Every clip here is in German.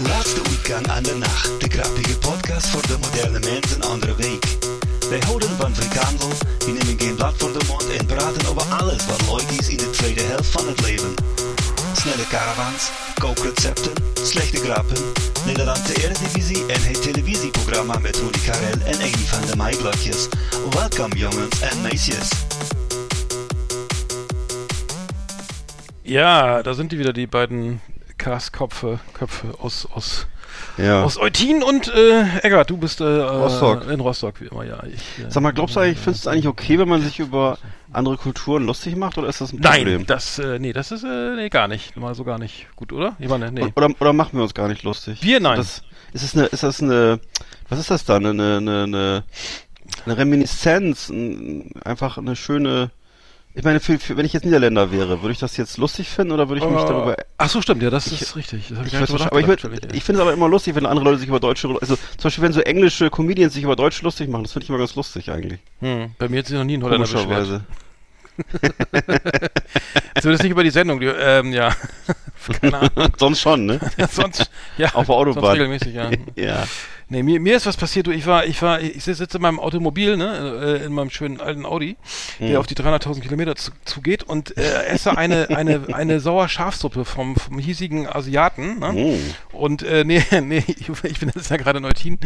Laatste uitgang aan de nacht. De grappige podcast voor de moderne mens een andere week. Wij houden van frikandel, die nemen geen blad voor de mond en praten over alles wat leuk is in de tweede helft van het leven. Snelle caravans, kookrecepten, slechte grappen, Nederlandse Eredivisie en het televisieprogramma met Rudy Karel en Amy van de Maaiblokjes. Welkom jongens en meisjes. Ja, da sind die wieder, die beiden Kasköpfe Köpfe aus, aus, Ja. aus Eutin und äh, Eggert. Du bist äh, Rostock. in Rostock, wie immer, ja. Ich, äh, Sag mal, glaubst du eigentlich, findest du es eigentlich okay, wenn man sich über andere Kulturen lustig macht oder ist das ein Problem? Nein, das, äh, nee, das ist, äh, nee, gar nicht. Mal so gar nicht. Gut, oder? Ich meine, nee. Oder, oder machen wir uns gar nicht lustig? Wir, nein. Das, ist, es eine, ist das eine, was ist das dann? Eine, eine, eine, eine Reminiszenz, ein, einfach eine schöne, ich meine, für, für, wenn ich jetzt Niederländer wäre, würde ich das jetzt lustig finden oder würde ich mich darüber Ach so, stimmt, ja, das ist richtig. Das Ich, weiß, aber ich, würd- natürlich, ich finde es aber immer lustig, wenn andere Leute sich über Deutsche, also zum Beispiel wenn so englische Comedians sich über Deutsche lustig machen, das finde ich immer ganz lustig eigentlich. hm. Bei mir hat sich noch nie ein Holländer beschwert. Zumindest nicht über die Sendung, die, ähm, ja. Keine Ahnung. Sonst schon, ne? sonst, ja. Auf der Autobahn. Sonst regelmäßig, ja. Ja. Nee, mir, mir ist was passiert. Du, ich war, ich war, ich sitze in meinem Automobil, ne, äh, in meinem schönen alten Audi, der auf die 300.000 Kilometer zu, zugeht und äh, esse eine, eine, eine Sauerschafsuppe vom, vom hiesigen Asiaten, ne? Oh. Und äh, nee, nee, ich, ich bin jetzt ja gerade in Neutin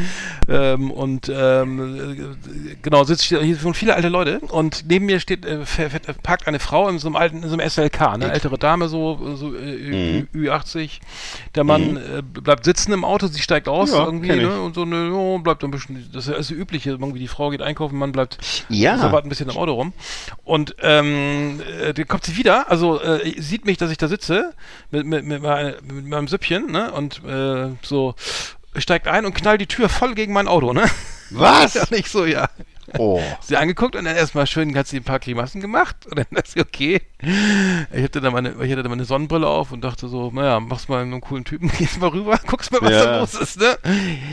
ähm, und ähm, äh, genau sitze hier sind viele alte Leute und neben mir steht äh, parkt eine Frau in so einem alten in so einem SLK, ne, ältere Dame so so äh, Ü- Ü80. Der Mann äh, bleibt sitzen im Auto, sie steigt aus Ja, irgendwie ne, und so ne, ja, bleibt ein bisschen das ist das übliche, irgendwie die Frau geht einkaufen, man bleibt Ja. so wartet ein bisschen im Auto rum. Und ähm, äh, dann kommt sie wieder, also äh, sieht mich, dass ich da sitze mit, mit, mit, meine- mit meinem Süppchen, ne? Und äh, so steigt ein und knallt die Tür voll gegen mein Auto, ne? Was? Ja, nicht so, ja. Oh. Sie angeguckt und dann erstmal schön hat sie ein paar Grimassen gemacht und dann ist sie okay. Ich hatte dann meine, ich hatte dann meine Sonnenbrille auf und dachte so, naja, mach's mal einen coolen Typen, gehst mal rüber, guckst mal, was Ja. da los ist, ne?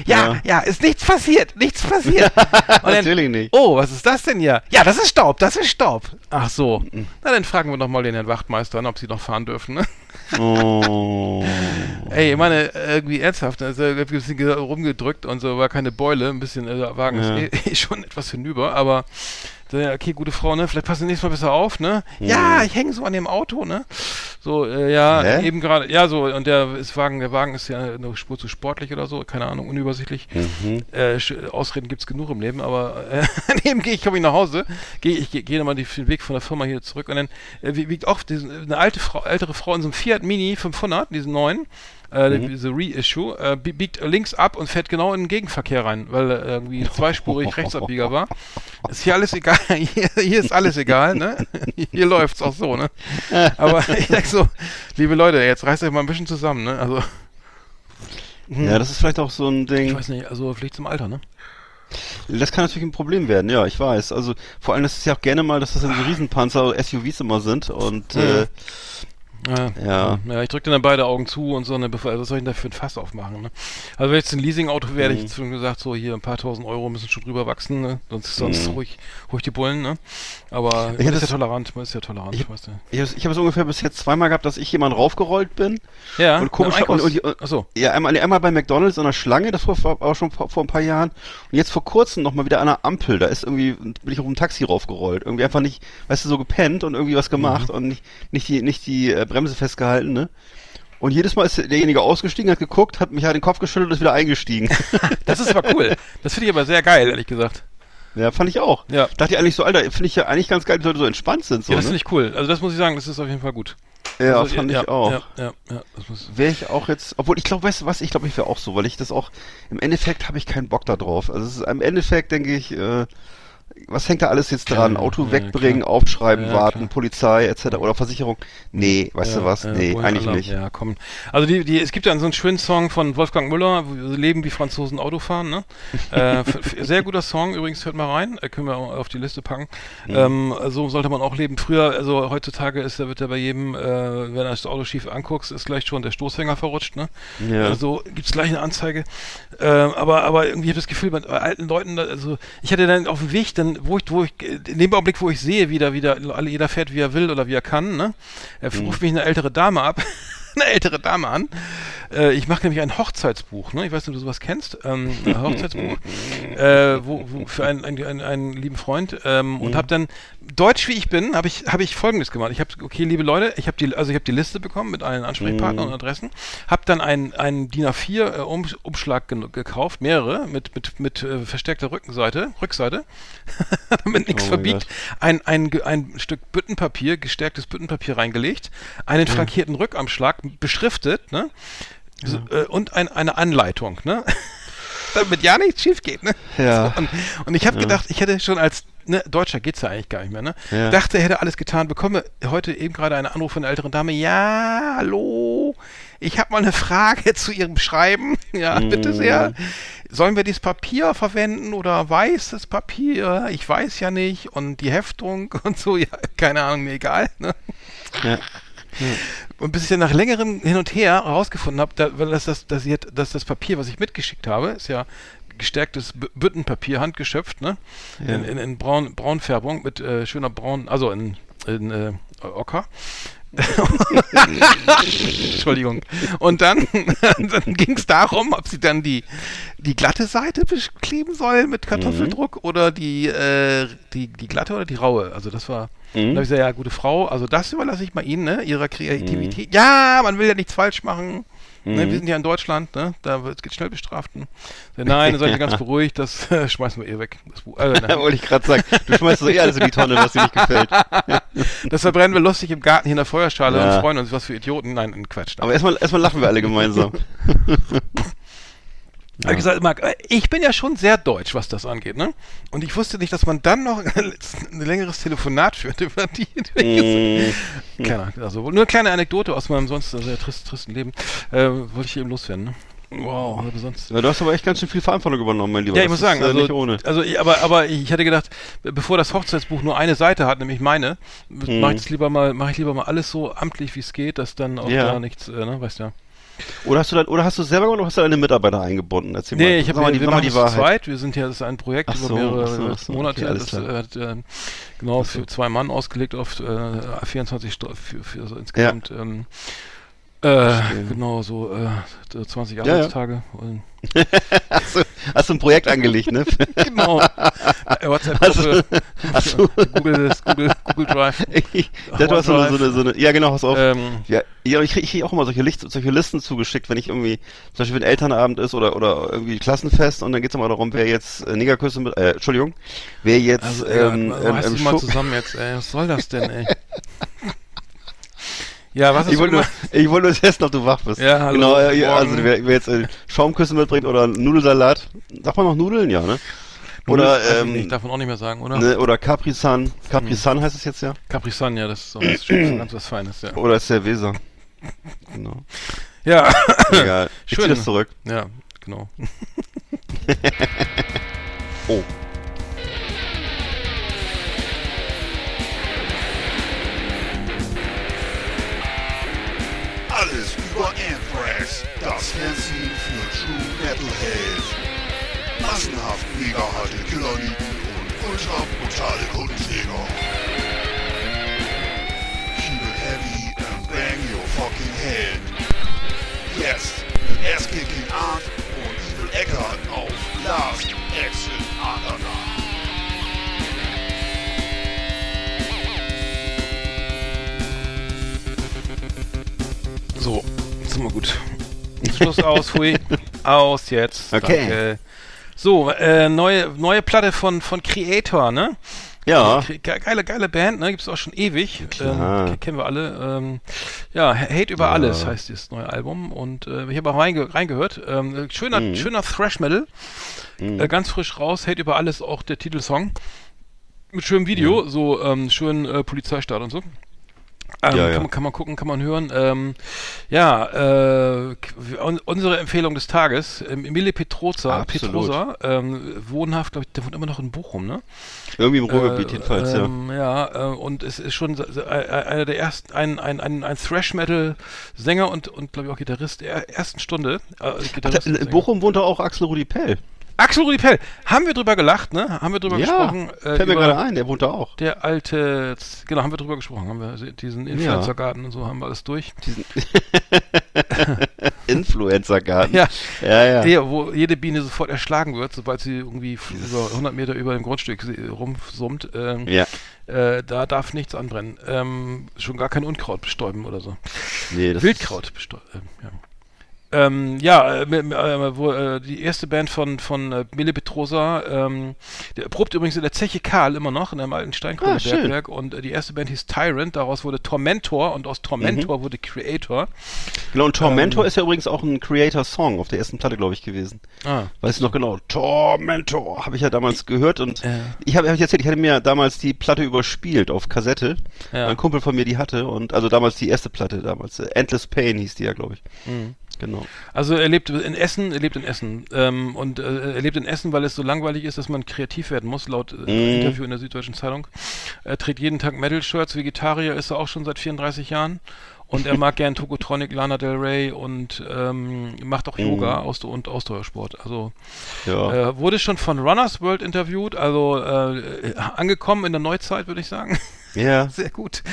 Ja, Ja. ja, ist nichts passiert, nichts passiert. Dann, Natürlich nicht. Oh, was ist das denn hier? Ja, das ist Staub, das ist Staub. Ach so. Na, dann fragen wir doch mal den Herrn Wachtmeister an, ob sie noch fahren dürfen, ne? Oh. Ey, ich meine, irgendwie ernsthaft, also ein bisschen ge- rumgedrückt und so, war keine Beule, ein bisschen, äh, der Wagen Ja. ist eh, eh schon etwas hinüber, aber so, ja, okay, gute Frau, ne, vielleicht passt du nächstes Mal besser auf, ne? Ja, ich hänge so an dem Auto, ne? So, äh, ja, Hä? eben gerade, ja, so, und der ist Wagen, der Wagen ist ja eine Spur zu sportlich oder so, keine Ahnung, unübersichtlich. Mhm. Äh, Ausreden gibt's genug im Leben, aber äh, eben gehe ich, komme ich nach Hause, gehe ich gehe geh nochmal den Weg von der Firma hier zurück und dann äh, wie- wiegt auch diesen, eine alte Frau, ältere Frau in so einem Fiat Mini 500, diesen neuen, äh, Mhm. diese Reissue, äh, bie- biegt links ab und fährt genau in den Gegenverkehr rein, weil er irgendwie zweispurig Rechtsabbieger war. Ist hier alles egal, hier, hier ist alles egal, ne? Hier läuft's auch so, ne? Aber ich sag so, liebe Leute, jetzt reißt euch mal ein bisschen zusammen, ne? Also, Ja, das ist vielleicht auch so ein ich Ding. weiß nicht, also vielleicht zum Alter, ne? Das kann natürlich ein Problem werden, ja, ich weiß. Also vor allem, das ist ja auch gerne mal, dass das dann so Riesenpanzer, SUVs immer sind und äh, Ja, Ja. ja ich drücke dann beide Augen zu und so, ne, bevor, also was soll ich denn da für ein Fass aufmachen, ne? Also wenn jetzt ein Leasing-Auto wäre, hätte Mhm. ich schon gesagt, so hier ein paar tausend Euro müssen schon drüber wachsen, ne? Sonst, sonst ruhig, ruhig die Bullen, ne? Aber man Mhm. Ja, ist ja tolerant, man ist ja tolerant, Ich- weißt du. ich, ich habe es ungefähr bis jetzt zweimal gehabt, dass ich jemand raufgerollt bin. Ja, und komisch- Einkaufs- und- und- Achso. Ja, einmal, einmal bei McDonalds an der Schlange, das war auch schon vor, vor ein paar Jahren. Und jetzt vor kurzem noch mal wieder an der Ampel. Da ist irgendwie, bin ich auf dem Taxi raufgerollt. Irgendwie einfach nicht, weißt du, so gepennt und irgendwie was gemacht Mhm. und nicht, nicht die, nicht die äh, Bremse festgehalten, ne? Und jedes Mal ist derjenige ausgestiegen, hat geguckt, hat mich halt den Kopf geschüttelt und ist wieder eingestiegen. Das ist aber cool. Das finde ich aber sehr geil, ehrlich gesagt. ja, fand ich auch. Ja. Dachte ich eigentlich so, Alter, finde ich ja eigentlich ganz geil, die Leute so entspannt sind. So, ja, das ne? finde ich cool. Also das muss ich sagen, das ist auf jeden Fall gut. ja, also, fand ja, ich auch. Ja, ja, ja, das muss. Wäre ich auch jetzt, obwohl ich glaube, weißt du was, ich glaube, ich wäre auch so, weil ich das auch, im Endeffekt habe ich keinen Bock da drauf. Also es ist, im Endeffekt denke ich, äh, was hängt da alles jetzt dran? Klar, Auto ja, wegbringen, klar. aufschreiben, Ja, warten, klar. Polizei etc. oder Versicherung. Nee, weißt Ja, du was? nee, eigentlich Alarm? nicht. Ja, komm. Also die, die, es gibt ja so einen schönen Song von Wolfgang Müller, Leben wie Franzosen Auto fahren, ne? äh, sehr guter Song, übrigens hört mal rein, äh, können wir auf die Liste packen. Mhm. Ähm, so sollte man auch leben. Früher, also heutzutage ist, da wird ja bei jedem, äh, wenn er das Auto schief anguckst, ist gleich schon der Stoßfänger verrutscht, ne? Ja. Also gibt's gleich eine Anzeige. Äh, aber, aber irgendwie habe ich das Gefühl, bei alten Leuten, also ich hatte dann auf dem Weg, dann, wo ich, wo ich, in dem Augenblick, wo ich sehe, wie da wieder, jeder fährt, wie er will oder wie er kann, ne? Er ruft mich eine ältere Dame ab. eine ältere Dame an, Äh, ich mache nämlich ein Hochzeitsbuch, ne? Ich weiß nicht, ob du sowas kennst. Ähm, ein Hochzeitsbuch. äh, wo, wo für einen, einen, einen, lieben Freund. Ähm, und habe dann, deutsch wie ich bin, habe ich, hab ich folgendes gemacht. Ich habe, okay, liebe Leute, ich habe die, also ich habe die Liste bekommen mit allen Ansprechpartnern und Adressen, habe dann einen, einen DIN A4 äh, um, Umschlag gekauft, mehrere, mit, mit, mit äh, verstärkter Rückenseite, Rückseite, damit nichts Oh verbiegt, ein, ein, ein Stück Büttenpapier, gestärktes Büttenpapier reingelegt, einen frankierten Rückamschlag, beschriftet, ne? So, äh, und ein, eine Anleitung, ne? Damit ja nichts schief geht, ne? Ja. So, und, und ich habe gedacht, ich hätte schon als ne, Deutscher geht's ja eigentlich gar nicht mehr, ne? Ja. Dachte, er hätte alles getan, bekomme heute eben gerade einen Anruf von einer älteren Dame. Ja, hallo, ich habe mal eine Frage zu Ihrem Schreiben. Ja, bitte sehr. Sollen wir dieses Papier verwenden oder weißes Papier? Ich weiß ja nicht. Und die Heftung und so, ja, keine Ahnung, mir egal. Ne? Ja. Und bis ich dann nach längerem Hin und Her herausgefunden habe, da, weil das, das, das, dass das Papier, was ich mitgeschickt habe, ist ja gestärktes Büttenpapier, handgeschöpft, ne? Ja. In, in, in Braun, Braunfärbung mit äh, schöner Braun, also in, in äh, Ocker. Entschuldigung. Und dann, dann ging es darum, ob sie dann die, die glatte Seite bekleben soll mit Kartoffeldruck oder die, äh, die, die glatte oder die raue. Also das war. Mhm. Dann habe ich gesagt, ja, gute Frau, also das überlasse ich mal Ihnen, ne? Ihrer Kreativität. Ja, man will ja nichts falsch machen. Ne, wir sind ja in Deutschland, ne? Da wird geht schnell bestraft. Ne? Nein, seid ihr ganz beruhigt, das äh, schmeißen wir ihr weg. Das, äh. Wollte ich gerade sagen. Du schmeißt so eh alles in die Tonne, was dir nicht gefällt. das verbrennen wir lustig im Garten hier in der Feuerschale Ja. und freuen uns, was für Idioten. Nein, ein Quatsch. Aber erstmal erstmal lachen wir alle gemeinsam. Ich habe gesagt, Marc, ich bin ja schon sehr deutsch, was das angeht, ne? Und ich wusste nicht, dass man dann noch ein längeres Telefonat führt über die. Mm, Keine Ahnung, also nur eine kleine Anekdote aus meinem sonst sehr trist, tristen Leben. Äh, wollte ich eben loswerden, ne? Wow. Aber sonst. ja, du hast aber echt ganz schön viel Verantwortung übernommen, mein Lieber. Ja, ich Das muss ist, sagen, äh, also, nicht ohne. also ich, aber, aber ich hatte gedacht, be- bevor das Hochzeitsbuch nur eine Seite hat, nämlich meine, Mhm. mache ich lieber mal, mache ich lieber mal alles so amtlich wie es geht, dass dann auch Ja. da nichts, äh, ne, weißt du ja. Oder hast du dann, oder hast du selber gemacht oder hast du deine Mitarbeiter eingebunden? Erzähl mal. Nee, ich Sag habe mal die, wir mal machen die Wahrheit. zweit. Wir sind ja, das ist ein Projekt Ach über so, mehrere ach so, ach so, Monate. okay, das klar. äh, hat äh, genau für zwei Mann ausgelegt auf äh, 24 Stunden, für, für also insgesamt ähm, äh, genau so äh, 20 ja. Arbeitstage. Und, Hast du, hast du ein Projekt angelegt, ne? genau. Äh, WhatsApp-Gruppe, Hast du, Google, Google, Google Drive. ich, ja, du hast so eine, so eine, so eine, ja genau, hast auch. Ähm, Ja, ja ich kriege krieg auch immer solche, Licht, solche Listen zugeschickt, wenn ich irgendwie, zum Beispiel wenn Elternabend ist oder, oder irgendwie Klassenfest und dann geht's immer darum, wer jetzt äh, Negerküsse mit, äh, Entschuldigung, wer jetzt also, ähm, ja, ähm, ähm, mal zusammen jetzt, ey. Was soll das denn, ey? Ja, was hast ich wollte, nur, ich wollte nur testen, ob du wach bist. Ja, hallo, Genau, ja, also wer, wer jetzt äh, Schaumküsse mitbringt oder Nudelsalat, sagt man noch Nudeln, ja, ne? Oder, Weiß ich ähm, nicht, darf man auch nicht mehr sagen, oder? ne, oder Capri Sun, Capri Sun heißt es jetzt ja? Capri Sun, ja, das ist so das ist ganz was Feines, ja. Oder Cerveza. Genau. Ja, Egal. Ich Schön. das zurück. ja, genau. Oh. Alles über Anthrax, das Fernsehen für True Metalhead. Massenhaft mega harte Killerlieben und ultra brutale Kundenjäger. Keep it heavy and bang your fucking head. Jetzt mit Ass-Kicking Art und Evil Eckart auf Last Exit Andernach. So, jetzt sind wir gut. Schluss aus, hui. Aus jetzt. Okay. Danke. So, äh, neue, neue Platte von, von Creator, ne? Ja. Ge- Geile, geile Band, ne? Gibt's auch schon ewig. Ähm, ke- kennen wir alle. Ähm, ja, Hate über Ja. alles heißt das neue Album. Und äh, ich habe auch reinge reingehört. Ähm, schöner, Mhm. schöner Thrash Metal. Äh, ganz frisch raus. Hate über alles, auch der Titelsong. Mit schönem Video, so ähm, schön äh, Polizeistaat und so. Ähm, Ja, ja. Kann, man, kann man gucken, kann man hören. Ähm, ja, äh, un unsere Empfehlung des Tages, ähm, Emile Petroza, Absolut. Petrosa, ähm, wohnhaft, glaube ich, der wohnt immer noch in Bochum, ne? Irgendwie im Ruhrgebiet Äh, jedenfalls, ähm, ja. äh, und es ist schon so, äh, einer der ersten, ein, ein, ein, ein Thrash-Metal-Sänger und, und glaube ich auch Gitarrist der ersten Stunde. Äh, Ach, in Sänger. Bochum wohnt auch Axel Rudi Pell. Axel Rudi Pell, haben wir drüber gelacht, ne? Haben wir drüber ja, gesprochen? äh, fällt mir gerade ein, der wohnt da auch. Der alte, genau, haben wir drüber gesprochen, haben wir diesen Influencer-Garten und so, haben wir alles durch. Diesen Influencer-Garten. Ja. ja, ja. Ja, wo jede Biene sofort erschlagen wird, sobald sie irgendwie über 100 Meter über dem Grundstück rumsummt. Ähm, Ja. äh, da darf nichts anbrennen. Ähm, schon gar kein Unkraut bestäuben oder so. Nee, das Wildkraut bestäuben. Ähm, ja. Ähm, ja, äh, äh, wo, äh, die erste Band von, von äh, Mille Petrosa, ähm, der probt übrigens in der Zeche Karl immer noch, in einem alten Ah. Steinkohlebergwerk und äh, die erste Band hieß Tyrant, daraus wurde Tormentor und aus Tormentor Mhm. wurde Creator. Genau, und Tormentor Ähm. ist ja übrigens auch ein Creator-Song auf der ersten Platte, glaube ich, gewesen. Ah. Weißt du noch genau? Tormentor habe ich ja damals gehört und ich habe hab ich erzählt, ich hatte mir damals die Platte überspielt auf Kassette. Ja. Ein Kumpel von mir die hatte und also damals die erste Platte damals. Endless Pain hieß die ja, glaube ich. Mhm. Genau. Also er lebt in Essen, er lebt in Essen. Ähm, und äh, er lebt in Essen, weil es so langweilig ist, dass man kreativ werden muss, laut äh, Mhm. Interview in der Süddeutschen Zeitung. Er trägt jeden Tag Metal-Shirts, Vegetarier ist er auch schon seit 34 Jahren. Und er mag gern Tokotronic, Lana Del Rey und ähm, macht auch Yoga Ausdauer und Ausdauersport. Also Ja. äh, wurde schon von Runners World interviewt, also äh, angekommen in der Neuzeit, würde ich sagen. Ja. Sehr gut.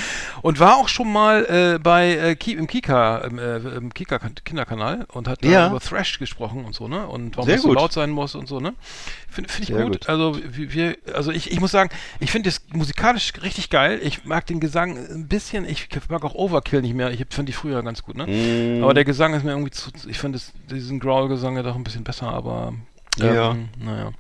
Und war auch schon mal äh, bei äh, Ki im Kika, im, äh, im Kika Kinderkanal und hat da Ja. über Thrash gesprochen und so, ne? Und warum es so laut sein muss und so, ne? Finde find ich gut. gut. Also wir, also ich, ich muss sagen, ich finde das musikalisch richtig geil. Ich mag den Gesang ein bisschen, ich mag auch Overkill nicht mehr. Ich fand die früher ganz gut, ne? Mm. Aber der Gesang ist mir irgendwie zu, ich finde diesen Growl-Gesang ja doch ein bisschen besser, aber Ja. ähm, naja.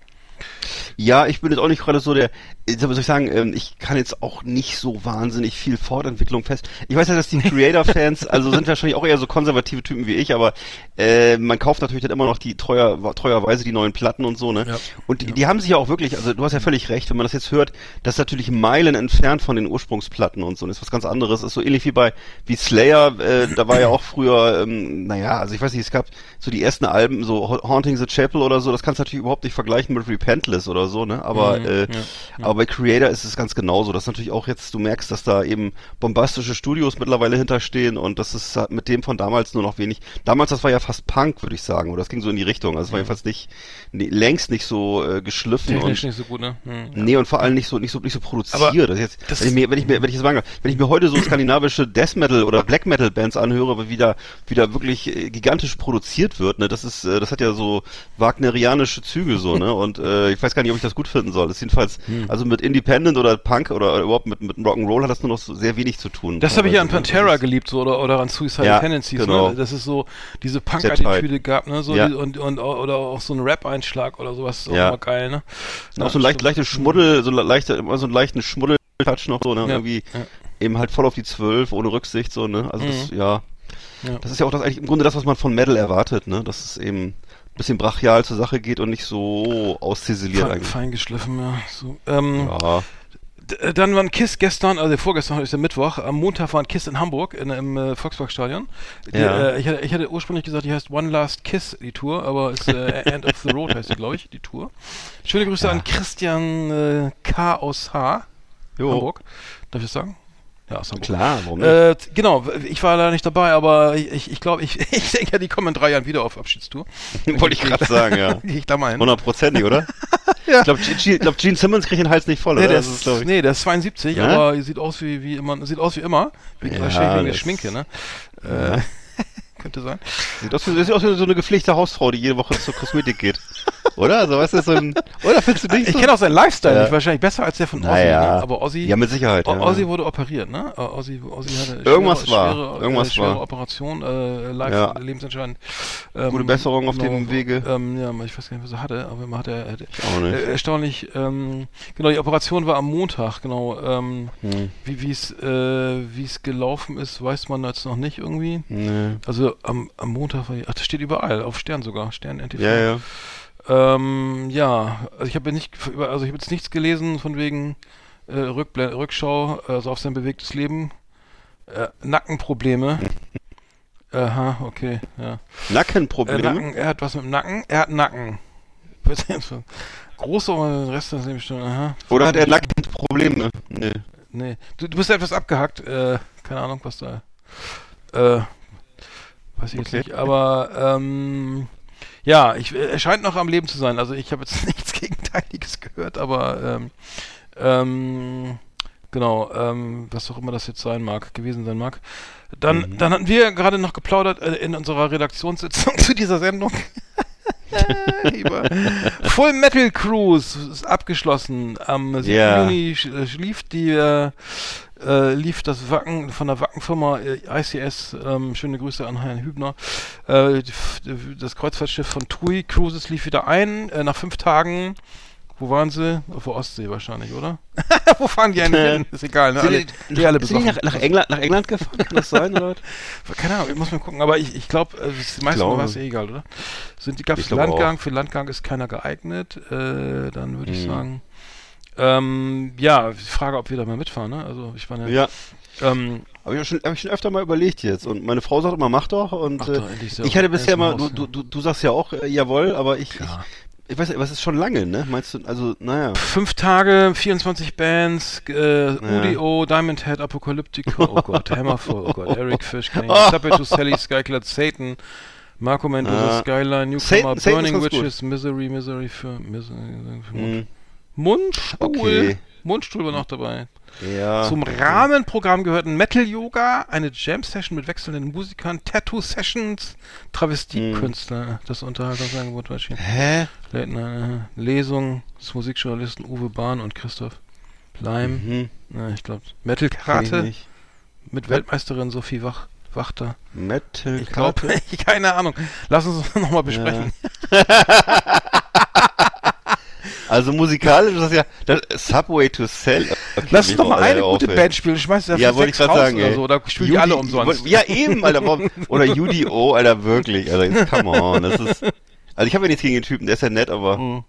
Ja, ich bin jetzt auch nicht gerade so der, äh, soll ich sagen, ähm, ich kann jetzt auch nicht so wahnsinnig viel Fortentwicklung fest. Ich weiß ja, dass die Creator-Fans, also sind wahrscheinlich auch eher so konservative Typen wie ich, aber äh, man kauft natürlich dann immer noch die treuer, treuerweise die neuen Platten und so, ne? Ja. Und die, die haben sich ja auch wirklich, also du hast ja völlig recht, wenn man das jetzt hört, das ist natürlich Meilen entfernt von den Ursprungsplatten und so, das ist was ganz anderes, ist so ähnlich wie bei, wie Slayer, äh, da war ja auch früher, ähm, naja, also ich weiß nicht, es gab so die ersten Alben, so Ha- Haunting the Chapel oder so, das kannst du natürlich überhaupt nicht vergleichen mit Repentless oder so, ne? Aber, Mhm, äh, ja, aber bei Creator ist es ganz genauso. Das ist natürlich auch jetzt, du merkst, dass da eben bombastische Studios mittlerweile hinterstehen und das ist halt mit dem von damals nur noch wenig. Damals, das war ja fast Punk, würde ich sagen, oder das ging so in die Richtung. Also es war jedenfalls nicht, nee, längst nicht so äh, geschliffen Technisch und nicht so gut, ne? Hm, ja. Nee, und vor allem nicht so nicht so nicht so produziert. Aber das ist jetzt, das wenn ich mir wenn ich mir wenn ich jetzt sagen, wenn ich mir heute so skandinavische Death Metal oder Black Metal Bands anhöre, wie da wie da wirklich äh, gigantisch produziert wird, ne, das ist äh, das hat ja so wagnerianische Züge so, ne? Und äh, ich weiß gar nicht, ob ich das gut finden soll. Das ist jedenfalls Hm. also mit Independent oder Punk oder, oder überhaupt mit mit Rock'n'Roll hat das nur noch so sehr wenig zu tun. Das habe ich ja an ne? Pantera Das geliebt, so, oder, oder an Suicide Ja, Tendencies, genau. ne? Das ist so, diese Punk-Attitüde gab, ne? So Ja. die, und, und, oder auch so ein Rap-Einschlag oder sowas, ist auch Ja. immer geil, ne? Und auch so ein leicht, leichte Schmuddel, so le- leichter, immer so einen leichten Schmuddel-Touch noch so, ne? Ja, Irgendwie ja. eben halt voll auf die Zwölf, ohne Rücksicht, so, ne? Also das, Mhm. ja. Ja. Das ist ja auch das eigentlich im Grunde das, was man von Metal erwartet, ne? Dass es eben ein bisschen brachial zur Sache geht und nicht so ausziseliert Fein, eigentlich. fein geschliffen, ja. So, ähm, Ja. äh, Dann war ein Kiss gestern, also vorgestern ist der Mittwoch, am Montag war ein Kiss in Hamburg in, im äh, Volksparkstadion. Die, Ja. äh, ich, hatte, ich hatte ursprünglich gesagt, die heißt One Last Kiss, die Tour, aber ist äh, End of the Road heißt sie, glaube ich, die Tour. Schöne Grüße an Christian äh, K. aus H. Jo. Hamburg. Darf ich das sagen? Ja, Hamburg. Klar, warum? Äh, genau, ich war leider nicht dabei, aber ich, ich, glaube, ich, ich denke ja, die kommen in drei Jahren wieder auf Abschiedstour. Wollte ich gerade sagen, ja. Gehe ich da mal hin. Hundertprozentig, oder? Ja. Ich glaube, Gene, glaub, Gene Simmons kriegt den Hals nicht voll, Nee, oder? der ist, ich- nee, der ist 72, Ja? aber sieht aus wie, wie immer, sieht aus wie immer. Wegen, Ja, wahrscheinlich wegen der Schminke, ne? Äh, könnte sein. Sieht aus, wie, sieht aus wie so eine gepflegte Hausfrau, die jede Woche zur Kosmetik geht. Oder? Also, weißt du, so ein, oder findest du nicht Ich so? kenne auch seinen Lifestyle Ja. nicht, wahrscheinlich besser als der von Ozzy, Naja. ne? aber Ozzy, Ja, mit Sicherheit. O- ja. Ozzy wurde operiert, ne? Ozzy, Ozzy hatte Irgendwas schwere, war. schwere, Irgendwas äh, schwere war. Operation, äh, live, Ja. lebensentscheidend. Ähm, Gute Besserung auf dem Wege. Ähm, ja, ich weiß gar nicht, was er hatte, aber man hat er, er äh, erstaunlich, ähm, genau, die Operation war am Montag, genau, ähm, Hm. wie es äh, wie es gelaufen ist, weiß man jetzt noch nicht irgendwie. Nee. Also am, am Montag war die, ach, das steht überall, auf Stern sogar, Stern NTV. Ja, ja. Ähm, ja, also ich habe nicht, also ich habe jetzt nichts gelesen von wegen äh, Rückble Rückschau, also auf sein bewegtes Leben. Äh, Nackenprobleme. Aha, okay, ja. Äh, Nackenprobleme. Nacken, er hat was mit dem Nacken, er hat Nacken. Große und den Rest des Lebens schon, aha. Oder hat er Nackenprobleme? Nee. Nee, du, du bist etwas abgehackt, äh, keine Ahnung, was da, äh, weiß ich jetzt Okay. nicht, aber, ähm, ja, ich, er scheint noch am Leben zu sein, also ich habe jetzt nichts Gegenteiliges gehört, aber, ähm, ähm, genau, ähm, was auch immer das jetzt sein mag, gewesen sein mag. Dann, Mhm. dann hatten wir gerade noch geplaudert äh, in unserer Redaktionssitzung zu dieser Sendung. Full Metal Cruise ist abgeschlossen. Am 7. Ja. Juni äh, lief die äh, äh, lief das Wacken von der Wackenfirma äh, ICS. Ähm, schöne Grüße an Herrn Hübner. Äh, die- das Kreuzfahrtschiff von TUI Cruises lief wieder ein äh, nach fünf Tagen. Wo waren sie? Auf der Ostsee wahrscheinlich, oder? Wo fahren die eigentlich hin? Ist egal, ne? Sind Alle, die- die alle Sind die besoffen. nach, nach, England, nach England gefahren? Kann das sein, oder? Keine Ahnung, ich muss mal gucken, aber ich, ich glaube, äh, die meisten glaube. war es eh egal, oder? Sind die, gab es Landgang? Für Landgang ist keiner geeignet. Äh, dann würde ich Mhm. sagen. Ähm, ja, die Frage, ob wir da mal mitfahren, ne? Also ich meine, Ja. ähm, Habe ich, schon- hab ich schon öfter mal überlegt jetzt. Und meine Frau sagt immer, mach doch. Und Mach äh, doch, ja ich hatte bisher mal, du, Haus, du, du, du sagst ja auch, äh, jawohl, aber ich, Ja. ich, ich weiß nicht, was ist schon lange, ne? Meinst du, also, naja. fünf Tage, 24 Bands, äh, UDO, Diamond Head, Apocalyptica, oh Gott, Hammerfall, oh Gott, Eric Fish, Kenny, Subway to Sally, Skyclad, Satan, Marco Mendoza, Ah. Skyline, Newcomer, Satan- Satan Burning gut. Witches, Misery, Misery für, Misery, für Hm, Mundstuhl. Okay. Mundstuhl war noch dabei. ja. Zum Rahmenprogramm gehörten Metal Yoga, eine Jam Session mit wechselnden Musikern, Tattoo Sessions, Travestiekünstler, das Unterhaltungsangebot war schön. Hä? Night, äh, Lesung des Musikjournalisten Uwe Bahn und Christoph Leim. Mhm. Na, ich glaube, Metal Karate mit Weltmeisterin Sophie Wach, Wachter. Metal Ich glaube, keine Ahnung. Lass uns das nochmal besprechen. Also musikalisch ist das ja das Subway to Sell. Okay, Lass uns doch mal eine gute aufhören. Band spielen. Schmeiß da Ja, wollte ich gerade sagen, oder so. Da spielen die alle umsonst. Ja, eben, Alter. Oder UDO, Alter, wirklich. Alter, jetzt come on. Das ist, also ich habe ja nichts gegen den Typen, der ist ja nett, aber Mhm.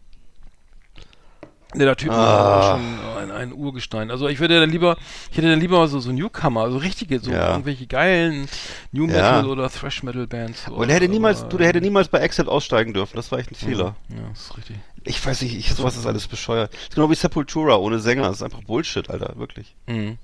Ne, der Typ Ah. war schon ein, ein Urgestein. Also ich würde dann lieber, ich hätte dann lieber so, so Newcomer, so richtige, so Ja. irgendwelche geilen New Ja. Metal oder Thrash Metal Bands. und der hätte niemals, du, der hätte niemals bei Accept aussteigen dürfen. Das war echt ein Fehler. Ja, das ist richtig. Ich weiß nicht, ich, sowas ist alles bescheuert. Das ist genau wie Sepultura ohne Sänger. Das ist einfach Bullshit, Alter, wirklich. Mhm.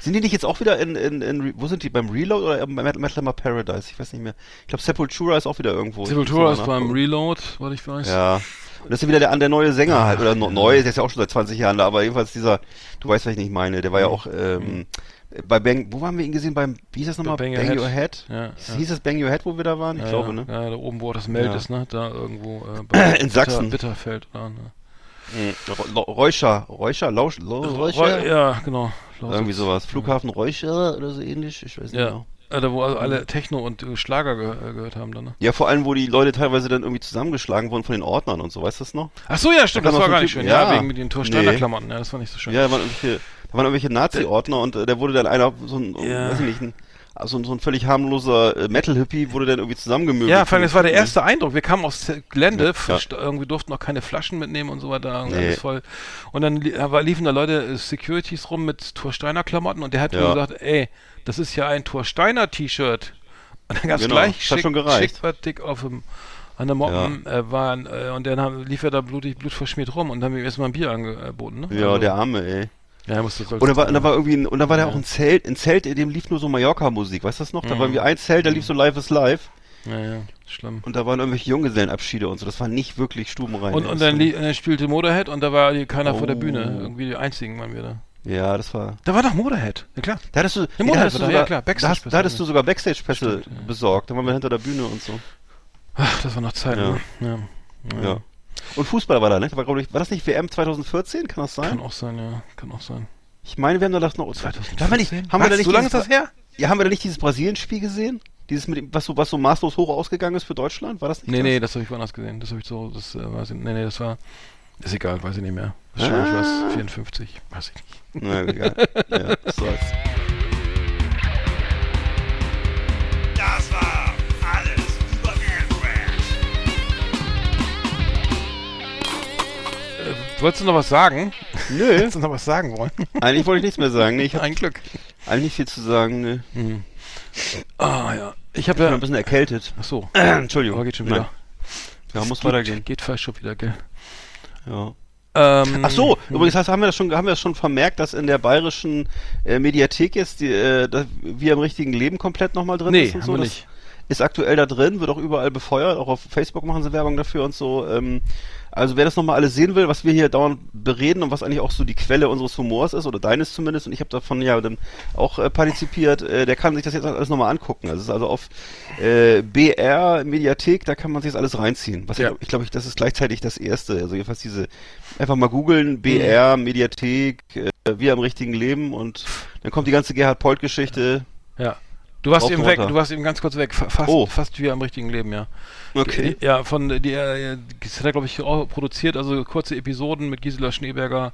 Sind die nicht jetzt auch wieder in, in, in wo sind die, beim Reload oder bei Metal Paradise? Ich weiß nicht mehr. Ich glaube Sepultura ist auch wieder irgendwo. Sepultura ist beim. Reload, was ich weiß. Ja. Und das ist ja wieder der, der neue Sänger halt, oder neu, der ist ja auch schon seit 20 Jahren da, aber jedenfalls dieser, du weißt, was ich nicht meine, der war ja auch, ähm, bei Bang, wo haben wir ihn gesehen? Beim, wie hieß das nochmal? Bang Bang, Your Your Head. Head? Ja, ja. Hieß das Bang Your Head, wo wir da waren? Ich ja, glaube, ja. ne? Ja, da oben, wo das Meld Ja. ist, ne? Da irgendwo äh, bei In Sachsen. Bitter, Bitterfeld. Da, ne? Mhm. Räuscher, Räuscher, Lausch, Lau- Räuscher? Ja, genau. Irgendwie sowas. Flughafen Räuscher oder so ähnlich, ich weiß nicht Ja. genau. Da wo also alle Techno und äh, Schlager ge äh, gehört haben dann, ne? Ja, vor allem, wo die Leute teilweise dann irgendwie zusammengeschlagen wurden von den Ordnern und so, weißt du das noch? Ach so, ja, stimmt, Da das kam war gar nicht schön. Ja, ja. wegen mit den Torsteiner Nee. Ja, das war nicht so schön. Ja, da waren irgendwelche, da waren irgendwelche Nazi-Ordner und äh, der wurde dann einer, so ein, Ja. weiß ich nicht, ein, also so ein völlig harmloser äh, Metal-Hippie wurde dann irgendwie zusammengemöbelt. Ja, vor allem, das war der erste Eindruck. Wir kamen aufs Z- Gelände, Ja. irgendwie durften noch keine Flaschen mitnehmen und so weiter. Und Nee. voll. Und dann aber liefen da Leute, äh, Securities rum mit Torsteiner Klamotten und der hat Ja. mir gesagt, ey, das ist ja ein Torsteiner T-Shirt. Und dann gab's Genau, gleich schick, schon gereicht. schick war dick auf dem an der Moppen äh, waren, äh, und dann haben, lief er da blutig, blutverschmiert rum und dann haben wir erstmal ein Bier angeboten, ne? Ja, Also- der Arme, ey. Ja, er musste Und da war, da war irgendwie, ein, und da war da Ja. auch ein Zelt, ein Zelt, in dem lief nur so Mallorca-Musik, weißt du das noch? Da Mhm. war irgendwie ein Zelt, da lief so Live is Live Ja, ja, schlimm. und da waren irgendwelche Junggesellenabschiede und so, das war nicht wirklich stubenrein. Und, und dann, li- äh, spielte Motorhead und da war keiner vor der Oh. Bühne. Irgendwie die einzigen waren wir da. Ja, das war. Da war doch Motorhead, ja klar. Da hattest du, Motorhead da hattest du da, sogar, ja, klar, da, Backstage hast, da hattest du sogar Backstage-Pässe ja. besorgt, da waren wir hinter der Bühne und so. Ach, das war noch Zeit, Ja. ne? Ja. Ja. Und Fußball war da, ne? War, ich, war das nicht WM 2014? Kann das sein? Kann auch sein, ja. Kann auch sein. Ich meine, wir haben da das noch. 2014? Da haben wir nicht, haben wir da Was? nicht so lange ist dieses- das her? Ja, haben wir da nicht dieses Brasilien-Spiel gesehen? Dieses mit dem, was so, was so maßlos hoch ausgegangen ist für Deutschland? War das nicht Nee, das? nee, das habe ich woanders gesehen. Das habe ich so, das äh, weiß ich, nee, nee, das war, ist egal, weiß ich nicht mehr. Wahrscheinlich Ah. war es 54, weiß ich nicht. Na, egal. ja, was soll's. Das war wolltest du noch was sagen? Nö, Wolltest du noch was sagen wollen? eigentlich wollte ich nichts mehr sagen. Nee, ich Ein Glück. eigentlich nicht viel zu sagen. Nee. Mhm. Ah, ja. Ich habe bin ja, ein bisschen erkältet. ach so, Entschuldigung. aber geht schon wieder. Nein. Ja, muss geht, weitergehen. Geht fast schon wieder, gell? Ja. Ähm, Ach so, übrigens heißt, haben wir das schon, haben wir das schon vermerkt, dass in der bayerischen äh, Mediathek jetzt die, äh, wir im richtigen Leben komplett nochmal drin Nee, ist und haben so. nicht. ist aktuell da drin, wird auch überall befeuert, auch auf Facebook machen sie Werbung dafür und so. Ähm, also wer das nochmal alles sehen will, was wir hier dauernd bereden und was eigentlich auch so die Quelle unseres Humors ist, oder deines zumindest, und ich habe davon ja dann auch äh, partizipiert, äh, der kann sich das jetzt alles nochmal angucken. Also es ist also auf äh, BR Mediathek, da kann man sich das alles reinziehen. Was Ja. ich, glaube, ich, das ist gleichzeitig das erste. Also jedenfalls diese, einfach mal googeln, BR Mediathek, äh, wir im richtigen Leben und dann kommt die ganze Gerhard Polt Geschichte. Ja. Du warst eben weg, runter. du warst eben ganz kurz weg. Fa- Fast, Oh. fast wie am richtigen Leben, ja. Okay. Ja, von die, äh, das hat er, glaube ich, auch produziert, also kurze Episoden mit Gisela Schneeberger.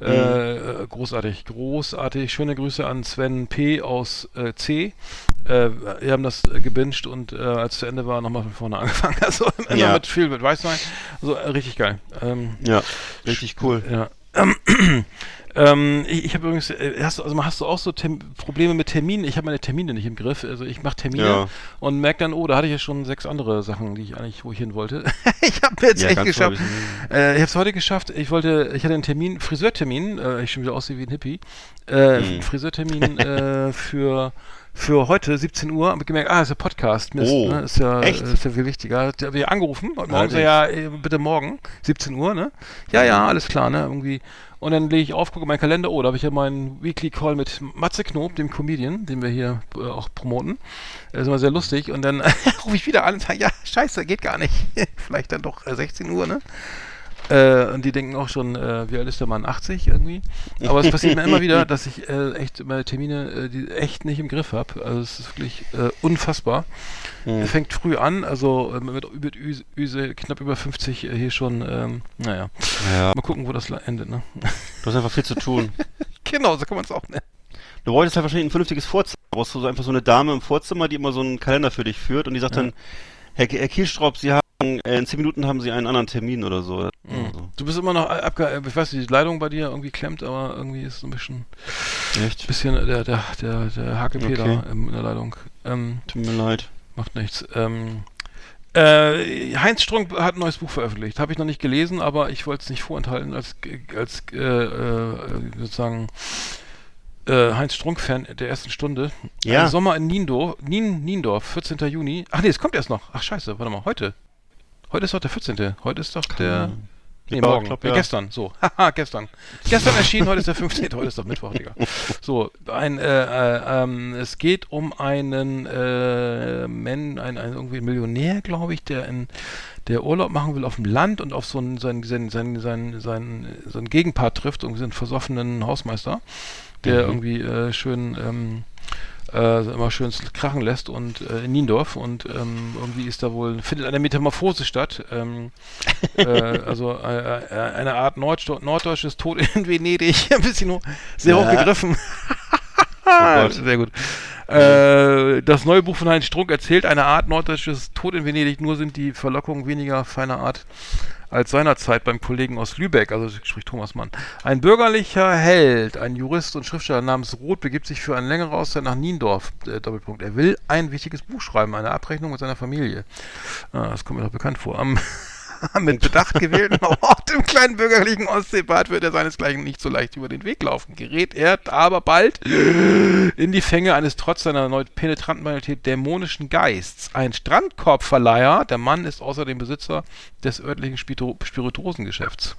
Mhm. Äh, äh, großartig, großartig. Schöne Grüße an Sven P. aus äh, C. Äh, wir haben das äh, gebinged und äh, als es zu Ende war, nochmal von vorne angefangen. Also immer Ja. mit viel mit Weißwein. Also äh, richtig geil. Ähm, Ja, richtig cool. ja. Ähm, ich ich habe übrigens, äh, hast du, also hast du auch so Tem Probleme mit Terminen? Ich habe meine Termine nicht im Griff. Also ich mache Termine Ja. und merke dann, oh, da hatte ich ja schon sechs andere Sachen, die ich eigentlich, wo ich hin wollte. ich habe jetzt Ja, echt geschafft. Äh, ich habe es heute geschafft. Ich wollte, ich hatte einen Termin, Friseurtermin. Äh, ich schon wieder aussehe wie ein Hippie. Äh, Mhm. Friseurtermin äh, für für heute 17 Uhr habe gemerkt, ah, ist ja Podcast. Mist, Oh, ne? Ist ja echt? ist ja viel wichtiger. Hat wieder angerufen heute Morgen so, ja, äh, bitte morgen 17 Uhr, ne? Ja, ja, alles klar, ne? Irgendwie und dann lege ich auf, gucke meinen Kalender, oh, da habe ich ja meinen Weekly Call mit Matze Knob, dem Comedian, den wir hier äh, auch promoten. Das ist immer sehr lustig. Und dann rufe ich wieder an und sage, ja, scheiße, geht gar nicht. Vielleicht dann doch äh, 16 Uhr, ne? Äh, und die denken auch schon, äh, wie alt ist der Mann? 80 irgendwie. Aber es passiert mir immer wieder, dass ich äh, echt meine Termine, äh, echt nicht im Griff habe. Also es ist wirklich äh, unfassbar. Hm. Es fängt früh an, also äh, mit, mit Üse, Üse knapp über 50 äh, hier schon, ähm, naja. Ja, Mal gucken, wo das endet, ne? du hast einfach viel zu tun. genau, so kann man es auch nennen. Du wolltest halt wahrscheinlich ein vernünftiges Vorzimmer. Du brauchst so einfach so eine Dame im Vorzimmer, die immer so einen Kalender für dich führt und die sagt Ja. dann, Herr, Herr Kielstraub, Sie haben, in zehn Minuten haben Sie einen anderen Termin oder so. Mhm. Du bist immer noch abge... äh, Ich weiß nicht, die Leitung bei dir irgendwie klemmt, aber irgendwie ist so ein bisschen, echt? bisschen der, der, der, der HKP Okay. da in der Leitung. Ähm, Tut mir leid. Macht nichts. Ähm, äh, Heinz Strunk hat ein neues Buch veröffentlicht. Habe ich noch nicht gelesen, aber ich wollte es nicht vorenthalten als, als äh, äh, sozusagen äh, Heinz Strunk-Fan der ersten Stunde. Ja. Ein Sommer in Niendorf, Nien, Niendorf, 14. Juni. Ach nee, es kommt erst noch. Ach scheiße, warte mal, heute. Heute ist doch der 14. Heute ist doch der... Nee, Ja, morgen. glaub, ja. gestern, so. Haha, gestern. Gestern erschienen, heute ist der 15. Heute ist doch Mittwoch, Digga. So, ein, äh, äh, ähm, es geht um einen, äh, Men, ein, ein irgendwie Millionär, glaube ich, der in der Urlaub machen will auf dem Land und auf so einen, seinen, seinen, seinen, seinen, seinen, so einen Gegenpart trifft, irgendwie so einen versoffenen Hausmeister, der Mhm. irgendwie äh, schön ähm, äh, immer schön krachen lässt und äh, in Niendorf und ähm, irgendwie ist da wohl findet eine Metamorphose statt. Ähm, äh, also äh, äh, eine Art Nordsto norddeutsches Tod in Venedig. Ein bisschen hoch, sehr Ja. hoch gegriffen Oh Gott. sehr gut äh, das neue Buch von Heinz Strunk erzählt eine Art norddeutsches Tod in Venedig nur sind die Verlockungen weniger feiner Art als seinerzeit beim Kollegen aus Lübeck, also spricht Thomas Mann. Ein bürgerlicher Held, ein Jurist und Schriftsteller namens Roth begibt sich für eine längere Auszeit nach Niendorf. Äh, Doppelpunkt. Er will ein wichtiges Buch schreiben, eine Abrechnung mit seiner Familie. Ah, das kommt mir doch bekannt vor. Am mit Bedacht gewählten Ort im kleinen bürgerlichen Ostseebad wird er seinesgleichen nicht so leicht über den Weg laufen. Gerät er aber bald in die Fänge eines trotz seiner erneut penetranten Banalität dämonischen Geists. Ein Strandkorbverleiher, der Mann ist außerdem Besitzer des örtlichen Spirituosengeschäfts.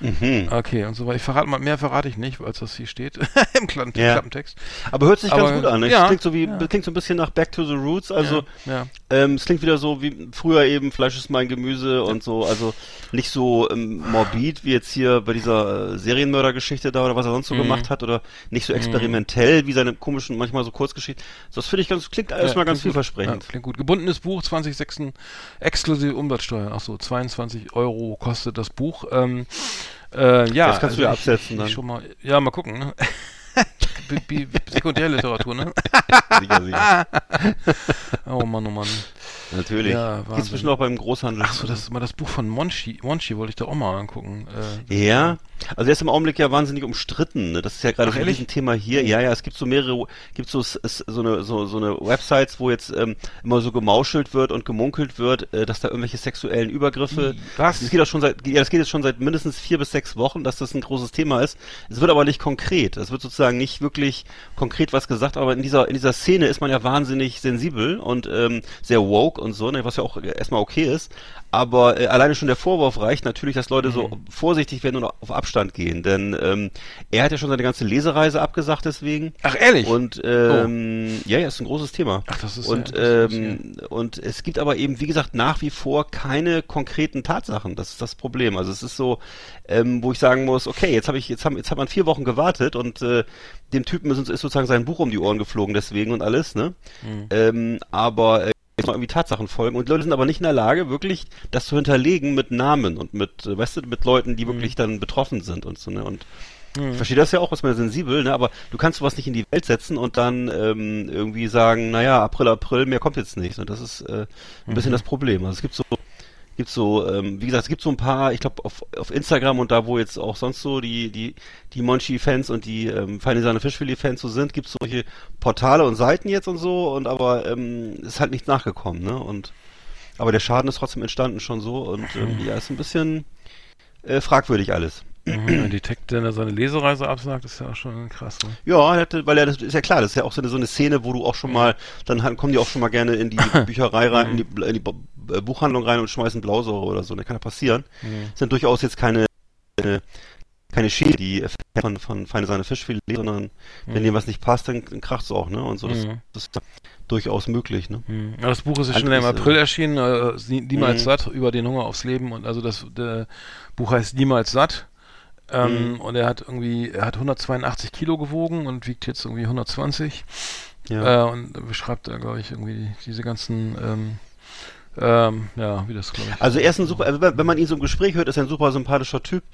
Mhm. Okay, und so weiter. Ich verrate mal, mehr verrate ich nicht, als das hier steht im Klappen Ja. Klappentext. Aber hört sich Aber, ganz gut an. Ne? ja, es klingt so wie, ja. klingt so ein bisschen nach Back to the Roots. Also ja, ja. ähm, es klingt wieder so wie früher eben Fleisch ist mein Gemüse und so. Also nicht so ähm, morbid wie jetzt hier bei dieser äh, Serienmördergeschichte da oder was er sonst so Mhm. gemacht hat oder nicht so experimentell wie seine komischen manchmal so Kurzgeschichten. Das finde ich ganz klingt erstmal ganz klingt vielversprechend. Ja, klingt gut. Gebundenes Buch, 2006 exklusive Umsatzsteuer. Achso, 22 Euro kostet das Buch. Ähm, äh, ja, Das kannst du ja absetzen ich, dann. Ich schon mal, ja, mal gucken. Ne? Sekundärliteratur, ne? Sicher, sicher. Oh Mann, oh Mann. Natürlich. Ja, Gibt's bestimmt auch beim Großhandel. Ach so, das ist mal das Buch von Monchi. Monchi wollte ich da auch mal angucken. Äh, Ja, also der ist im Augenblick ja wahnsinnig umstritten. Ne? Das ist ja gerade so ein Thema hier. Ja, ja, es gibt so mehrere, gibt so so eine so, so eine Websites, wo jetzt ähm, immer so gemauschelt wird und gemunkelt wird, äh, dass da irgendwelche sexuellen Übergriffe. Was? Das geht auch schon seit, ja, das geht jetzt schon seit mindestens vier bis sechs Wochen, dass das ein großes Thema ist. Es wird aber nicht konkret. Es wird sozusagen nicht wirklich konkret was gesagt, aber in dieser in dieser Szene ist man ja wahnsinnig sensibel und ähm, sehr woke und so, ne, was ja auch erstmal okay ist. Aber äh, alleine schon der Vorwurf reicht natürlich, dass Leute so vorsichtig werden und auf Abstand gehen. Denn ähm, er hat ja schon seine ganze Lesereise abgesagt deswegen. Ach, ehrlich? Und ähm, ja, ja, ist ein großes Thema. Ach, das ist und ja ähm, und es gibt aber eben, wie gesagt, nach wie vor keine konkreten Tatsachen. Das ist das Problem. Also es ist so, ähm, wo ich sagen muss, okay, jetzt habe ich, jetzt haben, jetzt hat man vier Wochen gewartet und äh, dem Typen ist, ist sozusagen sein Buch um die Ohren geflogen deswegen und alles, ne? Mhm. Ähm, aber äh, mal irgendwie Tatsachen folgen und Leute sind aber nicht in der Lage, wirklich das zu hinterlegen mit Namen und mit, äh, weißt du, mit Leuten, die wirklich dann betroffen sind und so, ne? Und ich verstehe das ja auch, was man sensibel, ne? aber du kannst sowas nicht in die Welt setzen und dann ähm, irgendwie sagen, naja, April, April, mehr kommt jetzt nicht. Ne? Das ist äh, ein bisschen das Problem. Also es gibt so, gibt so, ähm, wie gesagt, es gibt so ein paar, ich glaube auf, auf Instagram und da, wo jetzt auch sonst so die, die, die Monchi-Fans und die ähm, Feine Sahne Fischfilet-Fans so sind, gibt es solche Portale und Seiten jetzt und so und aber ähm, ist halt nichts nachgekommen, ne? Und aber der Schaden ist trotzdem entstanden schon so und ähm, ja, ist ein bisschen äh, fragwürdig alles. Mhm, Ein Detekt, der seine Lesereise absagt, ist ja auch schon krass. Ne? Ja, weil er das ist ja klar, das ist ja auch so eine, so eine Szene, wo du auch schon mal, dann kommen die auch schon mal gerne in die Bücherei rein, in die, in die äh, Buchhandlung rein und schmeißen Blausäure oder so. Das kann ja passieren. Das sind durchaus jetzt keine äh, keine Schäden, die von von feine Sahne Fischfilet, sondern wenn dir was nicht passt, dann, dann kracht's auch, ne? Und so, das, Mhm. das ist ja durchaus möglich, ne? Mhm. Ja, das Buch ist ja schon im ist, April äh, erschienen, äh, niemals Mhm. satt, über den Hunger aufs Leben und also das Buch heißt Niemals satt. Ähm, Mhm. Und er hat irgendwie, er hat 182 Kilo gewogen und wiegt jetzt irgendwie 120. Ja. Äh, und beschreibt da, glaube ich, irgendwie diese ganzen, ähm, ähm, ja, wie das, glaube ich. Also er ist ein super, also wenn man ihn so im Gespräch hört, ist er ein super sympathischer Typ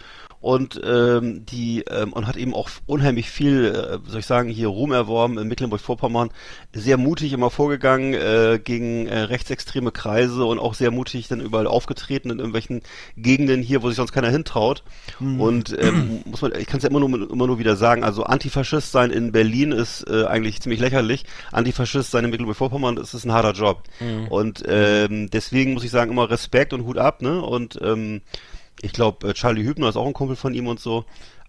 und ähm, die ähm, und hat eben auch unheimlich viel, äh, soll ich sagen, hier Ruhm erworben in Mecklenburg-Vorpommern, sehr mutig immer vorgegangen äh, gegen äh, rechtsextreme Kreise und auch sehr mutig dann überall aufgetreten in irgendwelchen Gegenden hier, wo sich sonst keiner hintraut. Und ähm, muss man, ich kann es ja immer nur immer nur wieder sagen, also Antifaschist sein in Berlin ist äh, eigentlich ziemlich lächerlich. Antifaschist sein in Mecklenburg-Vorpommern, das ist ein harter Job. Und ähm, deswegen muss ich sagen, immer Respekt und Hut ab, ne? Und ähm, ich glaube, Charlie Hübner ist auch ein Kumpel von ihm und so.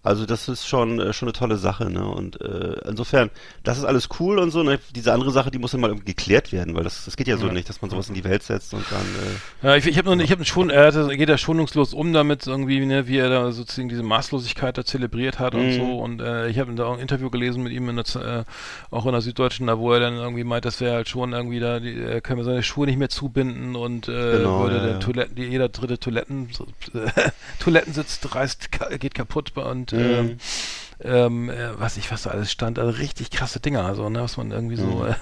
Also das ist schon äh, schon eine tolle Sache, ne? Und äh, insofern, das ist alles cool und so. Ne? Diese andere Sache, die muss dann mal irgendwie geklärt werden, weil das, das geht ja so nicht, dass man sowas in die Welt setzt und dann. Äh, Ja, ich, ich habe nur, ich habe schon, er hatte, geht da schonungslos um damit irgendwie, ne, wie er da sozusagen diese Maßlosigkeit da zelebriert hat und Mhm. so. Und äh, ich habe da auch ein Interview gelesen mit ihm in der, äh, auch in der Süddeutschen, da wo er dann irgendwie meint, dass wäre halt schon irgendwie da, die, er kann seine Schuhe nicht mehr zubinden und äh, Genau, würde ja, der ja. Toiletten, jeder dritte Toiletten, äh, Toilettensitz reißt, geht kaputt und Mhm. ähm, äh, was ich was da alles stand, also richtig krasse Dinger, also ne, was man irgendwie so, Mhm. äh,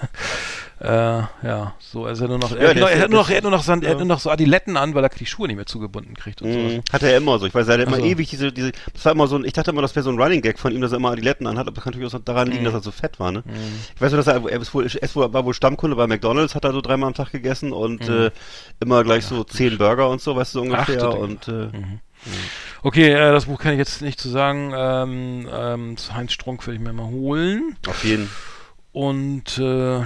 äh, ja, so, also nur noch, Ja, er, hat nur, er noch, er hat nur noch, Sand, er hat ja. nur noch so Adiletten an, weil er die Schuhe nicht mehr zugebunden kriegt und Mhm. sowas. Hat er immer so. Ich weiß, er hat immer Ach so. ewig diese, diese, das war immer so ein, ich dachte immer, das wäre so ein Running Gag von ihm, dass er immer Adiletten anhat, aber das kann natürlich auch daran liegen, Mhm. dass er so fett war, ne? Ich weiß nur, dass er, er ist wohl, er war wohl Stammkunde bei McDonalds, hat er so dreimal am Tag gegessen und, äh, immer gleich so zehn Burger und so, weißt du, Mhm. Ach, du ungefähr Ding. und, äh, Okay, äh, das Buch kann ich jetzt nicht zu sagen. Ähm, ähm, Heinz Strunk werde ich mir mal holen. auf jeden. Und äh,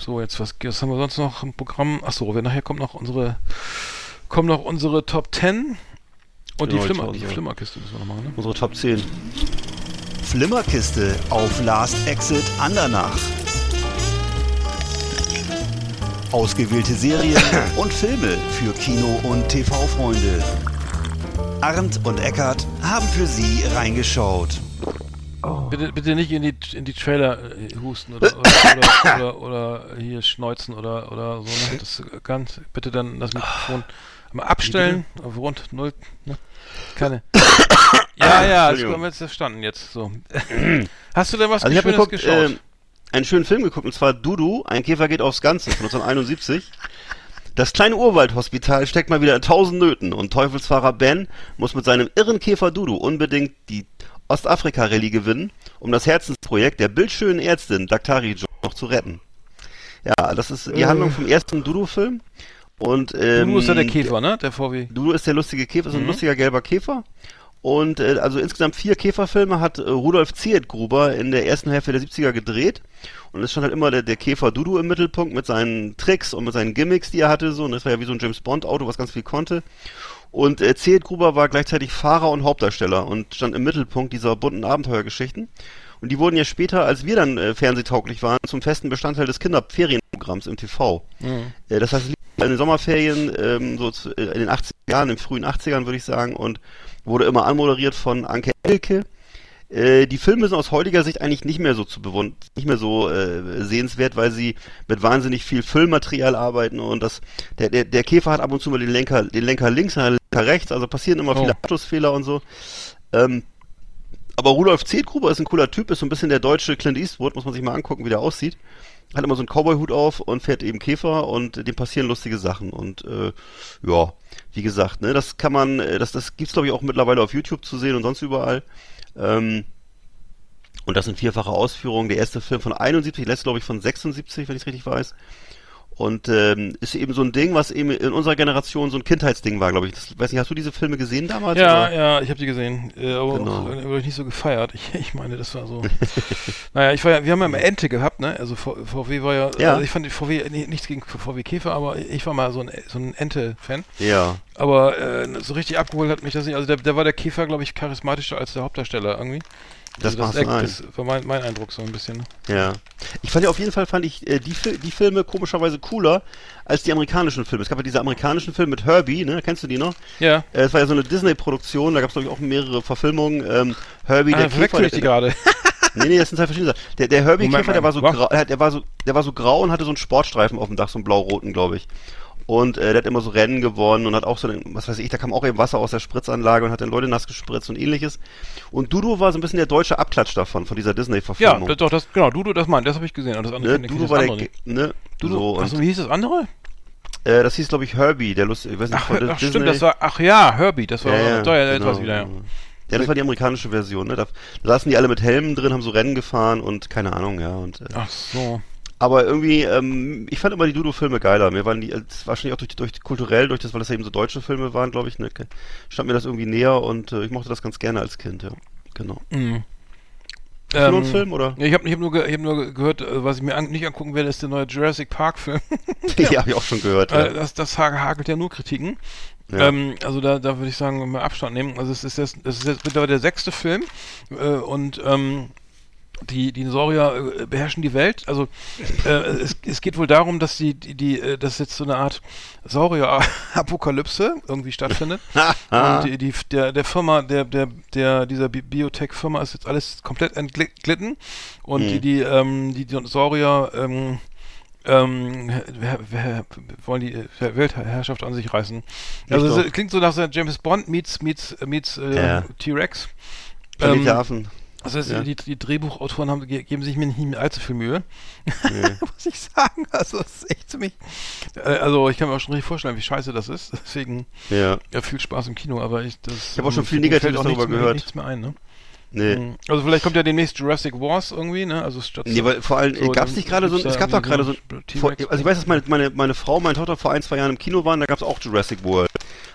so, jetzt was, was haben wir sonst noch im Programm? Achso, wir nachher kommt noch unsere kommen noch unsere Top 10 und Genau, die, Flimmer, die. Flimmerkiste müssen wir noch machen, ne? Unsere Top 10. Flimmerkiste auf Last Exit Andernach. Ausgewählte Serien und Filme für Kino- und TV-Freunde. Arndt und Eckart haben für Sie reingeschaut. Bitte, bitte nicht in die in die Trailer äh, husten oder oder, oder, oder oder hier schneuzen oder oder so. Ne? Das ganz bitte dann das Mikrofon mal abstellen auf rund null. Ne? Keine. Ja, ja, das haben wir jetzt verstanden jetzt so. Hast du denn was Also ich habe Schönes geguckt, geschaut? äh, einen schönen Film geguckt, und zwar Dudu, ein Käfer geht aufs Ganze von 1971. Das kleine Urwaldhospital steckt mal wieder in tausend Nöten und Teufelsfahrer Ben muss mit seinem irren Käfer Dudu unbedingt die Ostafrika-Rallye gewinnen, um das Herzensprojekt der bildschönen Ärztin Daktari Jo noch zu retten. Ja, das ist die Äh. Handlung vom ersten Dudu-Film. Und, ähm, du ist ja der Käfer, ne? Der VW. Dudu ist der lustige Käfer, ist ein Mhm. lustiger gelber Käfer. Und äh, also insgesamt vier Käferfilme hat äh, Rudolf Zietgruber in der ersten Hälfte der 70er gedreht. Und es stand halt immer der, der Käfer Dudu im Mittelpunkt mit seinen Tricks und mit seinen Gimmicks, die er hatte. So. Und das war ja wie so ein James Bond Auto, was ganz viel konnte. Und äh, Zietgruber war gleichzeitig Fahrer und Hauptdarsteller und stand im Mittelpunkt dieser bunten Abenteuergeschichten. Und die wurden ja später, als wir dann äh, fernsehtauglich waren, zum festen Bestandteil des Kinderferienprogramms im TV. Mhm. Äh, das heißt, in den Sommerferien, ähm, so zu, äh, in den 80er Jahren, in den frühen 80ern würde ich sagen, und wurde immer anmoderiert von Anke Elke. Äh, die Filme sind aus heutiger Sicht eigentlich nicht mehr so zu bewund nicht mehr so äh, sehenswert, weil sie mit wahnsinnig viel Füllmaterial arbeiten und das der, der, der Käfer hat ab und zu mal den Lenker den Lenker links, den Lenker rechts, also passieren immer Oh. viele Abschlussfehler und so. Ähm, aber Rudolf Zedgruber ist ein cooler Typ, ist so ein bisschen der deutsche Clint Eastwood, muss man sich mal angucken, wie der aussieht. Hat immer so einen Cowboy-Hut auf und fährt eben Käfer und dem passieren lustige Sachen. Und äh, ja, wie gesagt, ne, das kann man, äh, das, das gibt's glaube ich auch mittlerweile auf YouTube zu sehen und sonst überall. Ähm, und das sind vierfache Ausführungen. Der erste Film von 71, der letzte glaube ich von 76, wenn ich es richtig weiß. Und ähm, ist eben so ein Ding, was eben in unserer Generation so ein Kindheitsding war, glaube ich. Das, weiß nicht, hast du diese Filme gesehen damals? Ja, oder? ja, ich habe die gesehen, äh, aber Genau. auch, äh, ich nicht so gefeiert. Ich, ich meine, das war so. naja, ich war ja, wir haben ja mal Ente gehabt, ne? Also V- VW war ja, Ja. Also ich fand die VW nee, nichts gegen VW Käfer, aber ich war mal so ein so ein Ente-Fan. Ja. Aber äh, so richtig abgeholt hat mich das nicht. Also der war der Käfer, glaube ich, charismatischer als der Hauptdarsteller irgendwie. Das also das, das war mein, mein Eindruck so ein bisschen. ne? Ja. Ich fand ja auf jeden Fall fand ich äh, die, die Filme komischerweise cooler als die amerikanischen Filme. Es gab ja diese amerikanischen Filme mit Herbie, ne? Kennst du die noch? Ja. Äh, es war ja so eine Disney-Produktion, da gab es glaube ich auch mehrere Verfilmungen. Ähm, Herbie, Ah, der Käfer. ich die gerade. Nee, nee, das sind zwei verschiedene Sachen. Der, der Herbie Moment Käfer, der war so grau, äh, der war so, der war so grau und hatte so einen Sportstreifen auf dem Dach, so einen blau-roten, glaube ich. Und äh, der hat immer so Rennen gewonnen und hat auch so, was weiß ich, da kam auch eben Wasser aus der Spritzanlage und hat dann Leute nass gespritzt und ähnliches. Und Dudu war so ein bisschen der deutsche Abklatsch davon, von dieser Ja, Disney-Verfilmung. das, doch, das, genau, Dudu, das mein, das habe ich gesehen. Und das andere ne? Dudu das war der, andere nicht. ne? Dudu, so, achso, wie hieß das andere? äh, das hieß, glaube ich, Herbie, der lustige, ich weiß nicht, Ach, ach stimmt, das war, ach ja, Herbie, das war, ja, ja, da, ja, genau. etwas wieder, ja. Ja, das war die amerikanische Version, ne? Da, da saßen die alle mit Helmen drin, haben so Rennen gefahren und keine Ahnung, ja. Und, äh, Ach so. Aber irgendwie, ähm, ich fand immer die Dudu-Filme geiler. Mir waren die, äh, wahrscheinlich auch durch, durch kulturell, durch das, weil das ja eben so deutsche Filme waren, glaube ich, ne? Stand mir das irgendwie näher und äh, ich mochte das ganz gerne als Kind, ja. Genau. Mhm. Hast du noch einen Film, oder? Ja, ich habe ich hab nur, ge ich hab nur ge- gehört, äh, was ich mir an nicht angucken werde, ist der neue Jurassic Park Film. ja, habe ich auch schon gehört. Äh, Ja. das, das ha- hakelt ja nur Kritiken. Ja. Ähm, also da, da würde ich sagen, mal Abstand nehmen. Also es ist jetzt, es ist jetzt mittlerweile der sechste Film äh, und ähm, die Dinosaurier äh, beherrschen die Welt. Also äh, es, es geht wohl darum, dass die, die, die äh, dass jetzt so eine Art Saurier-Apokalypse irgendwie stattfindet. Und die, die, der, der Firma, der, der, der, dieser Bi- Biotech-Firma ist jetzt alles komplett entglitten und Mhm. die, die, ähm, die Dinosaurier, ähm, ähm, wer, wer, wollen die äh, Weltherrschaft an sich reißen. Also es klingt so nach so James Bond meets, meets, meets äh, Ja. T-Rex. Planet Ähm, der Affen. Also Ja. die, die Drehbuchautoren haben, ge- geben sich mir nicht mehr allzu viel Mühe, Nee. muss ich sagen. Also es ist echt ziemlich. Äh, also ich kann mir auch schon richtig vorstellen, wie scheiße das ist. Deswegen ja. ja viel Spaß im Kino, aber ich das. Ich hab auch schon viel Negatives auch nichts darüber mehr, gehört. Nichts mehr ein, ne? Nee. Mhm. Also vielleicht kommt ja demnächst Jurassic Wars irgendwie, ne? Also statt Nee, weil vor allem so, gab es nicht gerade so, gibt's es gab doch gerade so, so vor, also ich weiß, dass meine, meine, meine Frau, meine Tochter vor ein, zwei Jahren im Kino waren, da gab es auch Jurassic World.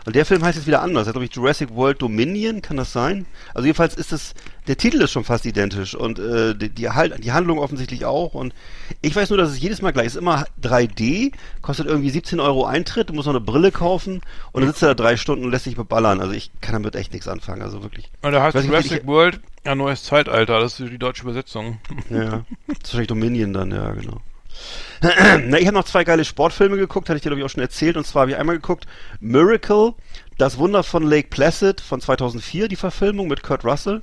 Und der Film heißt jetzt wieder anders. Er hat, glaube ich, Jurassic World Dominion, kann das sein? Also jedenfalls ist es, der Titel ist schon fast identisch und äh, die, die, die Handlung offensichtlich auch. Und ich weiß nur, dass es jedes Mal gleich ist. Immer 3D, kostet irgendwie 17 Euro Eintritt, du musst noch eine Brille kaufen und dann sitzt er da drei Stunden und lässt sich beballern. Also ich kann damit echt nichts anfangen, also wirklich. Und da heißt Jurassic ich- World ein neues Zeitalter, das ist die deutsche Übersetzung. Ja, das ist wahrscheinlich Dominion dann, ja, genau. Na, ich habe noch zwei geile Sportfilme geguckt, hatte ich dir, glaube ich, auch schon erzählt. Und zwar habe ich einmal geguckt Miracle, das Wunder von Lake Placid von 2004, die Verfilmung mit Kurt Russell.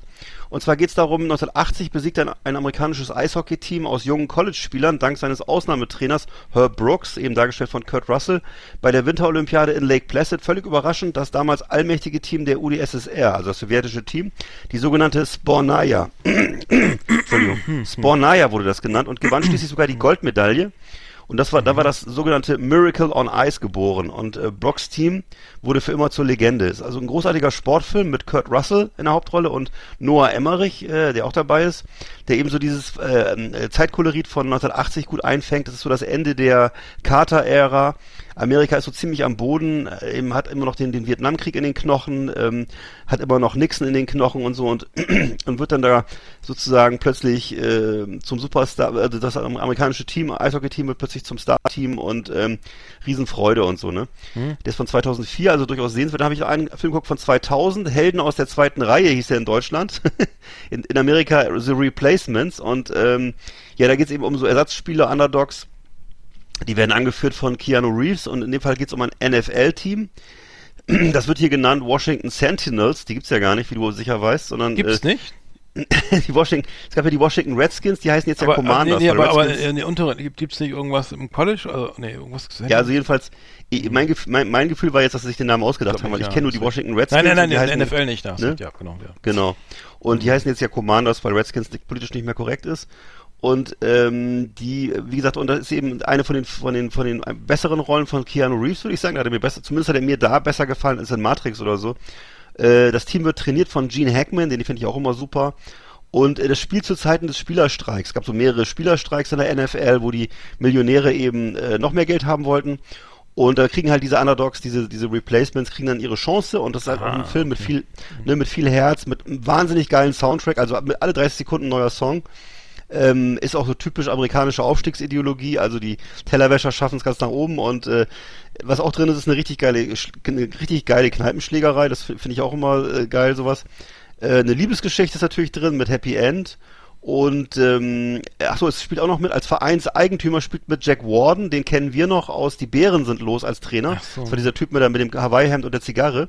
Und zwar geht es darum, 1980 besiegt ein, ein amerikanisches Eishockey-Team aus jungen College-Spielern dank seines Ausnahmetrainers Herb Brooks, eben dargestellt von Kurt Russell, bei der Winterolympiade in Lake Placid. Völlig überraschend, das damals allmächtige Team der UdSSR, also das sowjetische Team, die sogenannte Spornaya, Entschuldigung, Spornaya wurde das genannt und gewann schließlich sogar die Goldmedaille. Und das war, da war das sogenannte Miracle on Ice geboren. Und äh, Brocks Team wurde für immer zur Legende. Ist also ein großartiger Sportfilm mit Kurt Russell in der Hauptrolle und Noah Emmerich, äh, der auch dabei ist, der eben so dieses äh, äh Zeitkolorit von 1980 gut einfängt. Das ist so das Ende der Carter-Ära. Amerika ist so ziemlich am Boden, äh, eben hat immer noch den, den Vietnamkrieg in den Knochen, ähm, hat immer noch Nixon in den Knochen und so und, und wird dann da sozusagen plötzlich äh, zum Superstar, also das amerikanische Team, Eishockey-Team wird plötzlich zum Star-Team und ähm, Riesenfreude und so, ne? Hm. Der ist von 2004, also durchaus sehenswert. Da habe ich einen Film geguckt von 2000, Helden aus der zweiten Reihe hieß er in Deutschland, in, in Amerika The Replacements und ähm, ja, da geht es eben um so Ersatzspieler, Underdogs, die werden angeführt von Keanu Reeves und in dem Fall geht es um ein NFL-Team. Das wird hier genannt Washington Sentinels, die gibt's ja gar nicht, wie du sicher weißt, sondern. Gibt's äh, nicht? die Washington, es gab ja die Washington Redskins, die heißen jetzt aber, ja Commanders. Nee, nee, aber, aber in der unteren, gibt es nicht irgendwas im College? Also, nee, irgendwas Ja, also jedenfalls, mein, mein, mein Gefühl war jetzt, dass sie sich den Namen ausgedacht Glaub haben, weil ich, ich ja, kenne nur die Washington Redskins. Nein, nein, und die nein, in der NFL nicht. Da, ne? Ja, genau. Ja. Genau. Und die heißen jetzt ja Commanders, weil Redskins politisch nicht mehr korrekt ist. Und ähm, die, wie gesagt, und das ist eben eine von den von den von den besseren Rollen von Keanu Reeves, würde ich sagen. Da hat er mir besser, zumindest hat er mir da besser gefallen als in Matrix oder so. Äh, das Team wird trainiert von Gene Hackman, den finde ich auch immer super. Und äh, das spielt zu Zeiten des Spielerstreiks. Es gab so mehrere Spielerstreiks in der NFL, wo die Millionäre eben äh, noch mehr Geld haben wollten. Und da kriegen halt diese Underdogs, diese, diese Replacements, kriegen dann ihre Chance und das ist halt auch ein Film mit viel, ne, mit viel Herz, mit einem wahnsinnig geilen Soundtrack, also mit alle 30 Sekunden ein neuer Song. Ähm, ist auch so typisch amerikanische Aufstiegsideologie, also die Tellerwäscher schaffen es ganz nach oben und äh, was auch drin ist, ist eine richtig geile, eine richtig geile Kneipenschlägerei, das finde ich auch immer äh, geil, sowas. Äh, eine Liebesgeschichte ist natürlich drin mit Happy End. Und ähm, ach so, es spielt auch noch mit als Vereinseigentümer spielt mit Jack Warden, den kennen wir noch aus Die Bären sind los als Trainer. Ach so. Das war dieser Typ mit, der, mit dem Hawaii-Hemd und der Zigarre.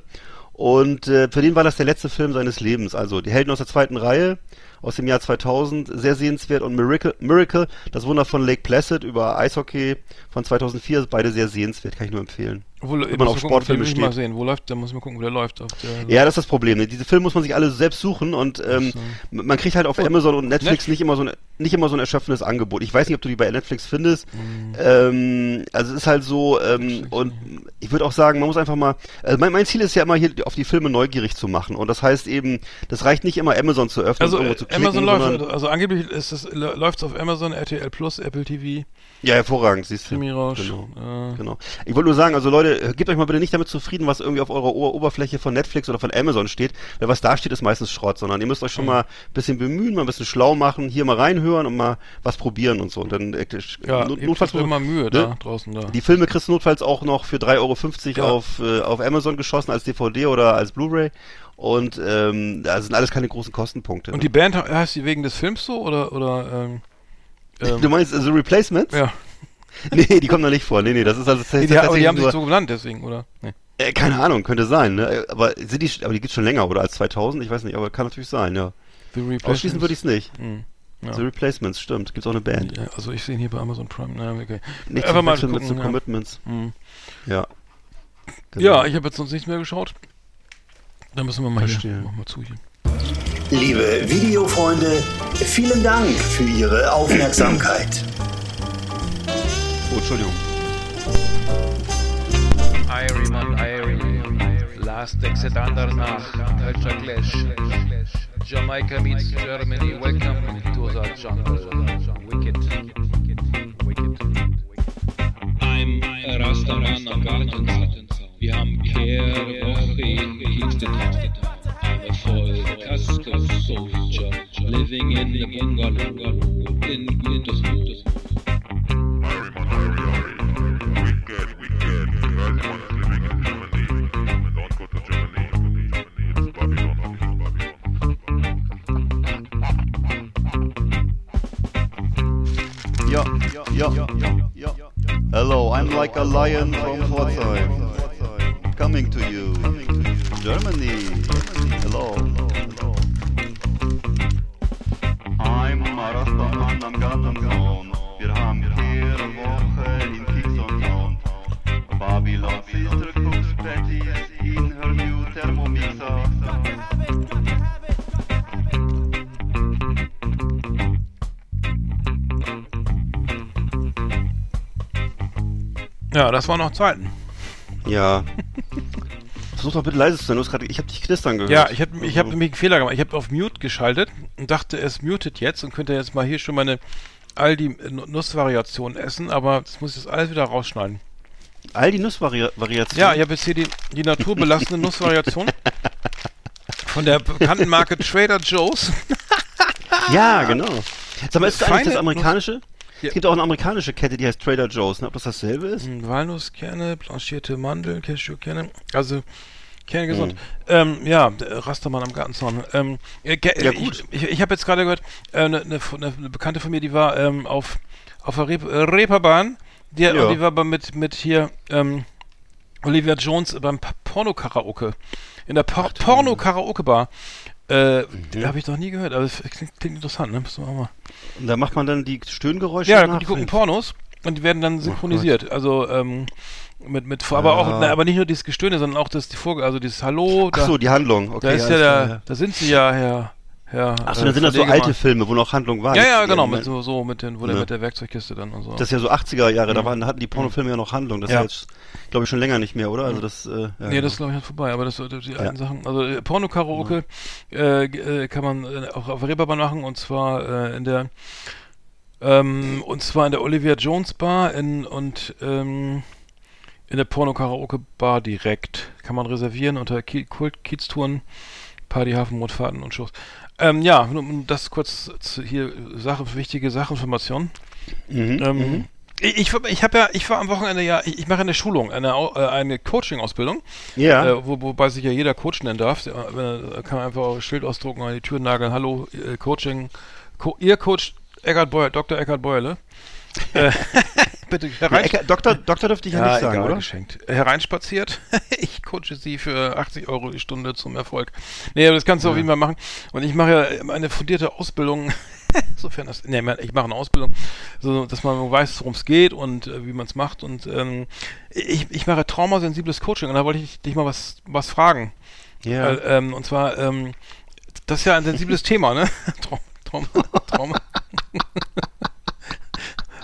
Und äh, für den war das der letzte Film seines Lebens. Also die Helden aus der zweiten Reihe aus dem Jahr 2000, sehr sehenswert. Und Miracle, Miracle das Wunder von Lake Placid über Eishockey von 2004, beide sehr sehenswert, kann ich nur empfehlen. Wo, Wenn man auf Sportfilme muss ich mal steht. sehen. Wo läuft, da muss mal gucken, wo der läuft. Der, Ja, das ist das Problem. Ne? Diese Filme muss man sich alle selbst suchen und ähm, man kriegt halt auf Amazon und Netflix Netflix. nicht immer so ein nicht immer so ein erschöpfendes Angebot. Ich weiß nicht, ob du die bei Netflix findest. Mhm. Ähm, also es ist halt so ähm, und ich würde auch sagen, man muss einfach mal. Also mein, mein Ziel ist ja immer hier auf die Filme neugierig zu machen und das heißt eben, das reicht nicht immer Amazon zu öffnen Also und irgendwo äh, zu klicken, Amazon läuft, also angeblich ist es läuft auf Amazon, RTL Plus, Apple TV, ja hervorragend, siehst du. Genau. Äh, Genau. Ich wollte nur sagen, also Leute, äh, gebt euch mal bitte nicht damit zufrieden, was irgendwie auf eurer Ober Oberfläche von Netflix oder von Amazon steht, weil was da steht, ist meistens Schrott, sondern ihr müsst euch schon mal ein bisschen bemühen, mal ein bisschen schlau machen, hier mal reinhören und mal was probieren und so. Und dann äh, ja, not- notfalls immer Mühe ne? da draußen da. Die Filme kriegst du notfalls auch noch für 3,50 Euro Ja. auf, äh, auf Amazon geschossen als DVD oder als Blu-ray. Und ähm, da sind alles keine großen Kostenpunkte. Und ne? die Band he- heißt die wegen des Films so oder oder ähm, ähm, du meinst The Replacements? ja, Nee, die kommen da nicht vor. Nee, nee, das ist also das nee, die, tatsächlich die haben sich so genannt deswegen oder? Nee. Äh, keine Ahnung, könnte sein, ne? Aber sind die, aber die gibt's schon länger, oder? Als 2000? Ich weiß nicht, aber kann natürlich sein, ja. Ausschließen würde ich es nicht. Hm, ja. The Replacements, stimmt. Gibt's auch eine Band. Ja, also ich sehe ihn hier bei Amazon Prime. Na, okay. Nicht Einfach mal wechseln mit gucken, so ja. Commitments. Hm. Ja. Genau. Ja, ich habe jetzt sonst nichts mehr geschaut. Dann müssen wir mal Verstehe. hier, mach mal zu hier. Liebe Videofreunde, vielen Dank für Ihre Aufmerksamkeit. Oh, Entschuldigung. Irie Irie Last Exit Andernach Culture Clash Jamaica meets Germany Welcome to the jungle Wicked I'm Rastaman am Gartenzaun. Wir haben Kehrwoche in Kingston Town. I'm a full Casco soldier living in the bungalow in Wintersmoor. Harryman, Harry, Harry. Wicked, wicked. Everyone is living in Germany. Don't go to Germany. It's Babylon. It's Babylon. Ja, ja, ja, ja. Hello, I'm like a lion from Pforzheim. Coming to you. Germany. Hello. I'm Rastaman am Gartenzaun. Wir haben hier Woche in Kingston Town. Babylon Sister cooks patties in her new Thermomixer. Ja, das waren noch Zeiten. Ja. Versuch doch bitte leise zu sein. Du hast grad, ich habe dich knistern gehört. Ja, ich habe ich hab Also, nämlich einen Fehler gemacht. Ich habe auf Mute geschaltet und dachte, es mutet jetzt und könnte jetzt mal hier schon meine Aldi Nussvariation essen, aber das muss ich jetzt alles wieder rausschneiden. all die Nussvariationen. Ja, ich habe jetzt hier die, die naturbelassene Nussvariation von der bekannten Marke Trader Joe's. Ja, genau. Sag mal, ist das eigentlich das amerikanische? Ja. Es gibt auch eine amerikanische Kette, die heißt Trader Joe's. Ne? Ob das dasselbe ist? Hm, Walnusskerne, blanchierte Mandeln, Cashewkerne. Also Kerne Hm. gesund. Ähm, ja, Rastermann am Gartenzaun. Ähm, äh, Ja, ich- gut. Ich, ich, habe jetzt gerade gehört, eine äh, ne, ne, ne Bekannte von mir, die war ähm, auf, auf der Rep äh, Reeperbahn. Die, Ja. die war aber mit, mit hier ähm, Olivia Jones beim Porno-Karaoke. In der Por Porno-Karaoke-Bar. Äh, Mhm. Habe ich noch nie gehört, aber es klingt, klingt interessant, ne? Müssen wir mal. Und da macht man dann die Stöhngeräusche Ja, nach? die gucken Pornos und die werden Oh dann synchronisiert. also ähm, mit mit aber auch Ja. na, aber nicht nur dieses Gestöhne, sondern auch das die Vorge also dieses Hallo, Ach da, so, die Handlung. Okay, da ist ja der, klar, da sind sie ja Herr Herr Ach so, äh, dann sind das so alte mal. Filme, wo noch Handlung war. Ja, ja, genau, mit so so mit den wo der Ne. mit der Werkzeugkiste dann und so. Das ist ja so 80er Jahre, da Mhm. waren, hatten die Pornofilme ja noch Handlung. Das Ja. ist jetzt, glaube ich, schon länger nicht mehr, oder? Also das, äh, ja, Nee, genau. das ist glaube ich halt vorbei, aber das das- die alten Sachen. Also äh, Porno-Karaoke äh, äh, kann man äh, auch auf Reeperbahn machen und zwar äh, in der ähm, und zwar in der Olivia Jones Bar in und ähm, in der Porno-Karaoke-Bar direkt. Kann man reservieren unter Ki Kult Kieztouren, Party, Hafenrundfahrten und Shows. Ähm, ja, nur um das kurz zu, hier Sache, wichtige Sachinformation. Mhm, Ähm, mhm. Ich, ich, habe ja, ich war am Wochenende ja, ich, ich mache eine Schulung, eine, äh, eine Coaching-Ausbildung, Ja, äh, wo, wobei sich ja jeder Coach nennen darf. Äh, wenn- kann man einfach ein Schild ausdrucken, an die Tür nageln. Hallo, äh, Coaching, Co ihr Coach Eckhard Beuer, Dr. Eckhard Beuerle. bitte ja herein. Ecker, Doktor, Doktor dürfte ich ja, nicht sagen, egal, oder? geschenkt. Hereinspaziert. ich coache sie für 80 Euro die Stunde zum Erfolg. Nee, aber das kannst du auf jeden Fall machen. Und ich mache ja eine fundierte Ausbildung. Sofern das, nee, ich mache eine Ausbildung, so, dass man weiß, worum es geht und äh, wie man es macht. Und ähm, ich, ich mache traumasensibles Coaching und da wollte ich dich mal was, was fragen. Ja. Äh, ähm, und zwar, ähm, das ist ja ein sensibles Thema, ne? Trau Trauma. Trauma.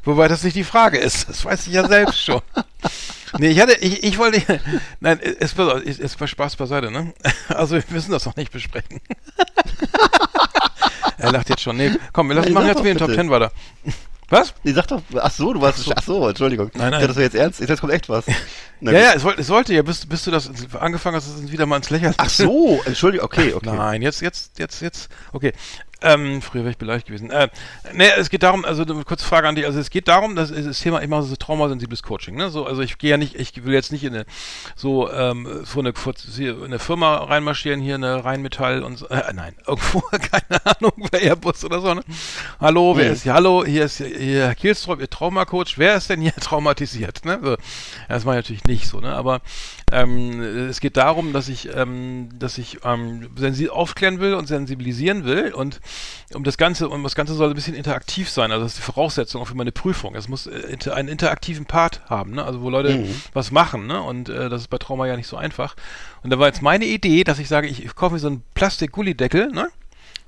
Wobei das nicht die Frage ist. Das weiß ich ja selbst schon. Nee, ich hatte, ich, ich wollte, nein, es, es, es war Spaß beiseite, ne? Also wir müssen das noch nicht besprechen. er lacht jetzt schon. Nee, komm, wir lassen, Nein, machen jetzt wieder den Top bitte. Ten weiter. Was? Nee, sag doch, ach so, du warst, ach so, Entschuldigung. Nein, nein. Ja, das war jetzt ernst, jetzt kommt echt was. Na ja, ja, es, wollte, es sollte ja, bis, bis du das angefangen hast, ist es wieder mal ins Lächerliche. Ach so, Entschuldigung, okay, okay. Nein, jetzt, jetzt, jetzt, jetzt. Okay. Ähm, früher wäre ich beleidigt gewesen. Äh, ne, es geht darum, also eine kurze Frage an dich. Also es geht darum, dass ist das Thema, ich mache so traumasensibles Coaching. Ne? So, also ich gehe ja nicht, ich will jetzt nicht in eine so ähm, vor eine, vor, eine Firma reinmarschieren, hier eine Rheinmetall und so. Äh, nein, irgendwo, keine Ahnung, bei Airbus oder so. Ne? Hallo, wer Hm. ist hier? Hallo, hier ist hier Herr Kielstrop, Ihr Traumacoach. Wer ist denn hier traumatisiert? Ne? So, das mache ich natürlich nicht so, ne? Aber ähm, es geht darum, dass ich, ähm, dass ich ähm, sensi- aufklären will und sensibilisieren will und um das Ganze, und das Ganze soll ein bisschen interaktiv sein. Also das ist die Voraussetzung auch für meine Prüfung. Es muss äh, inter, einen interaktiven Part haben, ne? Also wo Leute was machen, ne? Und äh, das ist bei Trauma ja nicht so einfach. Und da war jetzt meine Idee, dass ich sage, ich, ich kaufe mir so einen Plastik-Gullideckel, ne?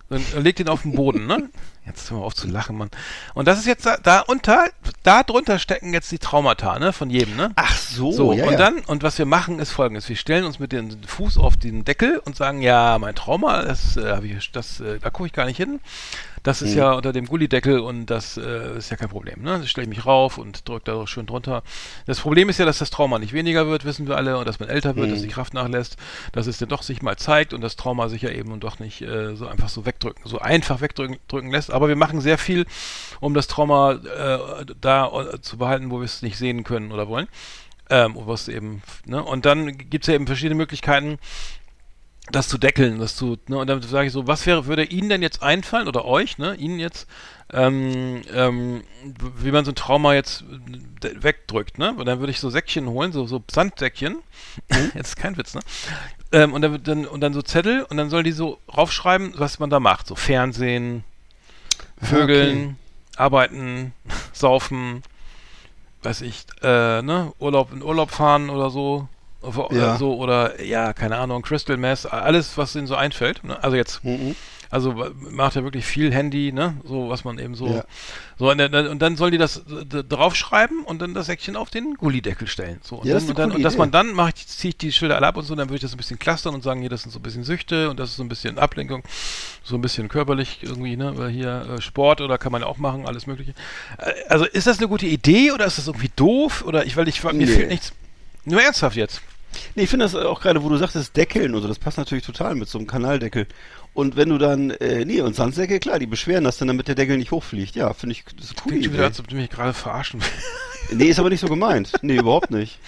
Und leg den auf den Boden, ne? Jetzt hör mal auf zu lachen, Mann. Und das ist jetzt da, da unter, da drunter stecken jetzt die Traumata, ne? Von jedem, ne? Ach so, So, ja, und ja. dann, und was wir machen, ist folgendes. Wir stellen uns mit dem Fuß auf den Deckel und sagen, ja, mein Trauma, das, äh, hab ich, das äh, da gucke ich gar nicht hin. Das Mhm. ist ja unter dem Gullideckel und das äh, ist ja kein Problem. Ne? Da stelle ich mich rauf und drücke da schön drunter. Das Problem ist ja, dass das Trauma nicht weniger wird, wissen wir alle, und dass man älter wird, Mhm. dass die Kraft nachlässt, dass es dann doch sich mal zeigt und das Trauma sich ja eben und doch nicht äh, so einfach so wegdrücken, so einfach wegdrücken drücken lässt. Aber wir machen sehr viel, um das Trauma äh, da äh, zu behalten, wo wir es nicht sehen können oder wollen. Ähm, was eben, ne? Und dann gibt es ja eben verschiedene Möglichkeiten, das zu deckeln, das zu, ne, und dann sage ich so, was wäre, würde Ihnen denn jetzt einfallen, oder euch, ne, Ihnen jetzt, ähm, ähm, wie man so ein Trauma jetzt äh, wegdrückt, ne? Und dann würde ich so Säckchen holen, so, so Sandsäckchen, jetzt ist kein Witz, ne? Ähm, und dann, dann, und dann so Zettel, und dann soll die so raufschreiben, was man da macht, so Fernsehen, Vögeln, arbeiten, saufen, weiß ich, äh, ne, Urlaub in Urlaub fahren oder so. Oder Ja. so, oder ja, keine Ahnung, Crystal Mess, alles, was ihnen so einfällt. Ne? Also jetzt Mhm. Also macht ja wirklich viel Handy, ne? So, was man eben so. Ja. So, und dann, und dann soll die das äh, draufschreiben und dann das Säckchen auf den Gullideckel stellen. So, und, Ja, dann, und, dann, und dass man dann mache ich, ziehe ich die Schilder alle ab und so, dann würde ich das ein bisschen clustern und sagen, hier, das sind so ein bisschen Süchte und das ist so ein bisschen Ablenkung, so ein bisschen körperlich irgendwie, ne? Oder hier äh, Sport oder kann man auch machen, alles Mögliche. Äh, also ist das eine gute Idee oder ist das irgendwie doof? Oder ich, weil ich mir Nee. fehlt nichts. Nur ernsthaft jetzt. Nee, ich finde das auch gerade, wo du sagtest, Deckeln und so, das passt natürlich total mit so einem Kanaldeckel. Und wenn du dann, äh, nee, und Sandsäcke, klar, die beschweren das dann, damit der Deckel nicht hochfliegt. Ja, finde ich, das ist Klingt schon wieder, als ob du mich gerade verarschen. Nee, ist aber nicht so gemeint. Nee, überhaupt nicht.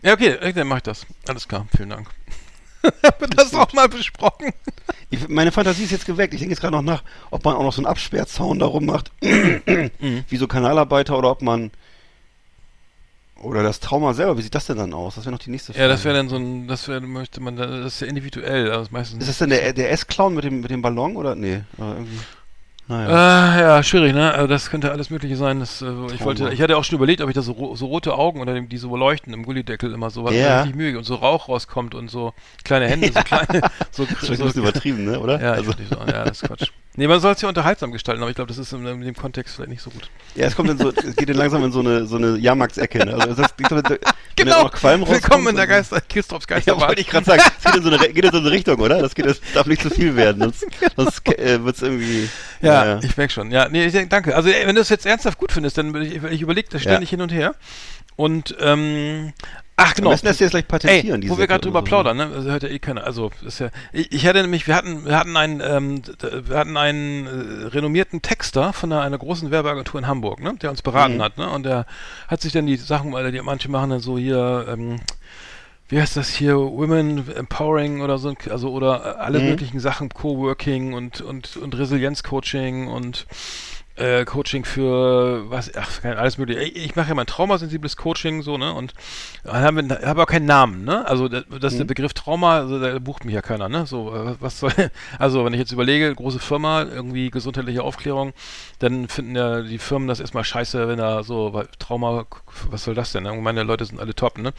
Ja, okay, dann mach ich das. Alles klar, vielen Dank. Haben das auch mal besprochen? Ich, meine Fantasie ist jetzt geweckt. Ich denke jetzt gerade noch nach, ob man auch noch so einen Absperrzaun darum macht, wie so Kanalarbeiter, oder ob man, oder das Trauma selber, wie sieht das denn dann aus? Das wäre noch die nächste Frage. Ja, das wäre dann so ein, das wäre, möchte man, da- das ist ja individuell, also meistens. Ist das denn der, der S-Clown mit dem, mit dem Ballon, oder? Nee, irgendwie, naja. Ah, ja, schwierig, ne? Also das könnte alles Mögliche sein. Das, äh, ich wollte, ich hatte auch schon überlegt, ob ich da so, so rote Augen oder dem, die so leuchten im Gullideckel immer so was Ja. richtig Mühe und so Rauch rauskommt und so kleine Hände, so kleine, so, das ist so ein bisschen übertrieben, ne, oder? Ja, also, ich sagen, ja, das ist Quatsch. Nee, man soll es ja unterhaltsam gestalten, aber ich glaube, das ist in, in dem Kontext vielleicht nicht so gut. ja, es kommt dann so, es geht dann langsam in so eine, so eine Jahrmarktsecke, ne? Also, das, das, wenn da Genau, Qualm willkommen in der Geister, Ja, Geisterbahn. wollte ich gerade sagen. Es geht in, so eine, geht in so eine Richtung, oder? Das, geht, das darf nicht zu viel werden, sonst, sonst äh, wird's irgendwie. Ja, naja. ich merke schon. Ja, nee, danke. Also, ey, wenn du es jetzt ernsthaft gut findest, dann würde ich, ich überlege das ständig hin und her. Und, ähm, ach, genau. besten lässt du jetzt gleich patentieren, Ey, wo wir gerade drüber so. plaudern, ne? Also hört ja eh keiner. Also ist ja. Ich, ich hatte nämlich, wir hatten, wir hatten einen, ähm, wir hatten einen äh, renommierten Texter von einer, einer großen Werbeagentur in Hamburg, ne? Der uns beraten Mhm. hat, ne? Und der hat sich dann die Sachen, weil die manche machen dann so hier, ähm, wie heißt das hier, Women Empowering oder so, also oder äh, alle Mhm. möglichen Sachen, Coworking und und und Resilienzcoaching und äh, Coaching für was, ach, alles mögliche. Ich, ich mache ja mein traumasensibles Coaching so, ne? Und haben wir habe auch keinen Namen, ne? Also das, das ist der Begriff Trauma, also da bucht mich ja keiner, ne? So, äh, was soll also wenn ich jetzt überlege, große Firma, irgendwie gesundheitliche Aufklärung, dann finden ja die Firmen das erstmal scheiße, wenn da so Trauma, was soll das denn? Ne? Meine Leute sind alle top, ne?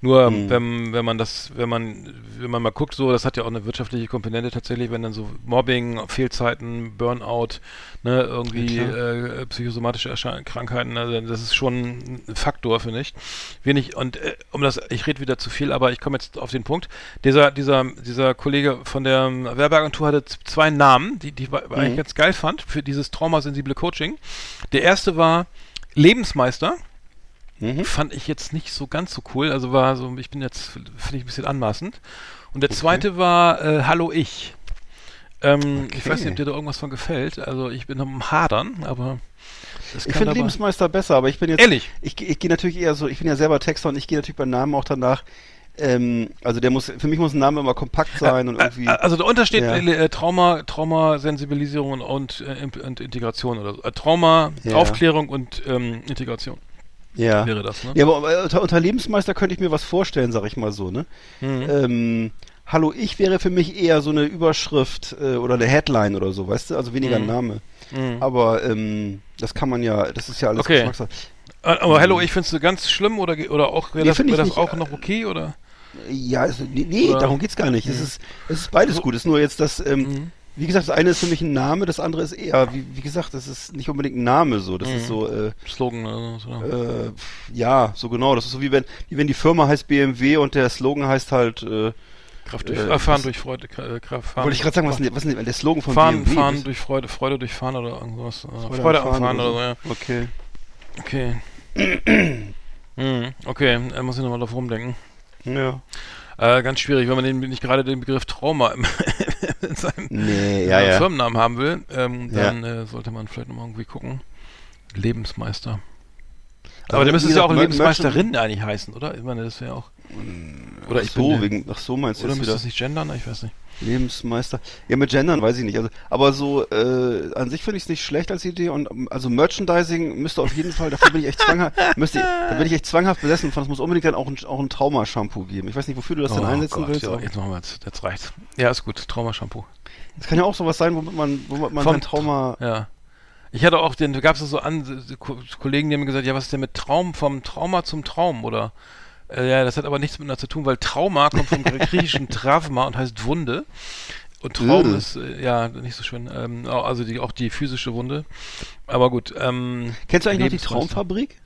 Nur wenn, wenn man das, wenn man, wenn man mal guckt, so, das hat ja auch eine wirtschaftliche Komponente tatsächlich, wenn dann so Mobbing, Fehlzeiten, Burnout, ne, irgendwie äh, psychosomatische Krankheiten, also das ist schon ein Faktor, finde ich. Wenig, und äh, um das, ich rede wieder zu viel, aber ich komme jetzt auf den Punkt. Dieser, dieser, dieser Kollege von der Werbeagentur hatte zwei Namen, die, die ich eigentlich ganz geil fand für dieses traumasensible Coaching. Der erste war Lebensmeister. Mhm. Fand ich jetzt nicht so ganz so cool. Also war so, ich bin jetzt, finde ich ein bisschen anmaßend. Und der zweite war äh, Hallo Ich. Ähm, Ich Okay. weiß nicht, ob dir da irgendwas von gefällt. Also ich bin am Hadern, aber Ich finde Lebensmeister besser, aber ich bin jetzt. Ehrlich? Ich, ich gehe natürlich eher so, ich bin ja selber Texter und ich gehe natürlich beim Namen auch danach. Ähm, also der muss, für mich muss ein Name immer kompakt sein und irgendwie. Also darunter steht Ja. äh, Trauma, Traumasensibilisierung und, äh, und Integration oder so. Äh, Trauma, Ja. Aufklärung und ähm, Integration ja. wäre das, ne? Ja, aber äh, unter, unter Lebensmeister könnte ich mir was vorstellen, sag ich mal so, ne? Mhm. Ähm, Hallo, ich wäre für mich eher so eine Überschrift äh, oder eine Headline oder so, weißt du? Also weniger ein Mhm. Name. Mhm. Aber ähm, das kann man ja, das ist ja alles Okay. Geschmackssache. Äh, Aber Hello, ich findest du ganz schlimm oder, ge- oder auch, wäre Nee, das, wär das auch noch okay oder? Ja, also, nee, nee Oder- darum geht's gar nicht. Es ist, es ist beides gut. Es ist nur jetzt das, ähm, Mhm. wie gesagt, das eine ist für mich ein Name, das andere ist eher, wie, wie gesagt, das ist nicht unbedingt ein Name so. Das ist Mhm. so, äh, Slogan oder so. äh, ja, so genau. Das ist so wie wenn, wie wenn die Firma heißt BMW und der Slogan heißt halt, äh, Kraft durch, äh, äh, fahren was- durch Freude, äh, Kraft, fahren. wollte ich gerade sagen, was ist denn, der Slogan von fahren, BMW? fahren durch Freude, Freude durch Fahren oder irgendwas. Äh, Freude Freude, am Fahren Fahren oder oder so. so, ja. Okay. Okay. mhm, okay, da muss ich nochmal drauf rumdenken. Ja. Äh, ganz schwierig, wenn man den, nicht gerade den Begriff Trauma im, in seinem Nee, ja, äh, ja. Firmennamen haben will, ähm, Ja. dann äh, sollte man vielleicht nochmal irgendwie gucken. Lebensmeister. Also, Aber der müsste wie es ja auch Lebensmeisterin eigentlich heißen, oder? Ich meine, das wäre ja auch. Oder Ach ich so, bin wegen, ach so meinst du Oder müsste es nicht gendern? Ich weiß nicht. Lebensmeister. Ja, mit Gendern weiß ich nicht. Also, aber so äh, an sich finde ich es nicht schlecht als Idee und ähm, also Merchandising müsste auf jeden Fall, dafür bin ich echt zwanghaft, müsste, da bin ich echt zwanghaft besessen von, es muss unbedingt dann auch ein, auch ein Trauma-Shampoo geben. Ich weiß nicht, wofür du das denn einsetzen Gott, willst. ja, jetzt machen wir jetzt, jetzt reicht's. Ja, ist gut. Traumashampoo. Es kann ja auch sowas sein, womit man, womit man Vom sein Trauma. Ja. Ich hatte auch den, gab es so an, Kollegen, die haben mir gesagt, ja, was ist denn mit Traum, vom Trauma zum Traum, oder? Äh, ja, das hat aber nichts miteinander zu tun, weil Trauma kommt vom griechischen Travma und heißt Wunde. Und Traum Äh. ist, äh, ja, nicht so schön. Ähm, also die, auch die physische Wunde. Aber gut. Ähm, Kennst du eigentlich noch die. Traumfabrik?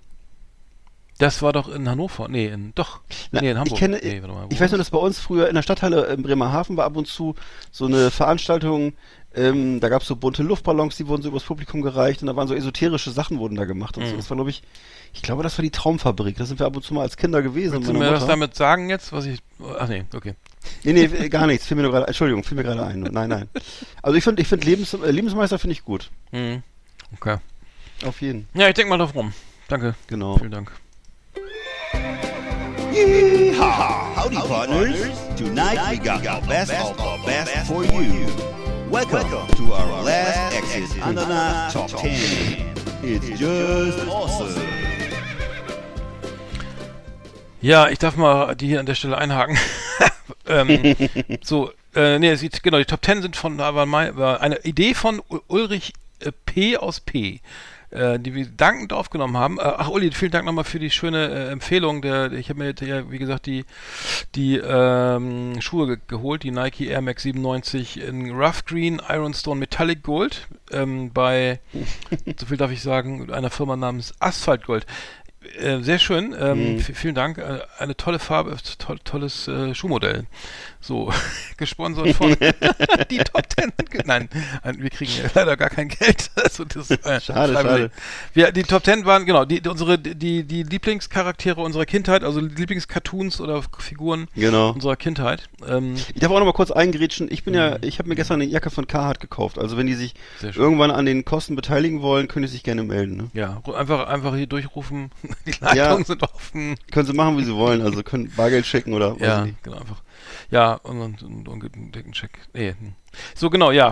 Das war doch in Hannover. Nee, in, doch. Na, nee, in Hamburg. Ich kenne, nee, mal, ich weiß nur, dass bei uns früher in der Stadthalle in Bremerhaven war ab und zu so eine Veranstaltung, ähm, da gab es so bunte Luftballons, die wurden so übers Publikum gereicht und da waren so esoterische Sachen wurden da gemacht und so. Mhm. Das war, glaube ich, ich glaube, das war die Traumfabrik. Da sind wir ab und zu mal als Kinder gewesen. Willst du mir meiner was Mutter. damit sagen jetzt, was ich. Ach nee, okay. Nee, nee, äh, gar nichts. Fiel mir nur gerade, Entschuldigung, fiel mir gerade ein. Nein, nein. Also ich finde, ich finde Lebens, äh, Lebensmeister finde ich gut. Mhm. Okay. Auf jeden. Ja, ich denke mal drauf rum. Danke. Genau. Vielen Dank. Yeehaw! Howdy, partners. Tonight we got our best of our best for you. Welcome to our last Exit Andana Top 10. It's just awesome. Ja, ich darf mal die hier an der Stelle einhaken. ähm, so, äh, nee, es sieht, genau, die Top 10 sind von, war, mein, war eine Idee von Ulrich äh, P. aus P. Äh, die wir dankend aufgenommen haben. Äh, ach, Uli, vielen Dank nochmal für die schöne äh, Empfehlung. Der, ich habe mir jetzt ja, wie gesagt, die, die ähm, Schuhe ge geholt, die Nike Air Max 97 in Rough Green Ironstone Metallic Gold ähm, bei, so viel darf ich sagen, einer Firma namens Asphalt Gold. Äh, sehr schön, ähm, v- vielen Dank. Eine tolle Farbe, toll, tolles äh, Schuhmodell. So, gesponsert von die Top Ten. Nein, ein- wir kriegen ja leider gar kein Geld. Also das, äh, Schade, schade. Wir, die Top Ten waren, genau, die, unsere, die, die Lieblingscharaktere unserer Kindheit, also Lieblingscartoons oder Figuren Genau. unserer Kindheit. Ähm, Ich darf auch noch mal kurz eingrätschen. Ich bin ja, ich habe mir gestern eine Jacke von Carhartt gekauft. Also wenn die sich Mhm. Irgendwann an den Kosten beteiligen wollen, können die sich gerne melden. Ne? ja, einfach, einfach hier durchrufen. Die Leitungen sind offen. Können sie machen, wie sie wollen. Also können Bargeld schicken oder ich Ja, genau, einfach. Ja, und, und, und, und einen dicken Check. Nee. hm. So, genau, ja.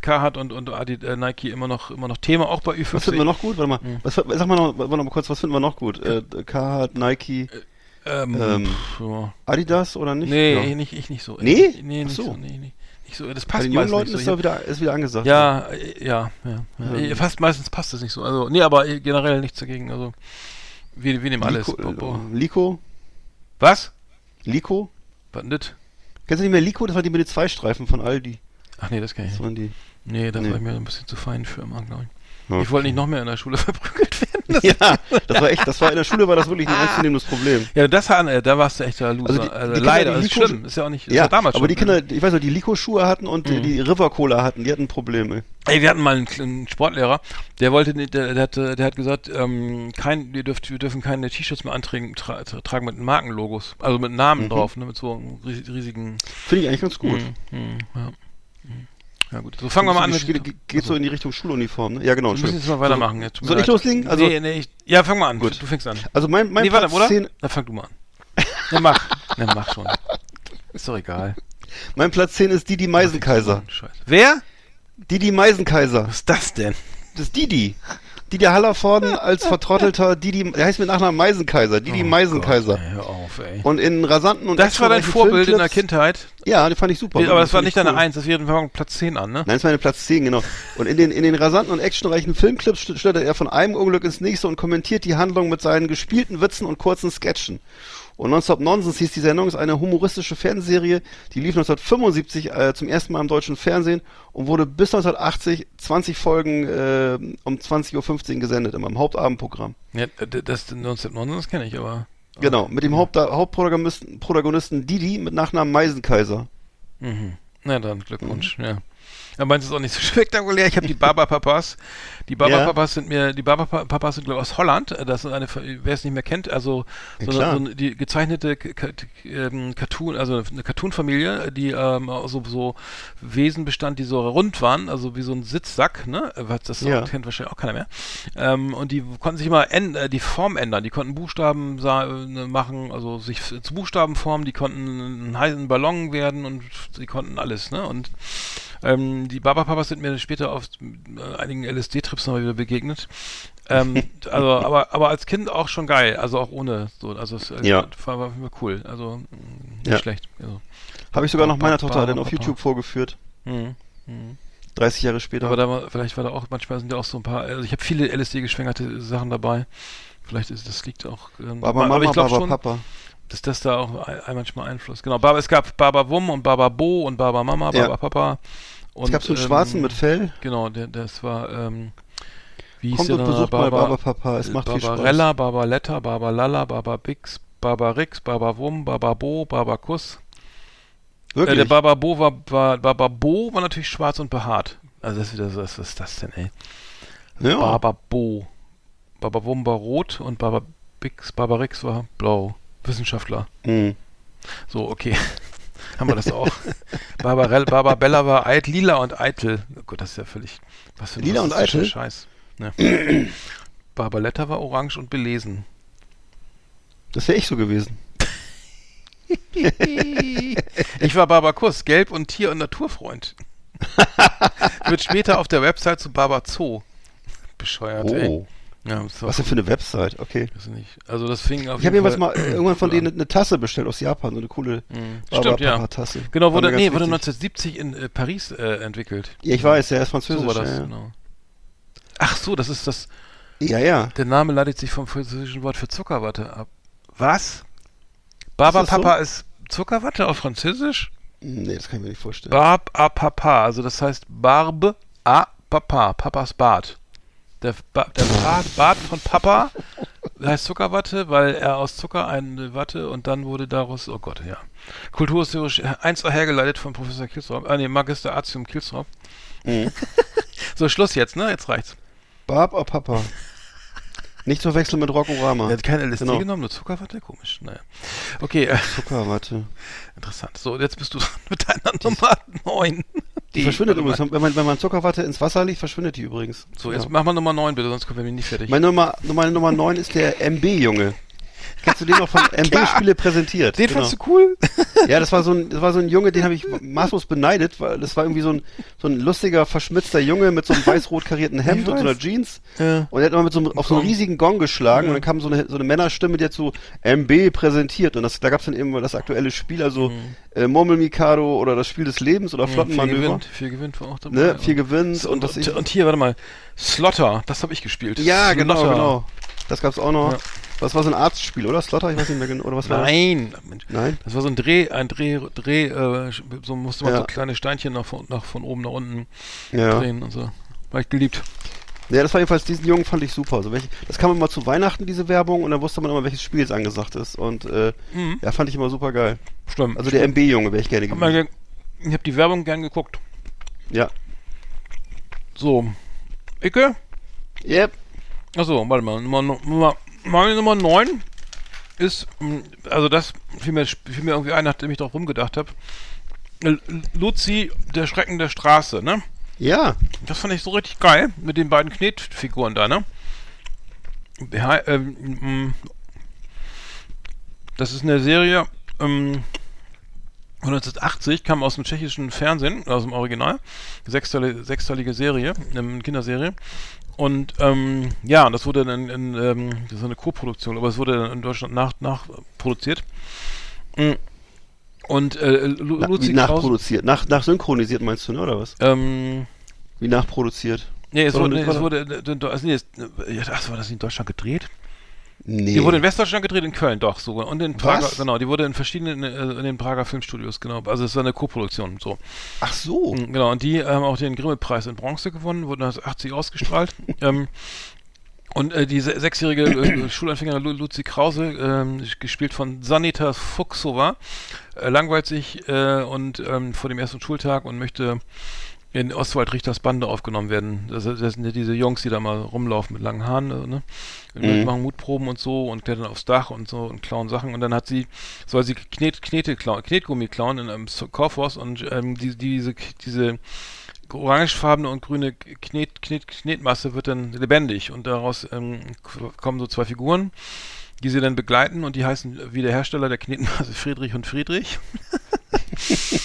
Carhartt und, und Adi, äh, Nike immer noch, immer noch Thema, auch bei Ü50. Was finden wir noch gut? Warte mal. Mhm. Was, sag mal noch, warte mal kurz, was finden wir noch gut? Äh, Carhartt, Nike, Ähm, Ähm, pff, ja. Adidas oder nicht? Nee, Ja. ich nicht, ich nicht so. Nee? Ich, nee, nicht so. so. Nee, nee, nicht so. Das Bei passt den jungen Leuten nicht ist so. wieder, ist wieder angesagt. Ja, äh, ja, ja. ja. Ähm. Äh, Fast meistens passt das nicht so. Also, nee, aber äh, generell nichts dagegen. Also, wir, wir nehmen alles. Lico, äh, Lico, Was? Lico. Was das? Kennst du nicht mehr Lico? Das waren die mit den zwei Streifen von Aldi. Ach nee, das kann ich Das nicht. waren die. Nee, das Nee. war ich mir ein bisschen zu fein für immer, glaube ich. Okay. Ich wollte nicht noch mehr in der Schule verprügelt werden. Ja, das war echt, das war in der Schule war das wirklich ein ernstzunehmendes Problem. Ja, das äh, da warst du echt der Loser. Also Also, die- die Kinder, leider, die das ist Lico- schlimm. Ist ja auch nicht, Ja, damals aber die schon, ne? Kinder, ich weiß noch, die Lico-Schuhe hatten und Mhm. die River Cola hatten, die hatten Probleme. Ey, wir hatten mal einen, einen Sportlehrer, der wollte, nicht- der, der, hat, der hat gesagt, ähm, kein, wir, dürft, wir dürfen keine T-Shirts mehr antragen, tra, tra, tragen mit Markenlogos, also mit Namen Mhm. drauf, ne, mit so riesigen. Finde ich eigentlich ganz gut. Mhm, mhm, ja. Ja gut, so fangen wir mal an. Geht, mit- geht, geht so in die Richtung Schuluniform, ne? Ja, genau. wir müssen jetzt mal weitermachen. Mir Soll ich loslegen? Also- nee, nee, ich, ja, fang mal an. Gut. Du fängst an. Also mein, mein nee, Platz warte, oder? 10, Dann fang du mal an. Ja, mach. Ja, mach schon. Ist doch egal. mein Platz 10 ist Didi Meisenkaiser. Scheiße. Wer? Didi Meisenkaiser. Was ist das denn? Das ist Didi. Didi Hallervorden als vertrottelter Didi, der heißt mit Nachnamen Meisenkaiser. Didi Oh Meisenkaiser. Gott, ey, hör auf, ey. Und in rasanten und Das war dein actionreichen Vorbild in der Filmclips- Kindheit. Ja, den fand ich super. aber das war nicht ich deine cool. Eins, das wäre von Platz 10 an, ne? Nein, das war eine Platz 10, genau. Und in den, in den rasanten und actionreichen Filmclips schlittert er von einem Unglück ins nächste und kommentiert die Handlung mit seinen gespielten Witzen und kurzen Sketchen. Und Nonstop Nonsense hieß die Sendung, ist eine humoristische Fernsehserie, die lief 1975 äh, zum ersten Mal im deutschen Fernsehen und wurde bis 1980 20 Folgen äh, um 20.15 Uhr gesendet, immer im Hauptabendprogramm. Ja, das 1909, das kenne ich, aber. Genau, mit dem Haupt Hauptprotagonisten Protagonisten Didi mit Nachnamen Meisenkaiser. Mhm. Na dann, Glückwunsch, ja. Ja, meins ist auch nicht so spektakulär. Ich habe die Baba-Papas. Die Baba-Papas sind mir, die Baba-Papas sind, glaube ich, aus Holland. Das ist eine, wer es nicht mehr kennt, also Ja, so, eine, so die gezeichnete ähm, Cartoon, also eine Cartoon-Familie, die ähm, so, so Wesen bestand, die so rund waren, also wie so ein Sitzsack, ne? Das Ja. kennt wahrscheinlich auch keiner mehr. Ähm, und die konnten sich immer äh, die Form ändern. Die konnten Buchstaben äh, machen, also sich zu Buchstaben formen, die konnten ein heißen Ballon werden und sie konnten alles, ne? Und ähm, die Baba-Papas sind mir später auf äh, einigen LSD-Trips noch mal wieder begegnet. Ähm, also, aber, aber als Kind auch schon geil, also auch ohne so, also es äh, Ja. war, war cool, also mh, nicht Ja. schlecht. Also, Habe ich sogar noch meiner Tochter dann auf YouTube vorgeführt. mh, mh. 30 Jahre später. Aber da war, vielleicht war da auch, manchmal sind ja auch so ein paar, also ich habe viele LSD-geschwängerte Sachen dabei. Vielleicht ist das liegt auch. Ähm, Baba Mama, aber ich glaube schon, Papa. Dass das da auch ein, manchmal Einfluss. Genau, Baba, es gab Baba Wum und Baba Bo und Baba Mama, Ja. Baba Papa. Und, Es gab so einen ähm, schwarzen mit Fell. Genau, der, das war, ähm, wie hieß Kommt und besucht mal Baba Papa, es macht viel Spaß. Barbarella, Barbarella, Barbalala, Baba Bix, Baba Rix, Baba Wum, Baba Bo, Baba Kuss. Äh, Wirklich? der Baba Bo war, war, Baba Bo war natürlich schwarz und behaart. Also das ist wieder so, was ist das denn, ey? ja. Baba Bo. Baba Wum war rot und Baba Bix, Baba Rix war blau. Wissenschaftler. Hm. So, okay. Haben wir das auch. Barbarell, Barbabella war eit, lila und eitel. Oh Gott, das ist ja völlig. Was für ein Lila und eitel? Scheiß. Ne. Barbaletta war orange und belesen. Das wäre ich so gewesen. Ich war Barbakuss, gelb und Tier- und Naturfreund. Wird später auf der Website zu Barber Zoo. Bescheuert, ey. Ja, Was denn für eine Website? Okay. Also das fing auf Ich habe jedenfalls mal äh, irgendwann von denen eine Tasse bestellt aus Japan, so eine coole Mhm. Stimmt, ja. Papa Tasse. Genau, wurde, nee, wurde wichtig. 1970 in äh, Paris äh, entwickelt. Ja, ich weiß, er ist französisch. So war das, ja, genau. Ach so, das ist das. ja, ja. Der Name leitet sich vom französischen Wort für Zuckerwatte ab. Was? Baba Ist das so? Papa ist Zuckerwatte auf Französisch? Nee, das kann ich mir nicht vorstellen. Barb a Papa, also das heißt Barbe a Papa, Papas Bart. Der, ba der Bart, Bart von Papa heißt Zuckerwatte, weil er aus Zucker eine Watte und dann wurde daraus, oh Gott, ja. Kulturhistorisch eins hergeleitet von Professor Kilsrop, ah nee, Magister Artium Kilsrop. Mhm. So, Schluss jetzt, ne? Jetzt reicht's. Barb a Papa. Nicht zu verwechseln mit Rockorama. Er hat keine LSD Genau. genommen, nur Zuckerwatte? Komisch, naja. Okay, äh, Zuckerwatte. interessant. So, jetzt bist du dran mit deiner Nummer 9. Die verschwindet übrigens. Wenn man, wenn man Zuckerwatte ins Wasser legt, verschwindet die übrigens. So, jetzt ja. mach mal Nummer 9 bitte, sonst kommen wir nicht fertig. Meine Nummer, meine Nummer 9 ist der MB-Junge. Kennst du den noch von MB-Spiele präsentiert? Den Genau. fandst du cool? Ja, das war so ein, das war so ein Junge, den habe ich maßlos beneidet, weil das war irgendwie so ein, so ein lustiger, verschmitzter Junge mit so einem weiß-rot karierten Hemd und so einer. Jeans. Ja. Und er hat immer mit so einem, auf so einen riesigen Gong geschlagen Ja. und dann kam so eine, so eine Männerstimme, die hat so MB präsentiert und das, da gab es dann eben das aktuelle Spiel, also äh, Murmel Mikado oder das Spiel des Lebens oder viel Flottenmanöver. gewinnt, viel gewinnt war auch dabei. Ne, viel und, gewinnt und, und, und, ich, und hier, warte mal, Slotter, das habe ich gespielt. Ja, genau, Slotter. genau. Das gab's auch noch. Ja. Das war so ein Arztspiel, oder? Slotter? Ich weiß nicht mehr genau. Oder was war Nein, Mensch. das? Nein. Das war so ein Dreh, ein Dreh, Dreh, äh, so musste man Ja. so kleine Steinchen nach, von- nach von oben nach unten Ja. drehen und so. War ich geliebt. Ja, das war jedenfalls, diesen Jungen fand ich super. Also welche, das kam immer zu Weihnachten, diese Werbung, und dann wusste man immer, welches Spiel jetzt angesagt ist. Und äh, Mhm. ja, fand ich immer super geil. Stimmt. Also der MB-Junge wäre ich gerne gewesen. ge- ich habe die Werbung gern geguckt. Ja. So. Icke? Yep. Achso, warte mal. Nummer, Nummer, meine Nummer 9 ist, mh, also das fiel mir, fiel mir irgendwie ein, nachdem ich drauf rumgedacht habe. Luzi, der Schrecken der Straße, ne? Ja. Das fand ich so richtig geil mit den beiden Knetfiguren da, ne? Ja, ähm, mm, das ist eine Serie, ähm, von 1980, kam aus dem tschechischen Fernsehen, aus dem Original. Sechsteilige, sechsteilige Serie, eine Kinderserie. Und ähm, ja, das wurde dann in, ähm, das ist eine Co-Produktion, aber es wurde dann in Deutschland nach, nachproduziert. Mm. Und äh, Lu- Na, Luzi wie nachproduziert. Nach, nachsynchronisiert meinst du, ne? Oder was? ähm, Wie nachproduziert? Nee, es wurde, nicht, es wurde, äh, also nee, es, äh, ach, war das in Deutschland gedreht? Nee. Die wurde in Westdeutschland gedreht, in Köln, doch, sogar. Und in Prager, Was? genau, die wurde in verschiedenen, äh, in den Prager Filmstudios, genau. Also es war eine Co-Produktion, so. Ach so. Mhm, Genau, und die haben auch den Grimme-Preis in Bronze gewonnen, wurde 1980 ausgestrahlt. ähm, und äh, die se- sechsjährige äh, Schulanfängerin Lu Luzi Krause, ähm, gespielt von Sanita Fuchsova, äh, langweilt sich äh, und ähm, vor dem ersten Schultag und möchte in Ostwald Richters Bande aufgenommen werden. Das, das sind ja diese Jungs, die da mal rumlaufen mit langen Haaren, ne? Und Mhm. machen Mutproben und so und klettern aufs Dach und so und klauen Sachen. Und dann hat sie, soll sie Knet, Knete klauen, Knetgummi klauen in einem Kaufhaus und ähm, die, diese, diese orangefarbene und grüne Knet, Knet, Knetmasse wird dann lebendig und daraus ähm, kommen so zwei Figuren, die sie dann begleiten und die heißen wie der Hersteller der Knetmasse Friedrich und Friedrich.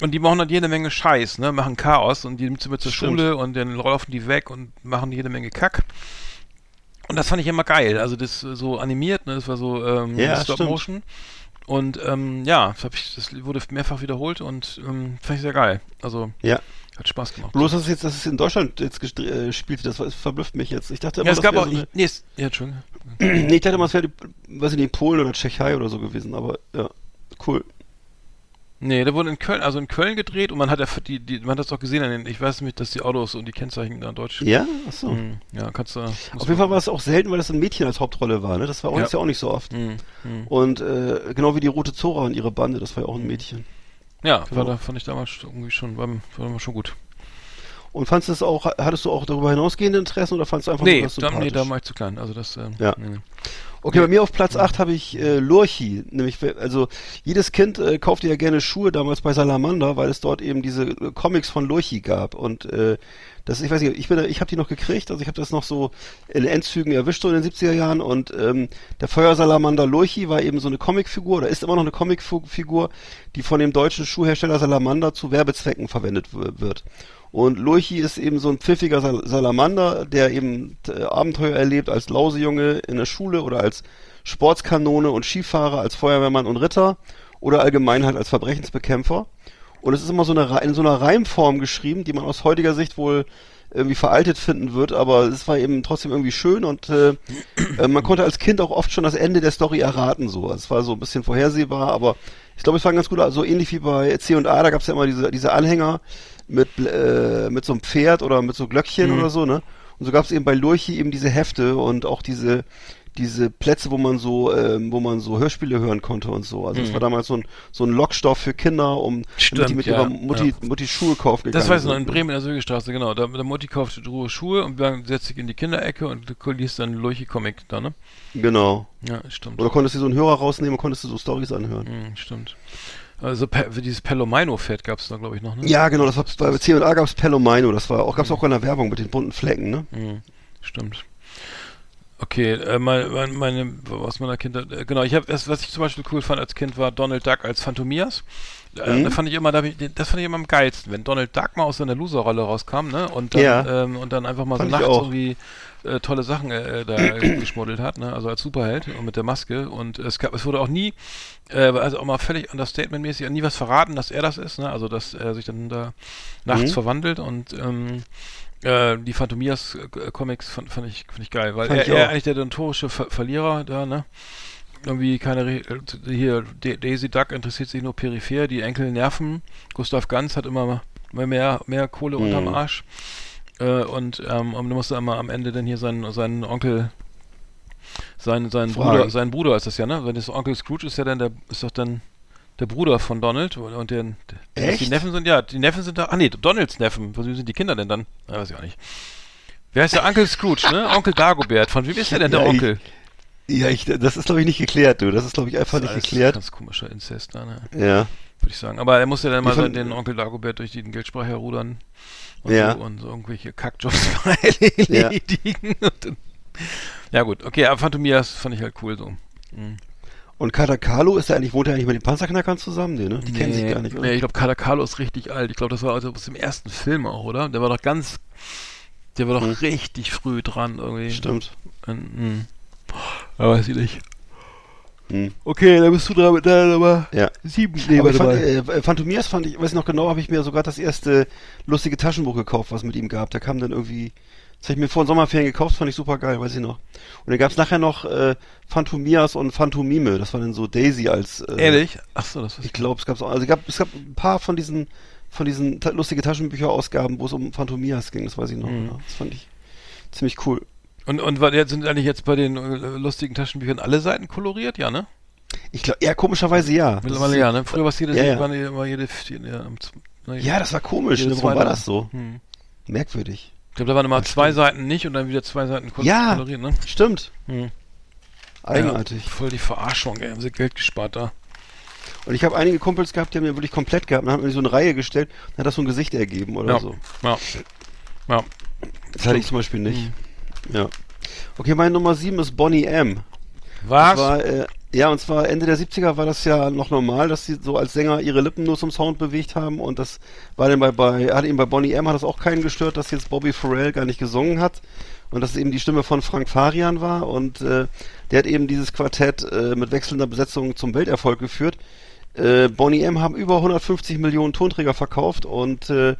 und die machen dann jede Menge Scheiß, ne, machen Chaos und die nimmt sie mit zur Stimmt. Schule und dann laufen die weg und machen jede Menge Kack. Und das fand ich immer geil. Also das äh, so animiert, ne, das war so ähm, Ja, Stop stimmt. Motion. Und ähm, ja, das, ich, das wurde mehrfach wiederholt und ähm, fand ich sehr geil. Also Ja. hat Spaß gemacht. Bloß, dass es jetzt, dass es in Deutschland jetzt äh, spielt, das, das verblüfft mich jetzt. Ich dachte immer, ja, es gab wäre auch. so ich, nee, es, ja, Entschuldigung. eine, nee, ich dachte immer, es wäre, weiß ich nicht, Polen oder Tschechei oder so gewesen, aber ja, cool. Nee, der wurde in Köln, also in Köln gedreht und man hat ja für die, die man hat das doch gesehen an den, ich weiß nicht, dass die Autos und die Kennzeichen da deutsch. Ja? Achso. Hm, ja, kannst du. Auf jeden Fall war es auch selten, weil das ein Mädchen als Hauptrolle war, ne? Das war auch Ja. ja auch nicht so oft. Hm, hm. Und äh, genau wie die Rote Zora und ihre Bande, das war ja auch ein Mädchen. Ja, Genau. war da, fand ich damals irgendwie schon, war, war schon gut. Und fandst du es auch, hattest du auch darüber hinausgehende Interessen oder fandst du einfach Nee, nur das da, nee, sympathisch? da war ich zu klein. Also das, ähm, Ja. nee, nee. Okay, bei mir auf Platz 8 habe ich äh, Lurchi. Nämlich, also jedes Kind äh, kaufte ja gerne Schuhe damals bei Salamander, weil es dort eben diese äh, Comics von Lurchi gab. Und äh, das, ich weiß nicht, ich bin, ich habe die noch gekriegt, also ich habe das noch so in Endzügen erwischt so in den 70er Jahren. Und ähm, der Feuersalamander Lurchi war eben so eine Comicfigur, oder ist immer noch eine Comicfigur, die von dem deutschen Schuhhersteller Salamander zu Werbezwecken verwendet wird. Und Lurchi ist eben so ein pfiffiger Sal Salamander, der eben äh, Abenteuer erlebt als Lausejunge in der Schule oder als Sportskanone und Skifahrer, als Feuerwehrmann und Ritter oder allgemein halt als Verbrechensbekämpfer. Und es ist immer so eine, in so einer Reimform geschrieben, die man aus heutiger Sicht wohl irgendwie veraltet finden wird, aber es war eben trotzdem irgendwie schön und äh, äh, man konnte als Kind auch oft schon das Ende der Story erraten. So, es war so ein bisschen vorhersehbar, aber ich glaube, es war ganz gut, also ähnlich wie bei C und A, da gab es ja immer diese, diese Anhänger mit äh, mit so einem Pferd oder mit so Glöckchen Mhm. oder so, ne? Und so gab es eben bei Lurchi eben diese Hefte und auch diese diese Plätze, wo man so, ähm, wo man so Hörspiele hören konnte und so. Also es Mhm. war damals so ein so ein Lockstoff für Kinder, um damit Stimmt, die mit ja, ihrer Mutti, ja. Mutti Schuhe kaufen Das weiß ich noch, in? Bremen in der Sögestraße, genau. Da, der Mutti kaufte Ruhe Schuhe und dann setzt sich in die Kinderecke und du liest dann Lurchi-Comic da, ne? Genau. Ja, stimmt. Oder konntest du so einen Hörer rausnehmen und konntest du so Stories anhören. Hm, stimmt. Also dieses Pelomino-Pferd gab es da, glaube ich, noch, ne? Ja, genau, das war bei C&A gab's Pelomino, das war auch, gab's auch in der Werbung mit den bunten Flecken, ne? Hm, stimmt. Okay, äh, mein, mein, meine, aus meiner Kindheit, äh, genau, ich habe, was ich zum Beispiel cool fand als Kind war Donald Duck als Phantomias. Äh, Mhm. Da fand ich immer, da hab ich, das fand ich immer am geilsten, wenn Donald Duck mal aus seiner Loser-Rolle rauskam, ne? Und dann, Ja. ähm, und dann einfach mal so nachts irgendwie äh, tolle Sachen äh, da geschmuddelt hat, ne? Also als Superheld und mit der Maske. Und es gab, es wurde auch nie, äh, also auch mal völlig understatement-mäßig, nie was verraten, dass er das ist, ne? Also dass er sich dann da nachts Mhm. verwandelt und ähm, äh, die Phantomias-Comics fand, fand, ich, fand ich geil, weil er, er eigentlich der notorische Ver Verlierer da, ne? Irgendwie keine, Re äh, hier, Da- Daisy Duck interessiert sich nur peripher, die Enkel nerven. Gustav Ganz hat immer mehr, mehr, Kohle unterm Mhm. Arsch. Äh, und, ähm, und du musst immer am Ende dann hier seinen, seinen Onkel, seinen, seinen Fragen. Bruder, sein Bruder ist das ja, ne? Wenn das Onkel Scrooge ist ja dann der, ist doch dann der Bruder von Donald und der, der Echt? die Neffen sind, ja, die Neffen sind da, ah nee, Donalds Neffen, wie sind die Kinder denn dann? Ja, weiß ich auch nicht. Wer ist der Onkel Scrooge, ne? Onkel Dagobert, von wem ist der denn der Ja, ich- Onkel? Ja, ich, das ist glaube ich nicht geklärt, du. Das ist glaube ich einfach nicht Alles geklärt. Ganz komischer Inzest da, ne? Ja. Würde ich sagen. Aber er muss ja dann mal den Onkel Dagobert durch den Geldspeicher rudern und, Ja. so, und so irgendwelche Kackjobs erledigen. Dann, ja gut, okay, aber Phantomias fand ich halt cool so. Mhm. Und Katakalo ist ja eigentlich, wohnt er eigentlich mit den Panzerknackern zusammen? Nee, ne? Die kennen sich gar nicht, oder? Nee, ich glaube, Kader Carlo ist richtig alt. Ich glaube, das war also aus dem ersten Film auch, oder? Der war doch ganz, der war doch Hm. richtig früh dran irgendwie. Stimmt. Und, mh. Ja, weiß ich nicht. Hm. Okay, dann bist du dran mit deiner Nummer Ja. sieben. Aber ich fand, äh, Phantomias fand ich, weiß noch genau, habe ich mir sogar das erste lustige Taschenbuch gekauft, was mit ihm gab. Da kam dann irgendwie, das habe ich mir vor den Sommerferien gekauft, fand ich super geil, weiß ich noch. Und dann gab es nachher noch äh, Phantomias und Phantomime, das war dann so Daisy als äh, Ehrlich? Ach so, das Ich ist glaube, es gab auch, also es gab, es gab ein paar von diesen von diesen ta lustige Taschenbücherausgaben, wo es um Phantomias ging, das weiß ich noch. Mhm. Ja, das fand ich ziemlich cool. Und, und sind eigentlich jetzt bei den äh, lustigen Taschenbüchern alle Seiten koloriert, ja, ne? Ich glaube, ja, komischerweise ja. Mittlerweile ja, ne? Früher war es jede, Ja, ja. jede, jede, ja, ne, Ja, das war komisch. Ne? Warum war das so? Hm. Merkwürdig. Ich glaube, da waren immer Das zwei stimmt. Seiten nicht und dann wieder zwei Seiten kol Ja. koloriert, ne? Stimmt. Hm. Eigenartig. Ja, voll die Verarschung, ey. Haben sie Geld gespart da. Und ich habe einige Kumpels gehabt, die haben mir wirklich komplett gehabt und haben mir so eine Reihe gestellt und hat das so ein Gesicht ergeben oder Ja. so. Ja. Ja. Das hatte ich zum Beispiel nicht. Mhm. Ja. Okay, meine Nummer 7 ist Bonnie M. Was? War, äh, ja, und zwar Ende der 70er war das ja noch normal, dass sie so als Sänger ihre Lippen nur zum Sound bewegt haben und das war dann bei, bei hat eben bei Bonnie M hat das auch keinen gestört, dass jetzt Bobby Farrell gar nicht gesungen hat und dass es eben die Stimme von Frank Farian war und äh, der hat eben dieses Quartett äh, mit wechselnder Besetzung zum Welterfolg geführt. Äh, Bonnie M haben über 150 Millionen Tonträger verkauft und äh,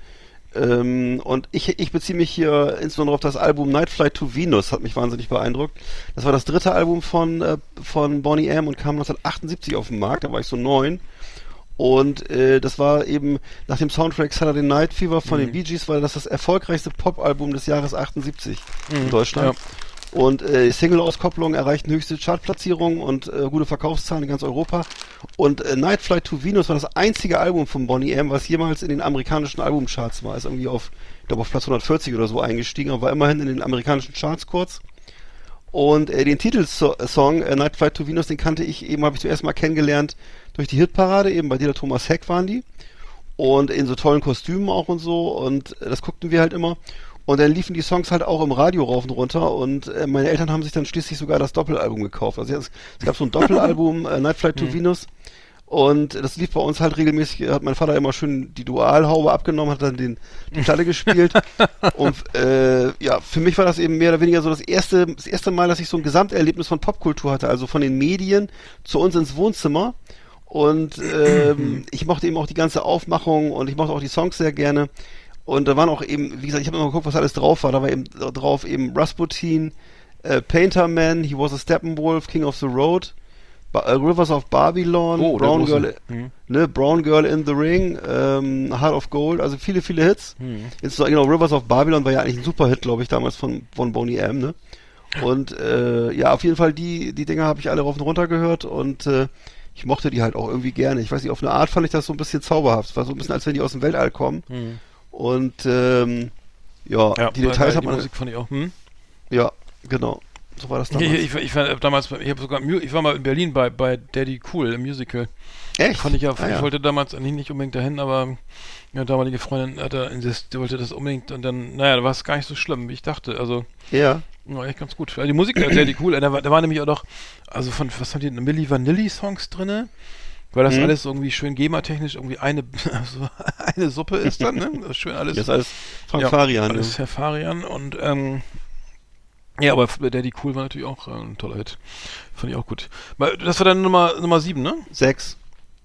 ähm, und ich, ich beziehe mich hier insbesondere auf das Album Night Flight to Venus, hat mich wahnsinnig beeindruckt. Das war das dritte Album von, äh, von Bonnie M und kam 1978 auf den Markt, da war ich so neun. Und äh, das war eben nach dem Soundtrack Saturday Night Fever von den Bee Gees war das das erfolgreichste Popalbum des Jahres 78 in Deutschland. Und äh, Single-Auskopplungen erreichten höchste Chartplatzierungen und äh, gute Verkaufszahlen in ganz Europa. Und äh, Night Flight to Venus war das einzige Album von Bonnie M, was jemals in den amerikanischen Albumcharts war. Ist irgendwie auf, ich glaube auf Platz 140 oder so eingestiegen, aber war immerhin in den amerikanischen Charts kurz. Und äh, den Titelsong äh, Night Flight to Venus, den kannte ich eben, habe ich zuerst mal kennengelernt durch die Hitparade, eben bei dir der Thomas Heck waren die. Und in so tollen Kostümen auch und so. Und äh, das guckten wir halt immer. Und dann liefen die Songs halt auch im Radio rauf und runter. Und äh, meine Eltern haben sich dann schließlich sogar das Doppelalbum gekauft. Also es, es gab so ein Doppelalbum, äh, Night Flight to Venus. Und das lief bei uns halt regelmäßig, hat mein Vater immer schön die Dualhaube abgenommen, hat dann den, die Platte gespielt. Und äh, ja, für mich war das eben mehr oder weniger so das erste, das erste Mal, dass ich so ein Gesamterlebnis von Popkultur hatte, also von den Medien zu uns ins Wohnzimmer. Und ähm, ich mochte eben auch die ganze Aufmachung und ich mochte auch die Songs sehr gerne. Und da waren auch eben, wie gesagt, ich habe immer geguckt, was alles drauf war. Da war eben drauf eben Rasputin, äh, Painter Man, He Was a Steppenwolf, King of the Road, ba äh, Rivers of Babylon, Oh, Brown. Girl, Mhm. ne, Brown Girl in the Ring, ähm, Heart of Gold, also viele, viele Hits. Jetzt so, genau, Rivers of Babylon war ja eigentlich ein super Hit, glaube ich, damals von, von Boney M, ne? Und äh, ja, auf jeden Fall die, die Dinger habe ich alle rauf und runter gehört und äh, ich mochte die halt auch irgendwie gerne. Ich weiß nicht, auf eine Art fand ich das so ein bisschen zauberhaft. Es war so ein bisschen, als wenn die aus dem Weltall kommen. Und ähm, ja, Ja, die Details die hat man. Musik fand ich auch. Hm? Ja, genau. So war das Ich, damals. ich, ich war damals, ich habe sogar, ich war mal in Berlin bei, bei Daddy Cool im Musical. Echt? Fand ich ja, Ah, ich ja. wollte damals eigentlich nicht unbedingt dahin, aber ja, damalige Freundin hat da insist, die wollte das unbedingt und dann, naja, da war es gar nicht so schlimm, wie ich dachte. Also, Ja. war echt ganz gut. Also die Musik war Daddy Cool, da war, da war nämlich auch noch, also von, was haben die, Milli Vanilli Songs drinne? Weil das Mhm. alles irgendwie schön GEMA-technisch irgendwie eine, also eine Suppe ist dann, ne? Das ist schön alles. Das ist alles Frank ja, Farian. Alles ja. Herr Farian und ähm, ja, aber Daddy Cool war natürlich auch äh, ein toller Hit. Fand ich auch gut. Das war dann Nummer Nummer sieben, ne? Sechs.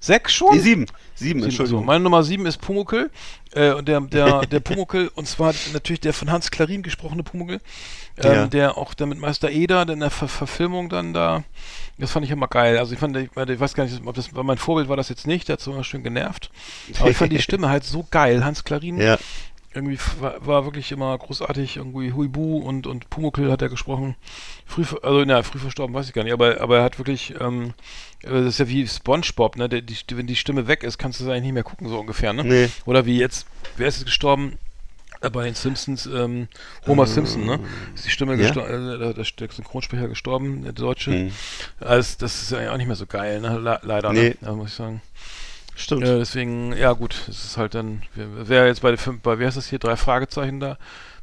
Sechs schon? Nee, sieben. Sieben, Entschuldigung. also meine Nummer sieben ist Pumuckel. Äh, und der, der, der Pumuckel, und zwar natürlich der von Hans Klarin gesprochene Pumuckel, ähm, Ja. der auch dann mit Meister Eder in der Ver Verfilmung dann da, das fand ich immer geil. Also ich fand, ich, ich weiß gar nicht, ob das mein Vorbild war das jetzt nicht, der hat so immer schön genervt. Aber ich fand die Stimme halt so geil. Hans Klarin Ja. irgendwie f- war, war wirklich immer großartig, irgendwie Huibu und, und Pumuckl hat er gesprochen. Früh, ver- also, na, früh verstorben, weiß ich gar nicht, aber, aber er hat wirklich, ähm, äh, das ist ja wie Spongebob, ne, der, die, Sti- wenn die Stimme weg ist, kannst du es eigentlich nicht mehr gucken, so ungefähr, ne? Nee. Oder wie jetzt, wer ist jetzt gestorben? Äh, Bei den Simpsons, ähm, Homer Simpson, ne? Ist die Stimme Ja? gestorben, äh, der, der Synchronsprecher gestorben, der Deutsche. Hm. Also, das ist ja auch nicht mehr so geil, ne? Le leider, Nee. ne? Ja, muss ich sagen. Stimmt. Ja, deswegen, ja gut, es ist halt dann, wer, wer jetzt bei, der Fünf- bei, wer ist das hier, drei Fragezeichen da,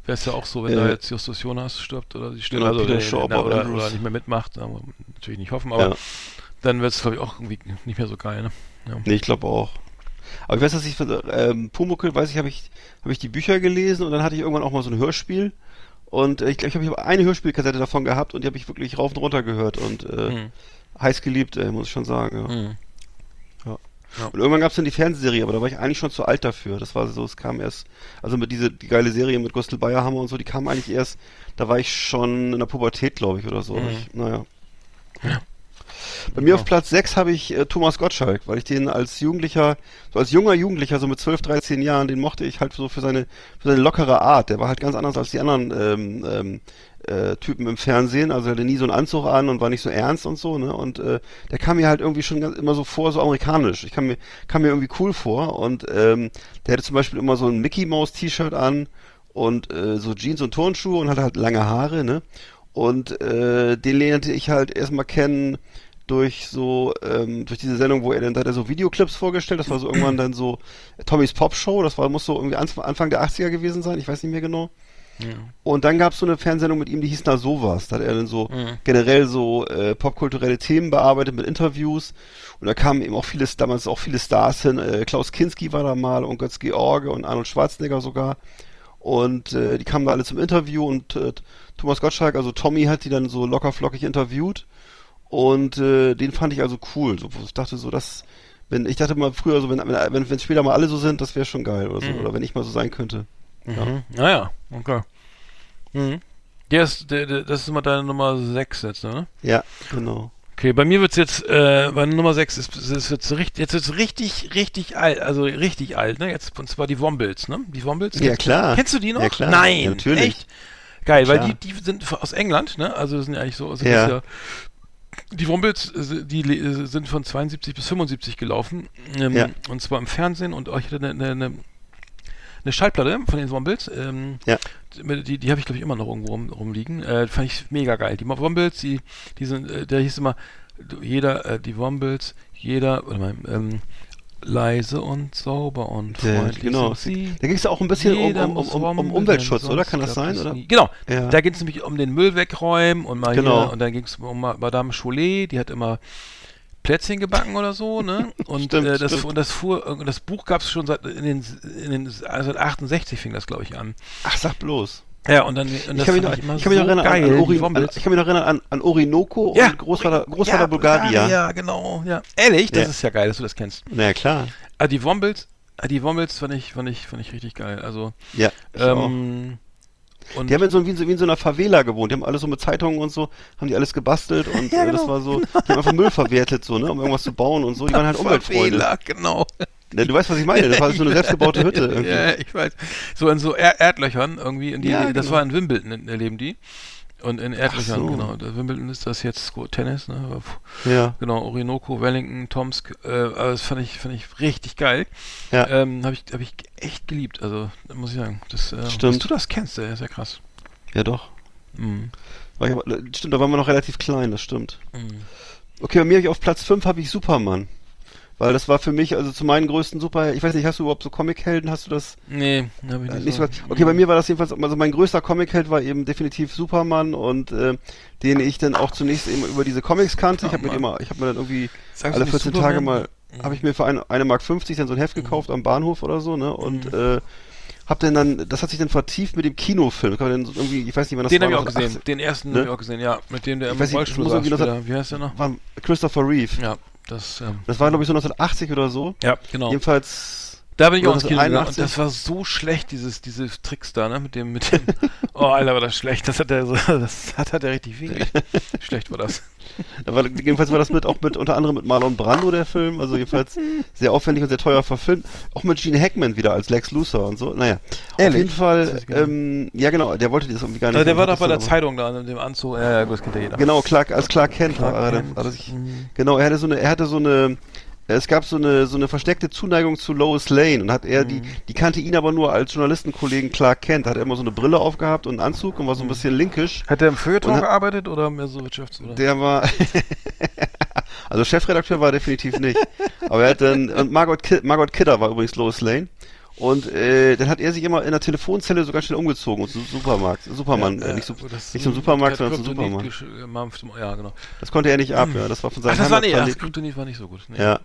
wäre es ja auch so, wenn Äh, da jetzt Justus Jonas stirbt oder die Stimme, genau, also oder, Andrews. oder nicht mehr mitmacht, natürlich nicht hoffen, aber Ja. Dann wird es glaube ich auch irgendwie nicht mehr so geil, ne? Ja. Nee, ich glaube auch. Aber ich weiß, dass ich für ähm, Pumuckl, weiß ich, habe ich, habe ich die Bücher gelesen und dann hatte ich irgendwann auch mal so ein Hörspiel. Und äh, ich glaube, ich habe hab eine Hörspielkassette davon gehabt und die habe ich wirklich rauf und runter gehört und äh, Hm. heiß geliebt, äh, muss ich schon sagen. Ja. Hm. Und irgendwann gab es dann die Fernsehserie, aber da war ich eigentlich schon zu alt dafür. Das war so, es kam erst, also mit diese die geile Serie mit Gustl Bayerhammer und so, die kam eigentlich erst, da war ich schon in der Pubertät, glaube ich, oder so. Mhm. Ich, naja. Bei mir auf Platz 6 habe ich äh, Thomas Gottschalk, weil ich den als Jugendlicher, so als junger Jugendlicher, so mit 12, 13 Jahren, den mochte ich halt so für seine, für seine lockere Art. Der war halt ganz anders als die anderen ähm, ähm, äh, Typen im Fernsehen. Also er hatte nie so einen Anzug an und war nicht so ernst und so, ne? Und äh, der kam mir halt irgendwie schon ganz, immer so vor, so amerikanisch. Ich kam mir, kam mir irgendwie cool vor. Und ähm, der hatte zum Beispiel immer so ein Mickey Mouse T-Shirt an und äh, so Jeans und Turnschuhe und hatte halt lange Haare, ne? Und äh, den lernte ich halt erstmal kennen durch so, ähm, durch diese Sendung, wo er dann, da hat er so Videoclips vorgestellt, das war so irgendwann dann so Tommys Pop Show, das war, muss so irgendwie Anf- Anfang der 80er gewesen sein, ich weiß nicht mehr genau. Und dann gab es so eine Fernsehsendung mit ihm, die hieß Na sowas. Da hat er dann so generell so äh, popkulturelle Themen bearbeitet mit Interviews. Und da kamen eben auch viele, damals auch viele Stars hin. Äh, Klaus Kinski war da mal und Götz George und Arnold Schwarzenegger sogar. Und äh, die kamen da alle zum Interview und äh, Thomas Gottschalk, also Tommy, hat die dann so locker flockig interviewt. Und äh, den fand ich also cool. So, ich dachte so, dass, wenn, ich dachte mal früher so, wenn, wenn, wenn, später mal alle so sind, das wäre schon geil oder so. Oder wenn ich mal so sein könnte. Mhm. Naja, okay. Mhm. Der ist, der, der, das ist immer deine Nummer 6 jetzt, ne? Ja, genau. Okay, bei mir wird's jetzt, äh, bei Nummer 6 ist, ist jetzt richtig, jetzt wird's richtig, richtig alt, also richtig alt, ne? Jetzt, und zwar die Wombils, ne? Die Wombils. Ja, klar. Kennst du die noch? Ja, klar. Nein, Ja, natürlich. Echt? Geil, weil Klar. die, die sind aus England, ne? Also sind ja eigentlich so, also Ja. das ist ja die Wombils, äh, die le- sind von 72 bis 75 gelaufen. Ähm, Ja. Und zwar im Fernsehen und ich hatte eine, eine, eine, Schallplatte von den Wombils. Ähm, Ja. Die, die habe ich, glaube ich, immer noch irgendwo rum, rumliegen. Äh, fand ich mega geil. Die Wombils, die, die sind, äh, der hieß immer, jeder, äh, die Wombils, jeder, warte mal, ähm, leise und sauber und Ja, freundlich genau. sie. Da ging es auch ein bisschen um, Jeder um, um, um, um Umweltschutz, oder? Kann das sein? Oder? Genau. Ja. Da geht es nämlich um den Müll wegräumen und mal Genau. hier, und dann ging es um Ma- Madame Cholet, die hat immer Plätzchen gebacken oder so, ne? Und Stimmt, äh, das, und das fuhr, das Buch gab es schon seit in den, in den also seit 68 fing das, glaube ich, an. Ach, sag bloß. Ja, und dann und Ich das kann mich noch, ich kann mich noch so erinnern geil, an, Ori, an, ich kann mich noch erinnern an, an Orinoco Ja. und Großvater, Großvater ja, Bulgaria. Ja, genau, ja. Ehrlich, das Ja. ist ja geil, dass du das kennst. Na ja, klar. Ah, die Wombils, ah, die Wombils fand ich, fand ich, fand ich richtig geil. Also, Ja, ähm, und Die haben in so, wie, in so, wie in so einer Favela gewohnt. Die haben alles so mit Zeitungen und so, haben die alles gebastelt und Ja, äh, das genau. war so, die haben einfach Müll verwertet, so, ne, um irgendwas zu bauen und so. Die waren halt Umweltfreunde. Favela, genau. Ne, du weißt, was ich meine. Das war so eine selbstgebaute Hütte irgendwie. Ja, ich weiß. So in so er Erdlöchern irgendwie. Die, Ja, Das genau. war in Wimbledon, in, leben die. Und in Erdlöchern, so. genau. Das Wimbledon ist das jetzt Tennis, ne? Ja, Genau, Orinoco, Wellington, Tomsk, äh, aber das fand ich, fand ich richtig geil. Ja. Ähm, habe ich, hab ich echt geliebt, also muss ich sagen. Das, äh, Stimmt. Dass du das kennst, äh, ist ja krass. ja doch. Mhm. Stimmt, da waren wir noch relativ klein, das stimmt. Mhm. Okay, bei mir auf Platz 5 habe ich Superman. Weil das war für mich, also zu meinen größten Super, ich weiß nicht, hast du überhaupt so Comichelden, hast du das? Nee, habe ich Äh, nicht, nicht so. so, okay, bei mir war das jedenfalls, also mein größter Comicheld war eben definitiv Superman und äh, den ich dann auch zunächst eben über diese Comics kannte. Ich habe mir immer, ich habe mir dann irgendwie Sagst alle nicht 14 Superman? Tage mal, Mhm. habe ich mir für eine, eine Mark 50 dann so ein Heft gekauft am Bahnhof oder so, ne? Und äh, hab dann dann, das hat sich dann vertieft mit dem Kinofilm. Kann man dann so irgendwie, ich weiß nicht, wann das Den habe ich auch 1980 gesehen. Den ersten ne? habe ich auch gesehen, ja. Mit dem der Ich im Rollstuhl saß. Wie heißt der noch? War Christopher Reeve. Ja, das, ähm, Das war glaube ich so 1980 oder so. ja, genau. Jedenfalls Da bin ich auch ins Kino gegangen 81. und das war so schlecht, dieses, diese Tricks da, ne, mit dem, mit dem, oh, Alter, war das schlecht, das hat er so, das hat, hat er richtig weh. schlecht war das. Da war, jedenfalls war das mit auch mit unter anderem mit Marlon Brando der Film, also jedenfalls sehr aufwendig und sehr teuer verfilmt. Auch mit Gene Hackman wieder als Lex Luthor und so. Naja, Ehrlich? auf jeden Fall, ähm, ja genau, der wollte das irgendwie gar nicht. Also der war doch bei der aber- Zeitung da, in dem Anzug, ja, ja, gut, das kennt ja jeder. Genau, Clark, als Clark Kent Clark war er. Kent. Genau, er hatte so eine, er hatte so eine, es gab so eine, so eine versteckte Zuneigung zu Lois Lane und hat er Mhm. die, die kannte ihn aber nur als Journalistenkollegen Clark Kent. Da hat er immer so eine Brille aufgehabt und einen Anzug und war so ein bisschen linkisch. Hat der im Feuilleton hat- gearbeitet oder mehr so Wirtschafts- oder? Der war, also Chefredakteur war er definitiv nicht. Aber er hat dann, und Margot, Ki Margot Kidder war übrigens Lois Lane. Und äh, dann hat er sich immer in der Telefonzelle so ganz schnell umgezogen und zum Supermarkt, Superman, äh, nicht, das- nicht zum Supermarkt, der sondern zum Kryptonit Superman. gesch- gemampft im- Ja, genau. Das konnte er nicht ab, ja. Das war von seinem Ach, das war nicht, ach, Heimatplaneten. Kryptonit war nicht so gut. Nee. Ja.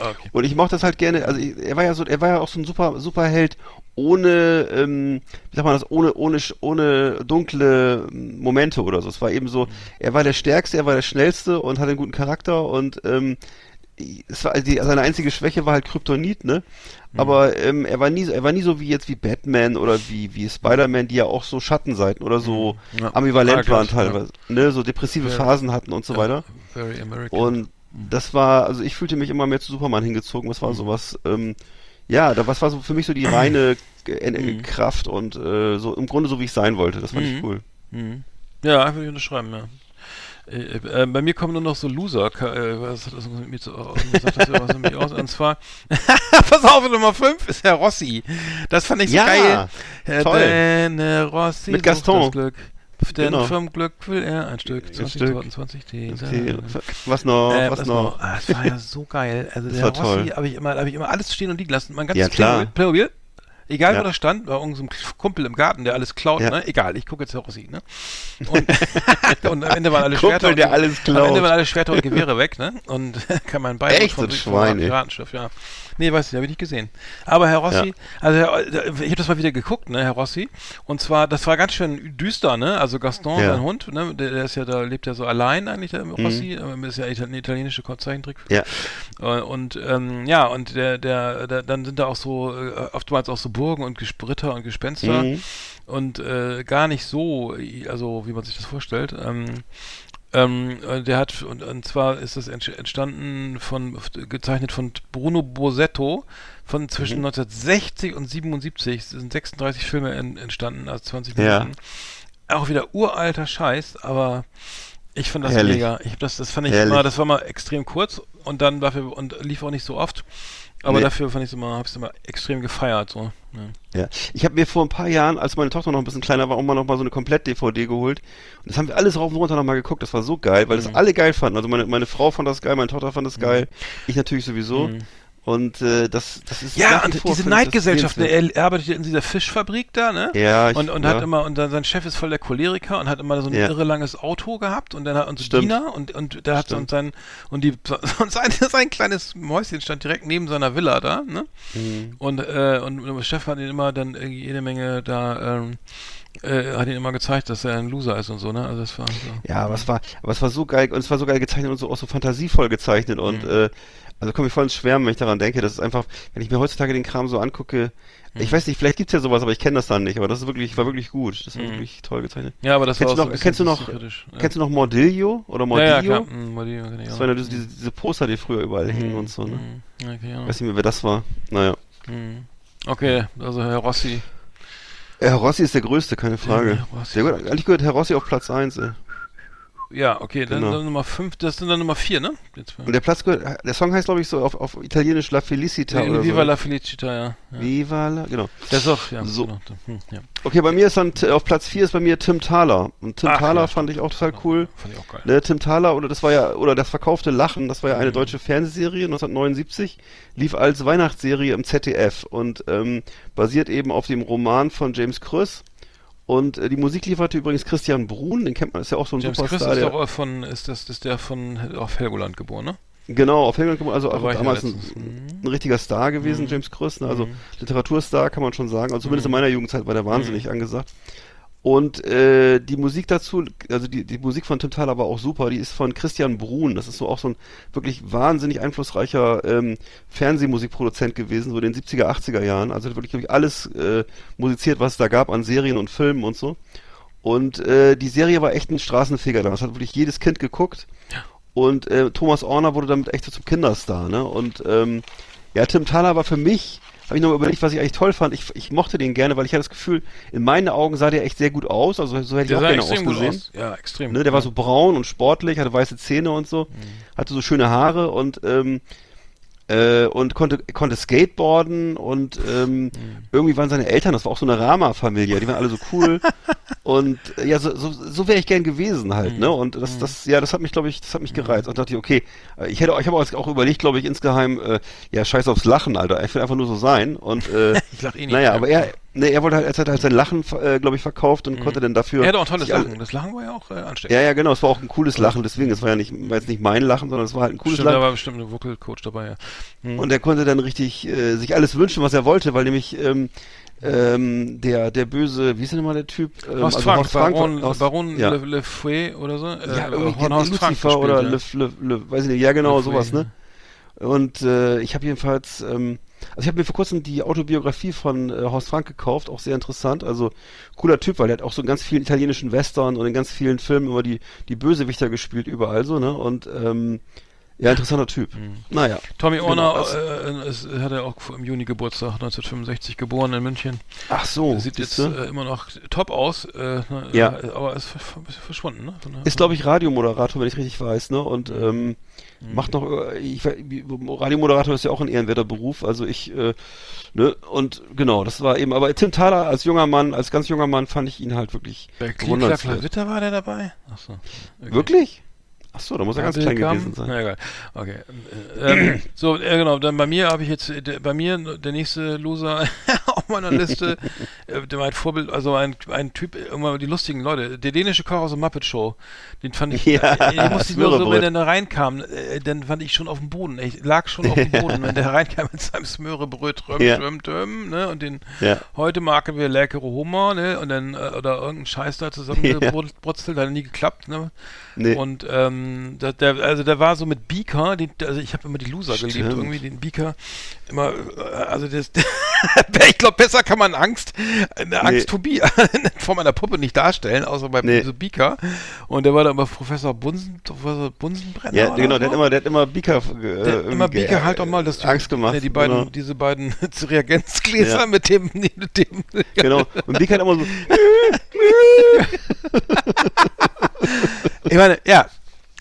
Okay. Und ich mochte das halt gerne, also ich, er war ja so, er war ja auch so ein super, Superheld ohne, ähm, wie sagt man das, ohne, ohne, ohne dunkle ähm, Momente oder so. Es war eben so, er war der Stärkste, er war der Schnellste und hatte einen guten Charakter und ähm, es war die, seine einzige Schwäche war halt Kryptonit, ne? Aber ähm, er war nie, so- er war nie so wie jetzt wie Batman oder wie wie Spider-Man, die ja auch so Schattenseiten oder so Ja. ambivalent waren teilweise, ne? So depressive Ja. Phasen hatten und so weiter. Very American. Und das war, also ich fühlte mich immer mehr zu Superman hingezogen. Das war sowas, ähm, ja, da was war so für mich so die reine äh, Kraft und äh, so im Grunde so wie ich sein wollte. Das fand ich Mhm. cool. Mhm. Ja, würde ich unterschreiben, ja. Äh, äh, bei mir kommen nur noch so Loser. Äh, was hat das mit mir zu was sagt das was mit mir aus? Und zwar, pass auf, Nummer 5 ist Herr Rossi. Das fand ich so Ja, geil. Herr toll. Rossi Mit Gaston. Das Glück. Denn Genau. vom Glück will er ein Stück. 20 Stück. Torten, 20 Tee. Was noch? Äh, was noch? Ah, das war ja so geil. Also Das der. Rossi habe ich immer, habe ich immer alles stehen und liegen lassen. Mein ganzes Ja, klar. Playmobil-. Egal, Ja. wo das stand, irgendein so Kumpel im Garten, der alles klaut, Ja. ne? Egal, ich gucke jetzt Herr Rossi, ne? Und, und am Ende waren alle Kumpel, Schwerter und, der alles Am Ende waren alle Schwerter und Gewehre weg, ne? Und kann man beide Echt, so ein Schwein. Piratenschiff, ja. Nee, weiß ich, habe ich nicht gesehen. Aber Herr Rossi, Ja. also Herr, ich habe das mal wieder geguckt, ne, Herr Rossi. Und zwar, das war ganz schön düster, ne? Also Gaston, Ja. sein Hund, ne, der, der ist ja da, lebt ja so allein eigentlich, der Rossi. Mhm. Ist ja eine italienische Zeichentrick. Ja. Äh, Und ähm, ja, und der, der, der, dann sind da auch so äh, oftmals auch so Burgen und Gespritter und Gespenster Mhm. und äh, gar nicht so, also wie man sich das vorstellt. Ähm, ähm, äh, der hat und, und zwar ist das entstanden von gezeichnet von Bruno Bosetto von zwischen Mhm. 1960 und 77 Es sind 36 Filme en, entstanden, also 20 Ja. Minuten. Auch wieder uralter Scheiß, aber ich fand das Herrlich. mega. Ich das, das fand ich Herrlich. immer, das war mal extrem kurz und dann dafür und lief auch nicht so oft. Aber Nee. dafür fand ich es immer, hab's immer extrem gefeiert. So. Ja. Ja, ich habe mir vor ein paar Jahren, als meine Tochter noch ein bisschen kleiner war, auch mal noch mal so eine Komplett-DVD geholt. Und das haben wir alles rauf und runter noch mal geguckt. Das war so geil, weil Mhm. das alle geil fanden. Also meine, meine Frau fand das geil, meine Tochter fand das geil, ich natürlich sowieso. Mhm. Und äh, das, das ist Ja, und diese Neidgesellschaft, ne, sehenswert. er arbeitet in dieser Fischfabrik da, ne? Ja, ich, und und ja. hat immer und dann, sein Chef ist voll der Choleriker und hat immer so ein Ja. irre langes Auto gehabt und dann hat und so Stimmt. Diener und und der hat so- und Stimmt. sein und die und sein, sein kleines Mäuschen stand direkt neben seiner Villa da, ne? Mhm. Und äh, und der Chef hat ihn immer dann jede Menge da ähm, äh, hat ihn immer gezeigt, dass er ein Loser ist und so, ne? Also das war so. Ja, aber es war, aber es war so geil und es war so geil gezeichnet und so auch so fantasievoll gezeichnet und Mhm. äh, also komme ich voll ins Schwärmen, wenn ich daran denke. Das ist einfach, wenn ich mir heutzutage den Kram so angucke, Mhm. ich weiß nicht, vielleicht gibt's ja sowas, aber ich kenne das dann nicht. Aber das ist wirklich, war wirklich gut. Das war Mhm. wirklich toll gezeichnet. Ja, aber das Kennst war du noch- so kennst du noch- kritisch, ja. Kennst du noch Mordillo oder ja, Mordillo? ja, klar. Mhm, Mordillo kenn ich Das auch. waren ja diese, diese Poster, die früher überall hingen und so, ne? Mhm. Ja, okay, ja. Weiß nicht mehr, wer das war. Naja. Mhm. Okay, also Herr Rossi. Herr Rossi ist der Größte, keine Frage. Herr Rossi. Sehr gut. Eigentlich gehört Herr Rossi auf Platz 1, ey. Ja, okay, dann, Genau. dann Nummer 5, das sind dann Nummer 4, ne? Und der Platz gehört, der Song heißt, glaube ich, so auf, auf Italienisch La Felicita oder Viva so. la Felicita, ja. ja. Viva la, genau. Das ist auch, ja. So. Genau. Hm, ja. Okay, bei mir ist dann, t- auf Platz 4 ist bei mir Tim Thaler. Und Tim Ach, Thaler ja. fand ich auch total cool. Fand ich auch geil. Ne, Tim Thaler, oder das war ja, oder das verkaufte Lachen, das war ja eine Mhm. deutsche Fernsehserie, 1979, lief als Weihnachtsserie im ZDF und ähm, basiert eben auf dem Roman von James Kröss. Und äh, die Musik lieferte übrigens Christian Brun, den kennt man, ist ja auch so ein James Chris Superstar. ist Der, doch von, ist das, ist der von, auf Helgoland geboren, ne? genau, auf Helgoland, also Da damals ein. Mhm. ein richtiger Star gewesen, Mhm. James Kröss, ne? also Mhm. Literaturstar kann man schon sagen, also zumindest Mhm. in meiner Jugendzeit war der wahnsinnig angesagt. Und äh, die Musik dazu, also die, die Musik von Tim Thaler war auch super, die ist von Christian Brun, das ist so auch so ein wirklich wahnsinnig einflussreicher ähm, Fernsehmusikproduzent gewesen, so in den 70er, 80er Jahren, also wirklich, wirklich alles äh, musiziert, was es da gab an Serien und Filmen und so. Und äh, die Serie war echt ein Straßenfeger damals, hat wirklich jedes Kind geguckt. Und äh, Thomas Orner wurde damit echt so zum Kinderstar, ne? Und ähm, ja, Tim Thaler war für mich, habe ich nochmal überlegt, was ich eigentlich toll fand. Ich, ich mochte den gerne, weil ich hatte das Gefühl, in meinen Augen sah der echt sehr gut aus. Also so hätte ich Der auch sah gerne ausgesehen. aus. Ja, extrem. Ne, der war so braun und sportlich, hatte weiße Zähne und so, hatte so schöne Haare und ähm, äh, und konnte konnte Skateboarden und ähm, irgendwie waren seine Eltern, das war auch so eine Rama-Familie, die waren alle so cool und äh, ja, so, so, so wäre ich gern gewesen halt, ne? Und das, das, ja, das hat mich, glaube ich, das hat mich gereizt. Und dachte ich, okay, äh, ich hätte, ich habe auch überlegt, glaube ich, insgeheim, äh, ja, scheiß aufs Lachen, Alter, ich will einfach nur so sein und äh, Ich lach eh nicht. naja, aber er, ne, er wollte halt, er hat halt sein Lachen, äh, glaube ich, verkauft und konnte dann dafür. er hatte auch ein tolles Lachen. Das Lachen war ja auch äh, ansteckend. ja, ja, genau. Es war auch ein cooles Lachen. Deswegen, es war ja nicht, war jetzt nicht mein Lachen, sondern es war halt ein cooles Stimmt, da Lachen. war bestimmt ein Vocal Coach dabei, ja. Mhm. Und er konnte dann richtig äh, sich alles wünschen, was er wollte, weil nämlich ähm, ähm, der der böse, wie ist denn nochmal der Typ? Ähm, Horst also Frank, Horst Frank Baron, Horst- Baron ja. Le, Le Fouet oder so. ja, äh, irgendwie von Horst Lucifer oder gespielt, Le, Le, Le, weiß ich nicht, ja genau, sowas, ne? Und äh, ich habe jedenfalls, ähm, also ich habe mir vor kurzem die Autobiografie von äh, Horst Frank gekauft, auch sehr interessant. Also cooler Typ, weil der hat auch so in ganz vielen italienischen Western und in ganz vielen Filmen immer die die Bösewichter gespielt überall so, ne? Und ähm, ja, interessanter Typ. Naja. Tommy Genau, Orner das- äh, ist, hat er auch im Juni Geburtstag, 1965 geboren in München. Ach so, Sieht jetzt äh, immer noch top aus, äh, ne, Ja. äh, aber ist verschwunden, ne? Ist, glaube ich, Radiomoderator, wenn ich richtig weiß, ne? Und ähm, Mhm. macht noch, äh, ich, Radiomoderator ist ja auch ein ehrenwerter Beruf, also ich, äh, ne? Und genau, das war eben, aber Tim Thaler als junger Mann, als ganz junger Mann fand ich ihn halt wirklich Bei. Witter war der dabei? Achso. Okay. Wirklich? Ach so, da muss er ganz klein gewesen sein. Na egal. Okay. Ähm, so, äh, genau, dann bei mir habe ich jetzt, äh, der, bei mir der nächste Loser, meiner Liste. Äh, der mein Vorbild, also ein, ein Typ, irgendwann die lustigen Leute. Der dänische Koch aus der Muppet Show, den fand ich, Ja, äh, den musste ich nur so, wenn der da reinkam, äh, dann fand ich schon auf dem Boden. Ich lag schon auf dem Boden, wenn der reinkam mit seinem Smörebröt, röm, Ja. röm, röm, ne, und den, Ja. heute machen wir leckere Hummer, ne, und dann, äh, oder irgendein Scheiß da zusammengebrutzelt, hat nie geklappt, ne. Nee. Und ähm, da, der, also der war so mit Beaker, die, also ich habe immer die Loser geliebt, Stimmt. irgendwie den Beaker immer, äh, also das, ich glaube, besser kann man Angst, eine Angstphobie vor meiner Puppe nicht darstellen, außer beim Nee. so Beaker. Und der war da immer Professor Bunsen, Professor Bunsenbrenner. Ja, genau, so. der hat immer, der hat immer Beaker, äh, Der, immer ge- Beaker halt doch mal, dass die, Angst gemacht. ne, die beiden, genau. diese beiden Reagenzgläser Ja. mit dem, mit dem, genau. Und Beaker hat immer so, Ich meine, ja,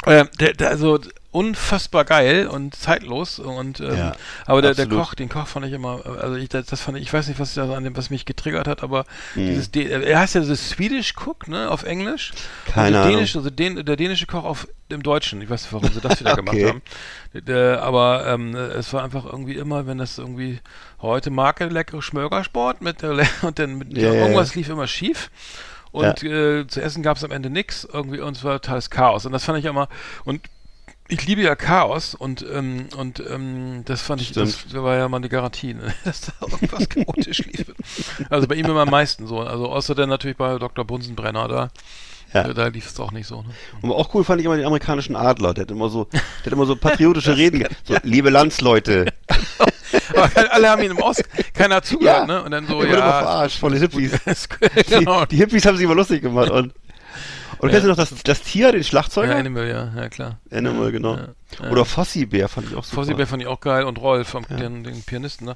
äh, der, der, also unfassbar geil und zeitlos und ähm, Ja, aber der, der. Koch, den Koch fand ich immer, also ich, das, das fand ich, ich weiß nicht, was da an dem, was mich getriggert hat, aber Hm. dieses, er heißt ja so Swedish Cook, ne, auf Englisch. Keine der Ahnung. Dänisch, also den, der dänische Koch auf im Deutschen. Ich weiß nicht, warum sie das wieder gemacht Okay. haben. Der, aber ähm, es war einfach irgendwie immer, wenn das irgendwie heute Marke leckere Schmörgersport mit der und dann mit Ja, ja, irgendwas ja. lief immer schief. Und äh, zu essen gab es am Ende nichts irgendwie und es war totales Chaos. Und das fand ich immer und ich liebe ja Chaos und ähm, und ähm, das fand ich, das war ja mal eine Garantie, ne? dass da irgendwas chaotisch lief. Also bei ihm immer am meisten so. Also außer dann natürlich bei Dr. Bunsenbrenner da. Ja. Da lief es auch nicht so. Ne? Und auch cool fand ich immer den amerikanischen Adler. Der hat immer so, der hat immer so patriotische Reden. ge- So, liebe Landsleute. Aber alle haben ihn im Aus, keiner zugehört, Ja. ne? Und dann so, Der wurde immer ja. verarscht von den Hippies. genau. Die, die Hippies haben sich immer lustig gemacht. Und, und Ja. kennst du noch das, das Tier, den Schlagzeuger? Ja, Animal, ja, ja klar. Animal, genau. Ja, ja. Oder Fossi-Bär fand ich auch super. Fossi Bär fand ich auch geil und Rolf, vom, den, den Pianisten, ne?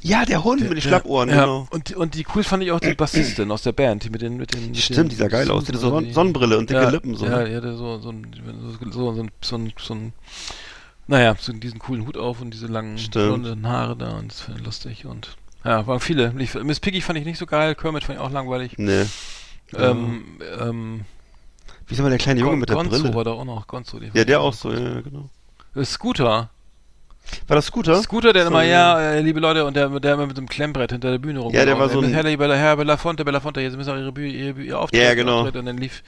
Ja, der Hund mit den Schlappohren, ja, genau. Und, und die cool fand ich auch die Bassistin aus der Band, die mit den, mit den, mit Stimmt, den die sah geil aus. Die hatte so oder Son- Sonnenbrille und dicke ja, Lippen, so, Ja, ne? die hatte so, so, ein, so, so, so, ein- so, ein- naja, so diesen coolen Hut auf und diese langen Stimmt. blonden Haare da und das fand ich lustig und ja, waren viele. Miss Piggy fand ich nicht so geil, Kermit fand ich auch langweilig. Nee. Ähm, ähm, Wie ist aber der kleine Junge Gon- mit der Gonzo Brille? war da auch noch, Gonzo. Ja, der auch so, ja, genau. Äh, Scooter. War das Scooter? Scooter, der So, immer, ja. äh, liebe Leute, und der, der immer mit dem Klemmbrett hinter der Bühne rum. Ja, der war so ein- Herr, Bella, Herr Belafonte, Belafonte, jetzt müssen wir ihre, Bühne, ihre, Ja, genau. Auftritt und dann lief,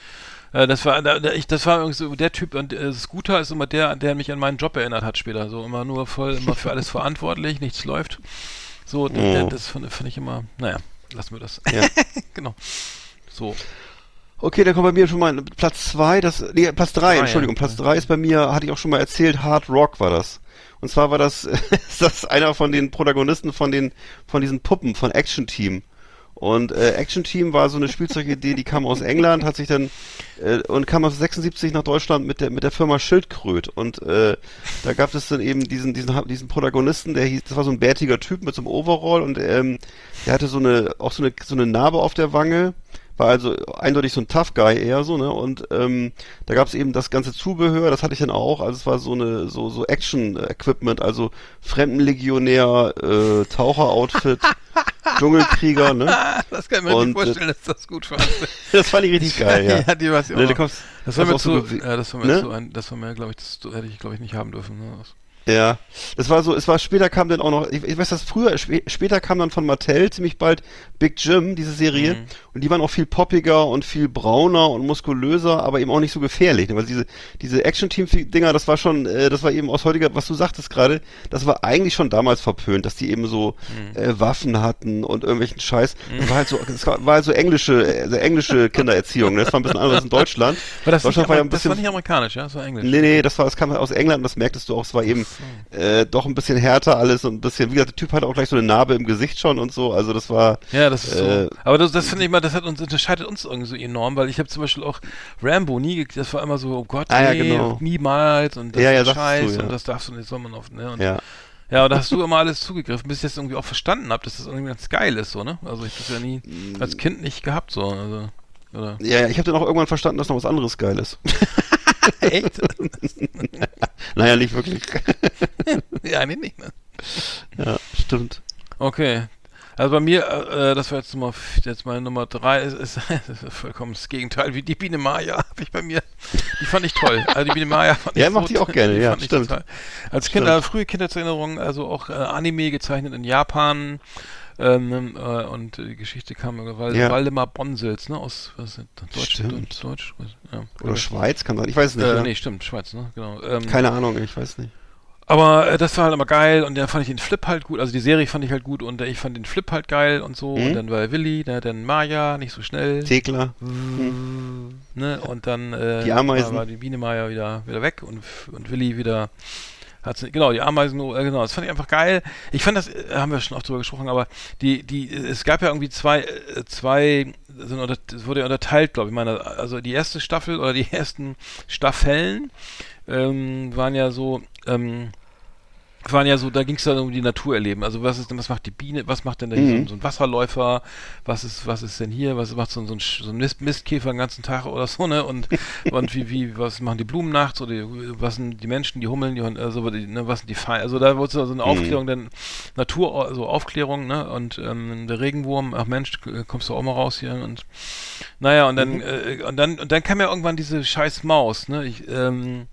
äh, das war, da, ich, das war irgendwie so der Typ und äh, Scooter ist immer der, der mich an meinen Job erinnert hat später, so immer nur voll, immer für alles verantwortlich, nichts läuft. So, Oh. das fand, fand ich immer, naja, lassen wir das. Ja. genau. So. Okay, dann kommt bei mir schon mal Platz zwei, das, nee, Platz drei, Drei, Entschuldigung, ja. Platz drei ist bei mir, hatte ich auch schon mal erzählt, Hard Rock war das. Und zwar war das, ist das einer von den Protagonisten von den, von diesen Puppen, von Action Team. Und äh, Action Team war so eine Spielzeugidee, die kam aus England, hat sich dann äh, und kam aus 76 nach Deutschland mit der mit der Firma Schildkröt und äh, da gab es dann eben diesen diesen diesen Protagonisten, der hieß, das war so ein bärtiger Typ mit so einem Overall und ähm, der hatte so eine auch so eine so eine Narbe auf der Wange, war also eindeutig so ein Tough Guy eher so ne und ähm, da gab es eben das ganze Zubehör, das hatte ich dann auch, also es war so eine so so Action Equipment, also Fremdenlegionär, äh, Taucher Outfit. Dschungelkrieger, ne? Das kann ich mir Und, nicht vorstellen, dass das gut fand. Das fand ich richtig geil, ja. ja, die ich auch. Ne, kommst, Das war mir zu, so ja, das war mir ne? zu ein, das war mir, glaube ich, das hätte ich, glaube ich, nicht haben dürfen. Ne? Ja, das war so, es war später kam dann auch noch, ich, ich weiß das früher, spä später kam dann von Mattel ziemlich bald Big Jim, diese Serie, Mhm. Und die waren auch viel poppiger und viel brauner und muskulöser, aber eben auch nicht so gefährlich, ne? weil diese, diese Action-Team-Dinger, das war schon, äh, das war eben aus heutiger, was du sagtest gerade, das war eigentlich schon damals verpönt, dass die eben so Mhm. äh, Waffen hatten und irgendwelchen Scheiß, das war halt so, das war, halt so englische, äh, englische Kindererziehung, ne? das war ein bisschen anders als in Deutschland. War das, nicht, Deutschland war ja ein das war bisschen nicht amerikanisch, ja? Das war englisch. Nee, nee, das war, das kam halt aus England und das merktest du auch, es war eben äh, doch ein bisschen härter alles und ein bisschen, wie gesagt, der Typ hatte auch gleich so eine Narbe im Gesicht schon und so, also das war, Ja, das ist Äh, so. Aber das, das finde ich mal, das hat uns, unterscheidet uns irgendwie so enorm, weil ich habe zum Beispiel auch Rambo nie, ge- das war immer so, oh Gott, Ah, ja, nee, genau. niemals und das Ja, ja, ist sagtest Scheiß du, ja. und das darfst du nicht, soll man oft, ne? Und, ja. ja, da hast du immer alles zugegriffen, bis ich das irgendwie auch verstanden habe, dass das irgendwie ganz geil ist, so, ne? Also ich das ja nie als Kind nicht gehabt, so, also, oder? Ja, ja, ich habe dann auch irgendwann verstanden, dass noch was anderes geil ist. Echt? naja, nicht wirklich. ja, nee, nicht, ne? ja, stimmt. Okay. Also bei mir, äh, äh, das war jetzt Nummer, jetzt meine Nummer drei, ist, ist, ist vollkommen das Gegenteil, wie die Biene Maya habe ich bei mir. Die fand ich toll. Also die Biene Maya fand Ja, ich mochte ich auch gerne, ja, fand ich stimmt. Als Kind, Stimmt. äh, frühe Kindheitserinnerungen, also auch äh, Anime gezeichnet in Japan, Ähm, äh, und die Geschichte kam über Wal Ja. Waldemar Bonsels, ne? Aus was ist das? Deutsch, Stimmt. Deutsch, Deutsch, ja. Oder Schweiz kann sein. Ich weiß es nicht. Äh, ja. nee, stimmt, Schweiz, ne? Genau. Ähm, Keine Ahnung, ich weiß nicht. Aber äh, das war halt immer geil und dann fand ich den Flip halt gut. Also die Serie fand ich halt gut und äh, ich fand den Flip halt geil und so. Mhm. Und dann war Willi, ne, dann Maya, nicht so schnell. Thekla. Ne? Und dann äh, Die Ameisen. war, die Biene Maya wieder, wieder weg und, und Willi wieder hat genau die Ameisen äh, genau das fand ich einfach geil ich fand das äh, haben wir schon oft drüber gesprochen aber die die es gab ja irgendwie zwei äh, zwei sind unter, es wurde ja unterteilt glaube ich meine also die erste Staffel oder die ersten Staffeln ähm, waren ja so ähm, waren ja so, da ging es dann um die Natur erleben. Also was ist denn, was macht die Biene, was macht denn da so, Mhm. ein- so ein Wasserläufer, was ist, was ist denn hier, was macht so, ein- so ein, so ein Mist, Mistkäfer den ganzen Tag oder so, ne? Und, und wie, wie, was machen die Blumen nachts oder die, was sind die Menschen, die Hummeln, die, also die, ne, was sind die Feinde, also da wurde so eine Aufklärung, denn Natur, also Aufklärung, ne? Und ähm, der Regenwurm, ach Mensch, kommst du auch mal raus hier und naja, und dann, äh, und dann, und dann kam ja irgendwann diese scheiß Maus, ne? Ich, ähm,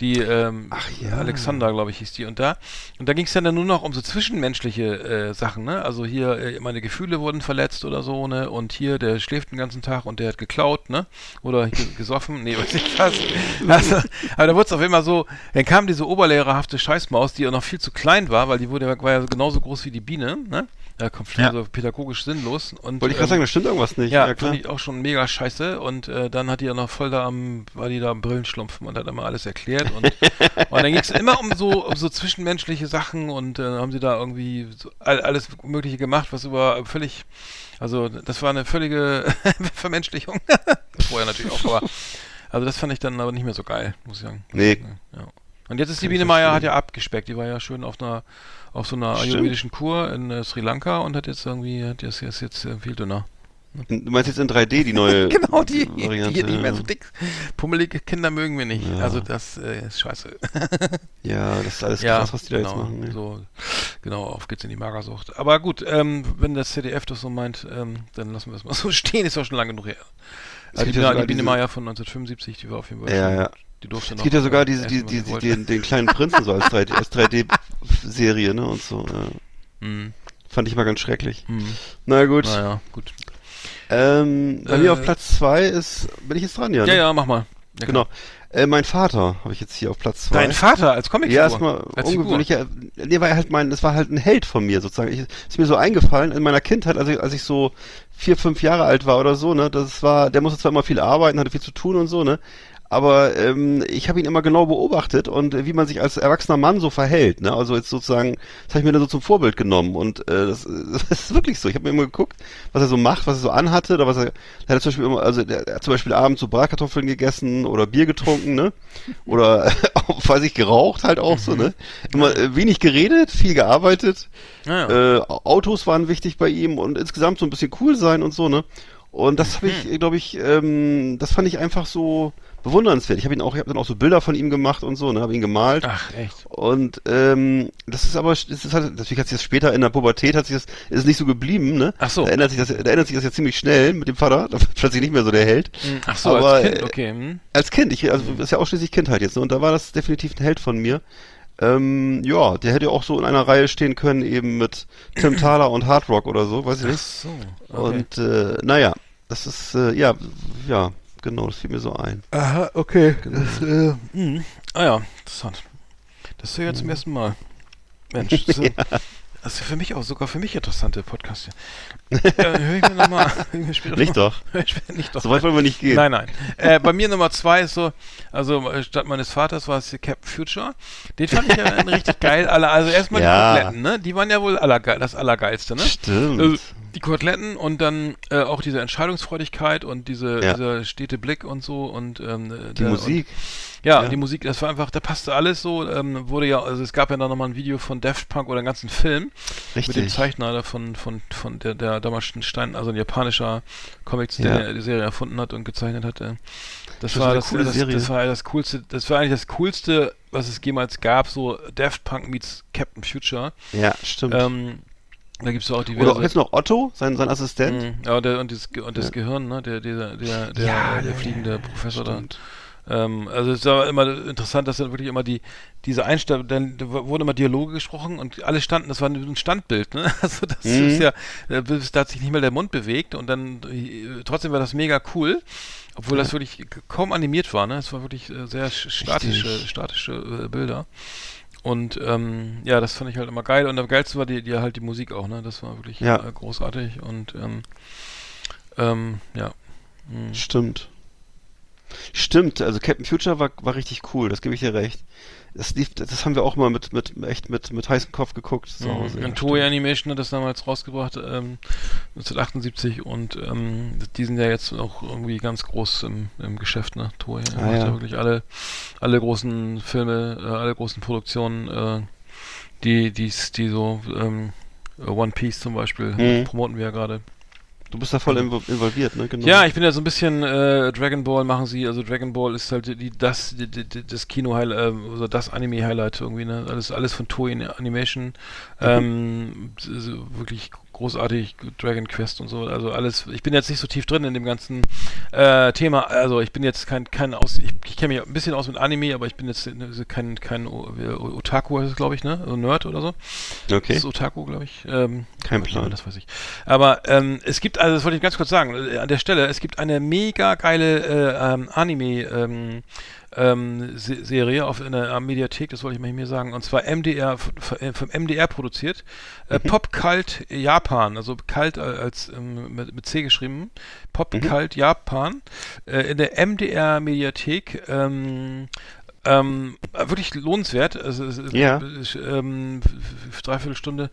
die ähm, ja. Alexander, glaube ich, hieß die. Und da, und da ging es dann, dann nur noch um so zwischenmenschliche äh, Sachen, ne? Also hier, äh, meine Gefühle wurden verletzt oder so, ne? Und hier, der schläft den ganzen Tag und der hat geklaut, ne? Oder ge gesoffen, nee, weiß nicht was. Also, aber da wurde es auf einmal so, dann kam diese oberlehrerhafte Scheißmaus, die ja noch viel zu klein war, weil die wurde, war ja genauso groß wie die Biene, ne? Ja, kommt Ja. also pädagogisch sinnlos. Und, Wollte ich gerade ähm, sagen, da stimmt irgendwas nicht. ja, klar. fand ich auch schon mega scheiße. Und äh, dann hat die ja noch voll da am, war die da am Brillenschlumpfen und hat immer alles erklärt. Und, und dann ging es immer um so, um so zwischenmenschliche Sachen und äh, haben sie da irgendwie so all, alles Mögliche gemacht, was über völlig, also das war eine völlige Vermenschlichung. Vorher natürlich auch, aber also das fand ich dann aber nicht mehr so geil, muss ich sagen. Nee. Ja. Und jetzt ist die Kann ich Biene Meier, hat ja abgespeckt. Die war ja schön auf einer auf so einer Stimmt. ayurvedischen Kur in äh, Sri Lanka und hat jetzt irgendwie, hat jetzt, ist jetzt äh, viel dünner. Du meinst jetzt in 3D die neue Genau, die, Variante? die nicht mehr so dick. Pummelige Kinder mögen wir nicht. Ja. Also das äh, ist scheiße. Ja, das ist alles ja, krass, was die da genau, jetzt machen. ne? so, genau, auf geht's in die Magersucht. Aber gut, ähm, wenn das ZDF das so meint, ähm, dann lassen wir es mal so stehen. Ist ja schon lange genug her. Also die, ja die Biene Meier von 1975, die war auf jeden Fall Ja, schon, ja. Die durfte Es noch gibt ja sogar äh, diese, die, die, die, den, den kleinen Prinzen so als 3D, als 3D-Serie, ne, und so. Ja. Hm, Fand ich mal ganz schrecklich. hm. Na gut. Naja, gut. Ähm, bei Äh, mir auf Platz zwei ist, bin ich jetzt dran, ja? Ja, ja, mach mal. Ja, Genau. Äh, mein Vater habe ich jetzt hier auf Platz zwei. Dein Vater als Comicfigur. Ja, erstmal ungewöhnlicher. Nee, war halt mein, das war halt ein Held von mir sozusagen. Ich, ist mir so eingefallen in meiner Kindheit, als ich, als ich so vier, fünf Jahre alt war oder so, ne, das war, der musste zwar immer viel arbeiten, hatte viel zu tun und so, ne, aber ähm, ich habe ihn immer genau beobachtet und äh, wie man sich als erwachsener Mann so verhält, ne, also jetzt sozusagen, das habe ich mir dann so zum Vorbild genommen und äh, das, das ist wirklich so. Ich habe mir immer geguckt, was er so macht, was er so anhatte, oder was er, er hat zum Beispiel immer, also der, er hat zum Beispiel abends so Bratkartoffeln gegessen oder Bier getrunken, ne, oder weiß ich geraucht halt auch so, ne, immer äh, wenig geredet, viel gearbeitet. Ja, ja. Äh, Autos waren wichtig bei ihm und insgesamt so ein bisschen cool sein und so, ne? Und das habe ich, glaube ich, ähm, das fand ich einfach so bewundernswert. Ich habe ihn auch, ich habe dann auch so Bilder von ihm gemacht und so, ne, habe ihn gemalt. Ach, echt. Und ähm, das ist aber, das ist halt, natürlich hat sich das später in der Pubertät hat sich das, ist nicht so geblieben, ne? Ach so. Da ändert sich das, da ändert sich das ja ziemlich schnell mit dem Vater, da plötzlich nicht mehr so der Held. Hm, Ach so, Aber, als Kind, äh, okay. Hm. Als Kind, ich, also das ist ja ausschließlich Kindheit jetzt, ne? Und da war das definitiv ein Held von mir. Ähm, ja, der hätte auch so in einer Reihe stehen können, eben mit Tim Thaler und Hard Rock oder so, weiß ich Ach nicht. so. Okay. Und äh, naja, das ist, äh, ja, ja, genau, das fiel mir so ein. Aha, okay. Das, äh, mh. Ah ja, interessant. Das höre ich ja zum ersten Mal. Mensch, das, ist- das ist für mich auch sogar für mich interessante Podcast äh, höre ich mir nochmal. Nicht doch. nicht doch. So weit wollen wir nicht gehen. Nein, nein. Äh, bei mir Nummer zwei ist so, also äh, statt meines Vaters war es Captain Future. Den fand ich ja richtig geil. Also erstmal Ja. die Koteletten, ne? Die waren ja wohl allergeil, das Allergeilste, ne? Stimmt. Also, die Koteletten und dann äh, auch diese Entscheidungsfreudigkeit und diese, Ja. dieser stete Blick und so und ähm, die der, Musik. Und, ja, Ja. die Musik, das war einfach, da passte alles so. Ähm, wurde ja, also es gab ja dann nochmal ein Video von Daft Punk oder einen ganzen Film mit dem Richtig. Zeichner von, von, von der, der damals ein Stein, also ein japanischer Comics, Ja. der die Serie erfunden hat und gezeichnet hat. äh. Das, Das war das, das, das war das coolste, das war eigentlich das coolste, was es jemals gab, so Daft Punk meets Captain Future. Ja, stimmt. Ähm, da gibt's auch diverse. Oder auch jetzt noch Otto, sein, sein Assistent. Mhm. Ja, der, und das, Ge- und das Ja. Gehirn, ne? Der, der, der, der, Ja, der ja, fliegende Professor stimmt. Ähm, also es war immer interessant, dass dann wirklich immer die, diese Einstellung, dann wurden immer Dialoge gesprochen und alle standen, das war ein Standbild, ne? Also das Mhm. ist ja, äh, da hat sich nicht mal der Mund bewegt und dann äh, trotzdem war das mega cool. Obwohl das wirklich kaum animiert war, ne? Es war wirklich äh, sehr sch- statische, Richtig. statische Bilder. Und ähm, ja, das fand ich halt immer geil. Und am geilsten war die, die halt die Musik auch, ne? Das war wirklich Ja. großartig und ähm, ähm, ja. Hm. Stimmt. Stimmt, also Captain Future war, war richtig cool, das gebe ich dir recht. Das, lief, das haben wir auch mal mit, mit echt mit, mit heißem Kopf geguckt zu Hause. Mhm. ja, Und Toei Animation hat das damals rausgebracht, ähm, 1978 und ähm, die sind ja jetzt auch irgendwie ganz groß im, im Geschäft, ne? Toei Ah, macht ja. ja. wirklich alle, alle großen Filme, äh, alle großen Produktionen, äh, die, die, die so, ähm, One Piece zum Beispiel, Mhm. promoten wir ja gerade. Du bist da voll invo- involviert, ne? Genau. Ja, ich bin ja so ein bisschen äh, Dragon Ball machen sie, also Dragon Ball ist halt die, das die, die, das Kino Highlight, äh, also das Anime Highlight irgendwie, ne? Alles alles von Toei Animation. Ähm, so wirklich großartig Dragon Quest und so, also alles. Ich bin jetzt nicht so tief drin in dem ganzen äh, Thema, also ich bin jetzt kein kein aus ich, ich kenne mich ein bisschen aus mit Anime, aber ich bin jetzt äh, kein kein wie- Otaku heißt es, glaube ich, ne? Also Nerd oder so. Okay. Das ist Otaku, glaube ich. Ähm, Kein Plan. Das weiß ich. Aber ähm, es gibt, also das wollte ich ganz kurz sagen, äh, an der Stelle, es gibt eine mega geile äh, ähm, Anime ähm, ähm, Se Serie auf in der Mediathek, das wollte ich mal hier sagen, und zwar MDR, äh, vom MDR produziert. Äh, Pop Cult Japan, also Kalt als ähm, mit, mit C geschrieben. Pop Cult Japan äh, in der MDR Mediathek. Ähm, ähm, wirklich lohnenswert. Also, Ja. ähm, f- f- dreiviertel Stunde.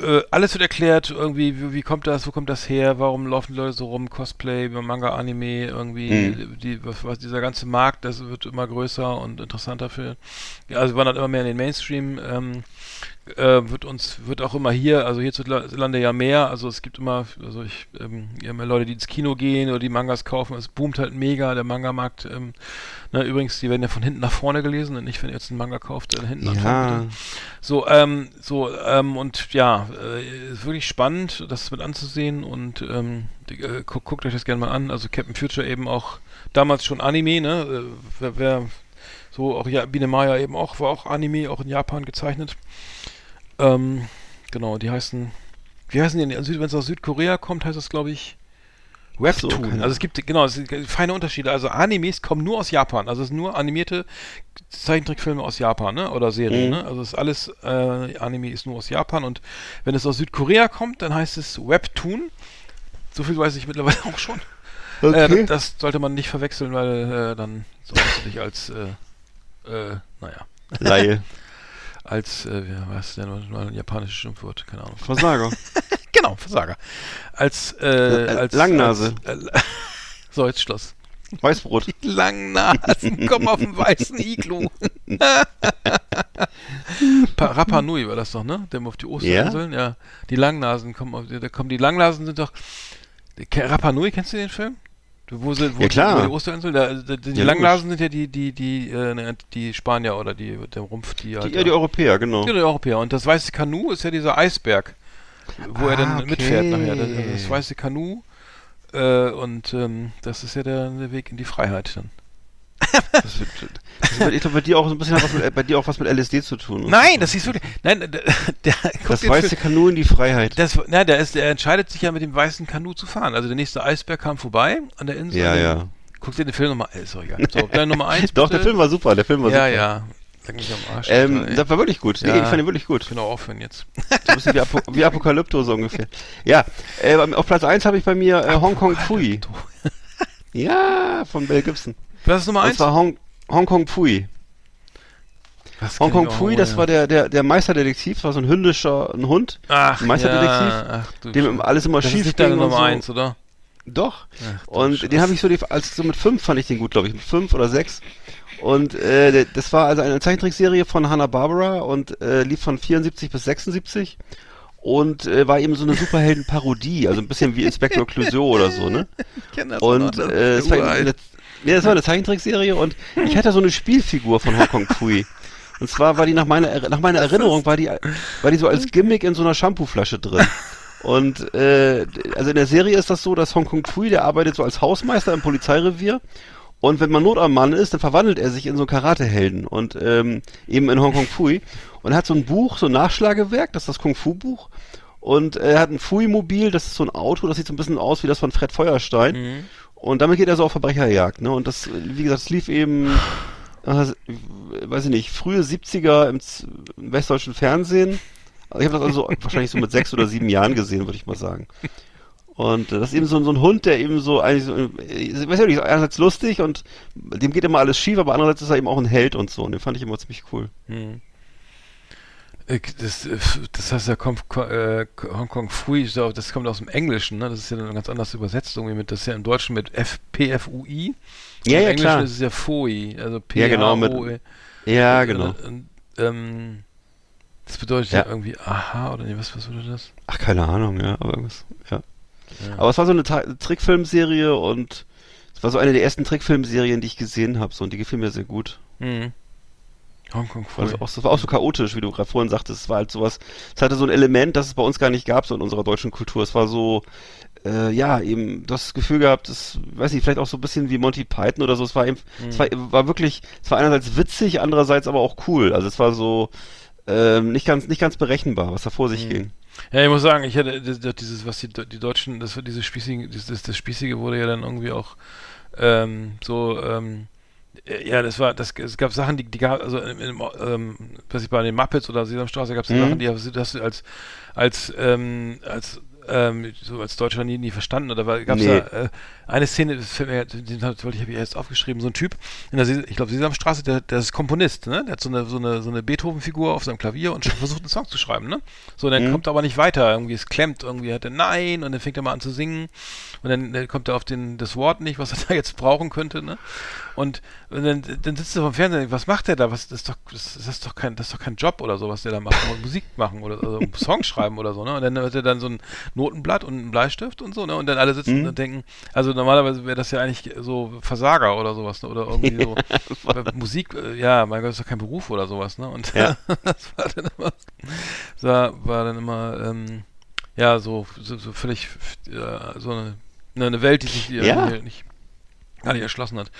Äh, alles wird erklärt, irgendwie, wie, wie kommt das, wo kommt das her, warum laufen die Leute so rum, Cosplay, Manga, Anime, irgendwie, Mhm. die, was, was, dieser ganze Markt, das wird immer größer und interessanter für, ja, also wandert immer mehr in den Mainstream, ähm, äh, wird uns, wird auch immer hier, also hierzulande ja mehr, also es gibt immer, also ich, ähm, ja, mehr Leute, die ins Kino gehen oder die Mangas kaufen, es boomt halt mega, der Manga-Markt, ähm, na, übrigens, die werden ja von hinten nach vorne gelesen und nicht, wenn ihr jetzt einen Manga kauft, dann hinten nach vorne. Ja. So, ähm, so, ähm, und ja, äh, ist wirklich spannend, das mit anzusehen und ähm, die, äh, guckt, guckt euch das gerne mal an. Also Captain Future eben auch damals schon Anime, ne? Äh, wer, wer so auch ja, Biene Maya eben auch, war auch Anime, auch in Japan gezeichnet. Ähm, genau, die heißen, wie heißen die denn? Wenn es aus Südkorea kommt, heißt das, glaube ich, Webtoon. So, also es gibt, genau, es sind feine Unterschiede. Also Animes kommen nur aus Japan. Also es sind nur animierte Zeichentrickfilme aus Japan, ne? Oder Serien, Mhm. ne? Also es ist alles, äh, Anime ist nur aus Japan und wenn es aus Südkorea kommt, dann heißt es Webtoon. So viel weiß ich mittlerweile auch schon. Okay. Äh, das sollte man nicht verwechseln, weil äh, dann solltest du dich als, äh, äh, naja, Laie. als, äh, was denn mal ein japanisches Schimpfwort, keine Ahnung. Versager. Genau, Versager. Als, äh, Äh, als Langnase. Als, äh, so, jetzt Schluss. Weißbrot. Die Langnasen kommen auf den weißen Iglu. Pa Rapa Nui war das doch, ne? Der auf die Osterinseln, ja. Die Langnasen kommen auf, da kommen die Langnasen sind doch. Rapa Nui, kennst du den Film? Wo sind, wo Ja, klar. Die, die da, da, die Ja, Langnasen sind ja die, die, die, äh, die Spanier oder die, der Rumpf, die halt. Die, ja, die Europäer, genau. Ja, die Europäer. Und das weiße Kanu ist ja dieser Eisberg, wo er Ah, dann okay. mitfährt nachher. Das, das weiße Kanu. Äh, und ähm, das ist ja der, der Weg in die Freiheit dann. Das wird, das wird, ich glaube, bei dir auch so ein bisschen was mit, bei dir auch was mit LSD zu tun. Nein, das ist wirklich. Nein, der, der Das weiße Film- Kanu in die Freiheit. Das, na, der, ist, der entscheidet sich ja mit dem weißen Kanu zu fahren. Also der nächste Eisberg kam vorbei an der Insel. Ja, ja. Guck dir den Film nochmal. Ist doch egal. So, dann Nummer eins. Doch, der Film war super, der Film war Ja, super. ja. Leck mich am Arsch. Ähm, Alter, das war wirklich gut. Nee, Ja. ich fand ihn wirklich gut. ich kann auch aufhören jetzt. So ein bisschen wie, Apo wie Apokalypto so ungefähr. Ja, äh, auf Platz 1 habe ich bei mir äh, Hong Kong Pui. Ja, von Mel Gibson. Ist Nummer Und eins? zwar Hong, Hong Kong Pui. Was Hong Kong ja. das war der, der, der Meisterdetektiv, war so ein hündischer ein Hund, Ach, ein Meisterdetektiv, ja, ach, du dem alles immer das schief ist nicht deine ging und Nummer so. eins, oder? Doch. Ach, Und Scheiße. den habe ich so, als so mit fünf fand ich den gut, glaube ich, mit fünf oder sechs. Und äh, das war also eine Zeichentrickserie von Hanna Barbera und äh, lief von 74 bis 76 und äh, war eben so eine Superhelden-Parodie, also ein bisschen wie Inspector Clouseau oder so, ne? Ich kenn das Und noch, äh, es war eine, nee, das war eine Zeichentrickserie und ich hatte so eine Spielfigur von Hong Kong Pui. Und zwar war die nach meiner Er- nach meiner Erinnerung war die war die so als Gimmick in so einer Shampooflasche drin. Und äh, also in der Serie ist das so, dass Hong Kong Pui, der arbeitet so als Hausmeister im Polizeirevier Und wenn man Not am Mann ist, dann verwandelt er sich in so einen Karate-Helden und ähm, eben in Hongkong Fui. Und er hat so ein Buch, so ein Nachschlagewerk, das ist das Kung-Fu-Buch. Und er hat ein Fui-Mobil, das ist so ein Auto, das sieht so ein bisschen aus wie das von Fred Feuerstein. Mhm. Und damit geht er so auf Verbrecherjagd, ne? Und das, wie gesagt, es lief eben, äh, weiß ich nicht, frühe 70er im, Z- im westdeutschen Fernsehen. Also ich habe das also wahrscheinlich so mit sechs oder sieben Jahren gesehen, würde ich mal sagen. Und äh, das ist eben so, so ein Hund, der eben so eigentlich so, äh, ich weiß ja nicht, einerseits lustig und dem geht immer alles schief, aber andererseits ist er eben auch ein Held und so. Und den fand ich immer ziemlich cool. Hm. Äh, Das, äh, das heißt ja äh, Hongkong Fui, das kommt aus dem Englischen, ne? Das ist ja dann ganz anders übersetzt irgendwie mit, das ist ja im Deutschen mit F P F U I. Ja, Im ja, Englischen klar. ist es ja Fui, also P Ja, genau, mit- -O -E. Ja, genau. Und, ähm, das bedeutet ja. Ja. irgendwie aha oder nee, was, was würde das? Ach, keine Ahnung, ja, aber irgendwas, ja. Ja. Aber es war so eine Ta Trickfilmserie und es war so eine der ersten Trickfilmserien, die ich gesehen habe, so und die gefiel mir sehr gut. Mhm. Hongkong Fui. Also auch, das war auch so chaotisch, wie du gerade vorhin sagtest. Es war halt sowas, es hatte so ein Element, das es bei uns gar nicht gab, so in unserer deutschen Kultur. Es war so, äh, ja, eben, das Gefühl gehabt, das, weiß nicht, vielleicht auch so ein bisschen wie Monty Python oder so. Es war eben, es war, war wirklich, es war einerseits witzig, andererseits aber auch cool. Also es war so, ähm, nicht ganz, nicht ganz berechenbar, was da vor sich ging. Ja, ich muss sagen, ich das- das- dieses, was die, die Deutschen, das wird diese spießige, dieses, das Spießige wurde ja dann irgendwie auch ähm, so, ähm, äh, ja, das war, das, es gab Sachen, die, die gab, also im, im, ähm, was ich bei den Muppets oder Sesamstraße gab es Mhm. Sachen, die hast du hast du als, als, ähm, als, ähm, so als Deutscher nie, nie verstanden. Oder gab es Nee. da äh, eine Szene, das fällt mir, den habe ich erst aufgeschrieben, so ein Typ in der, ich glaube, Sesamstraße, der, der ist Komponist, ne? Der hat so eine, so eine, so eine Beethoven-Figur auf seinem Klavier und versucht einen Song zu schreiben, ne? So, dann Mhm. kommt er aber nicht weiter, irgendwie, es klemmt, irgendwie hat er Nein und dann fängt er mal an zu singen und dann, dann kommt er auf den, das Wort nicht, was er da jetzt brauchen könnte, ne? Und, und dann, dann sitzt er vom Fernseher, was macht der da? Was, das ist doch, das, das ist doch kein, das ist doch kein Job oder so, was der da macht. Musik machen oder also Song schreiben oder so, ne? Und dann hat er dann so ein Notenblatt und einen Bleistift und so, ne? Und dann alle sitzen Mhm. und denken, also normalerweise wäre das ja eigentlich so Versager oder sowas, ne? Oder irgendwie so Weil Musik, äh, ja, mein Gott, ist doch kein Beruf oder sowas, ne? Und Ja. das war dann immer, war dann immer, ähm, ja, so, so, so völlig, ja, so eine, ne, eine Welt, die sich Ja. nicht, gar nicht erschlossen hat.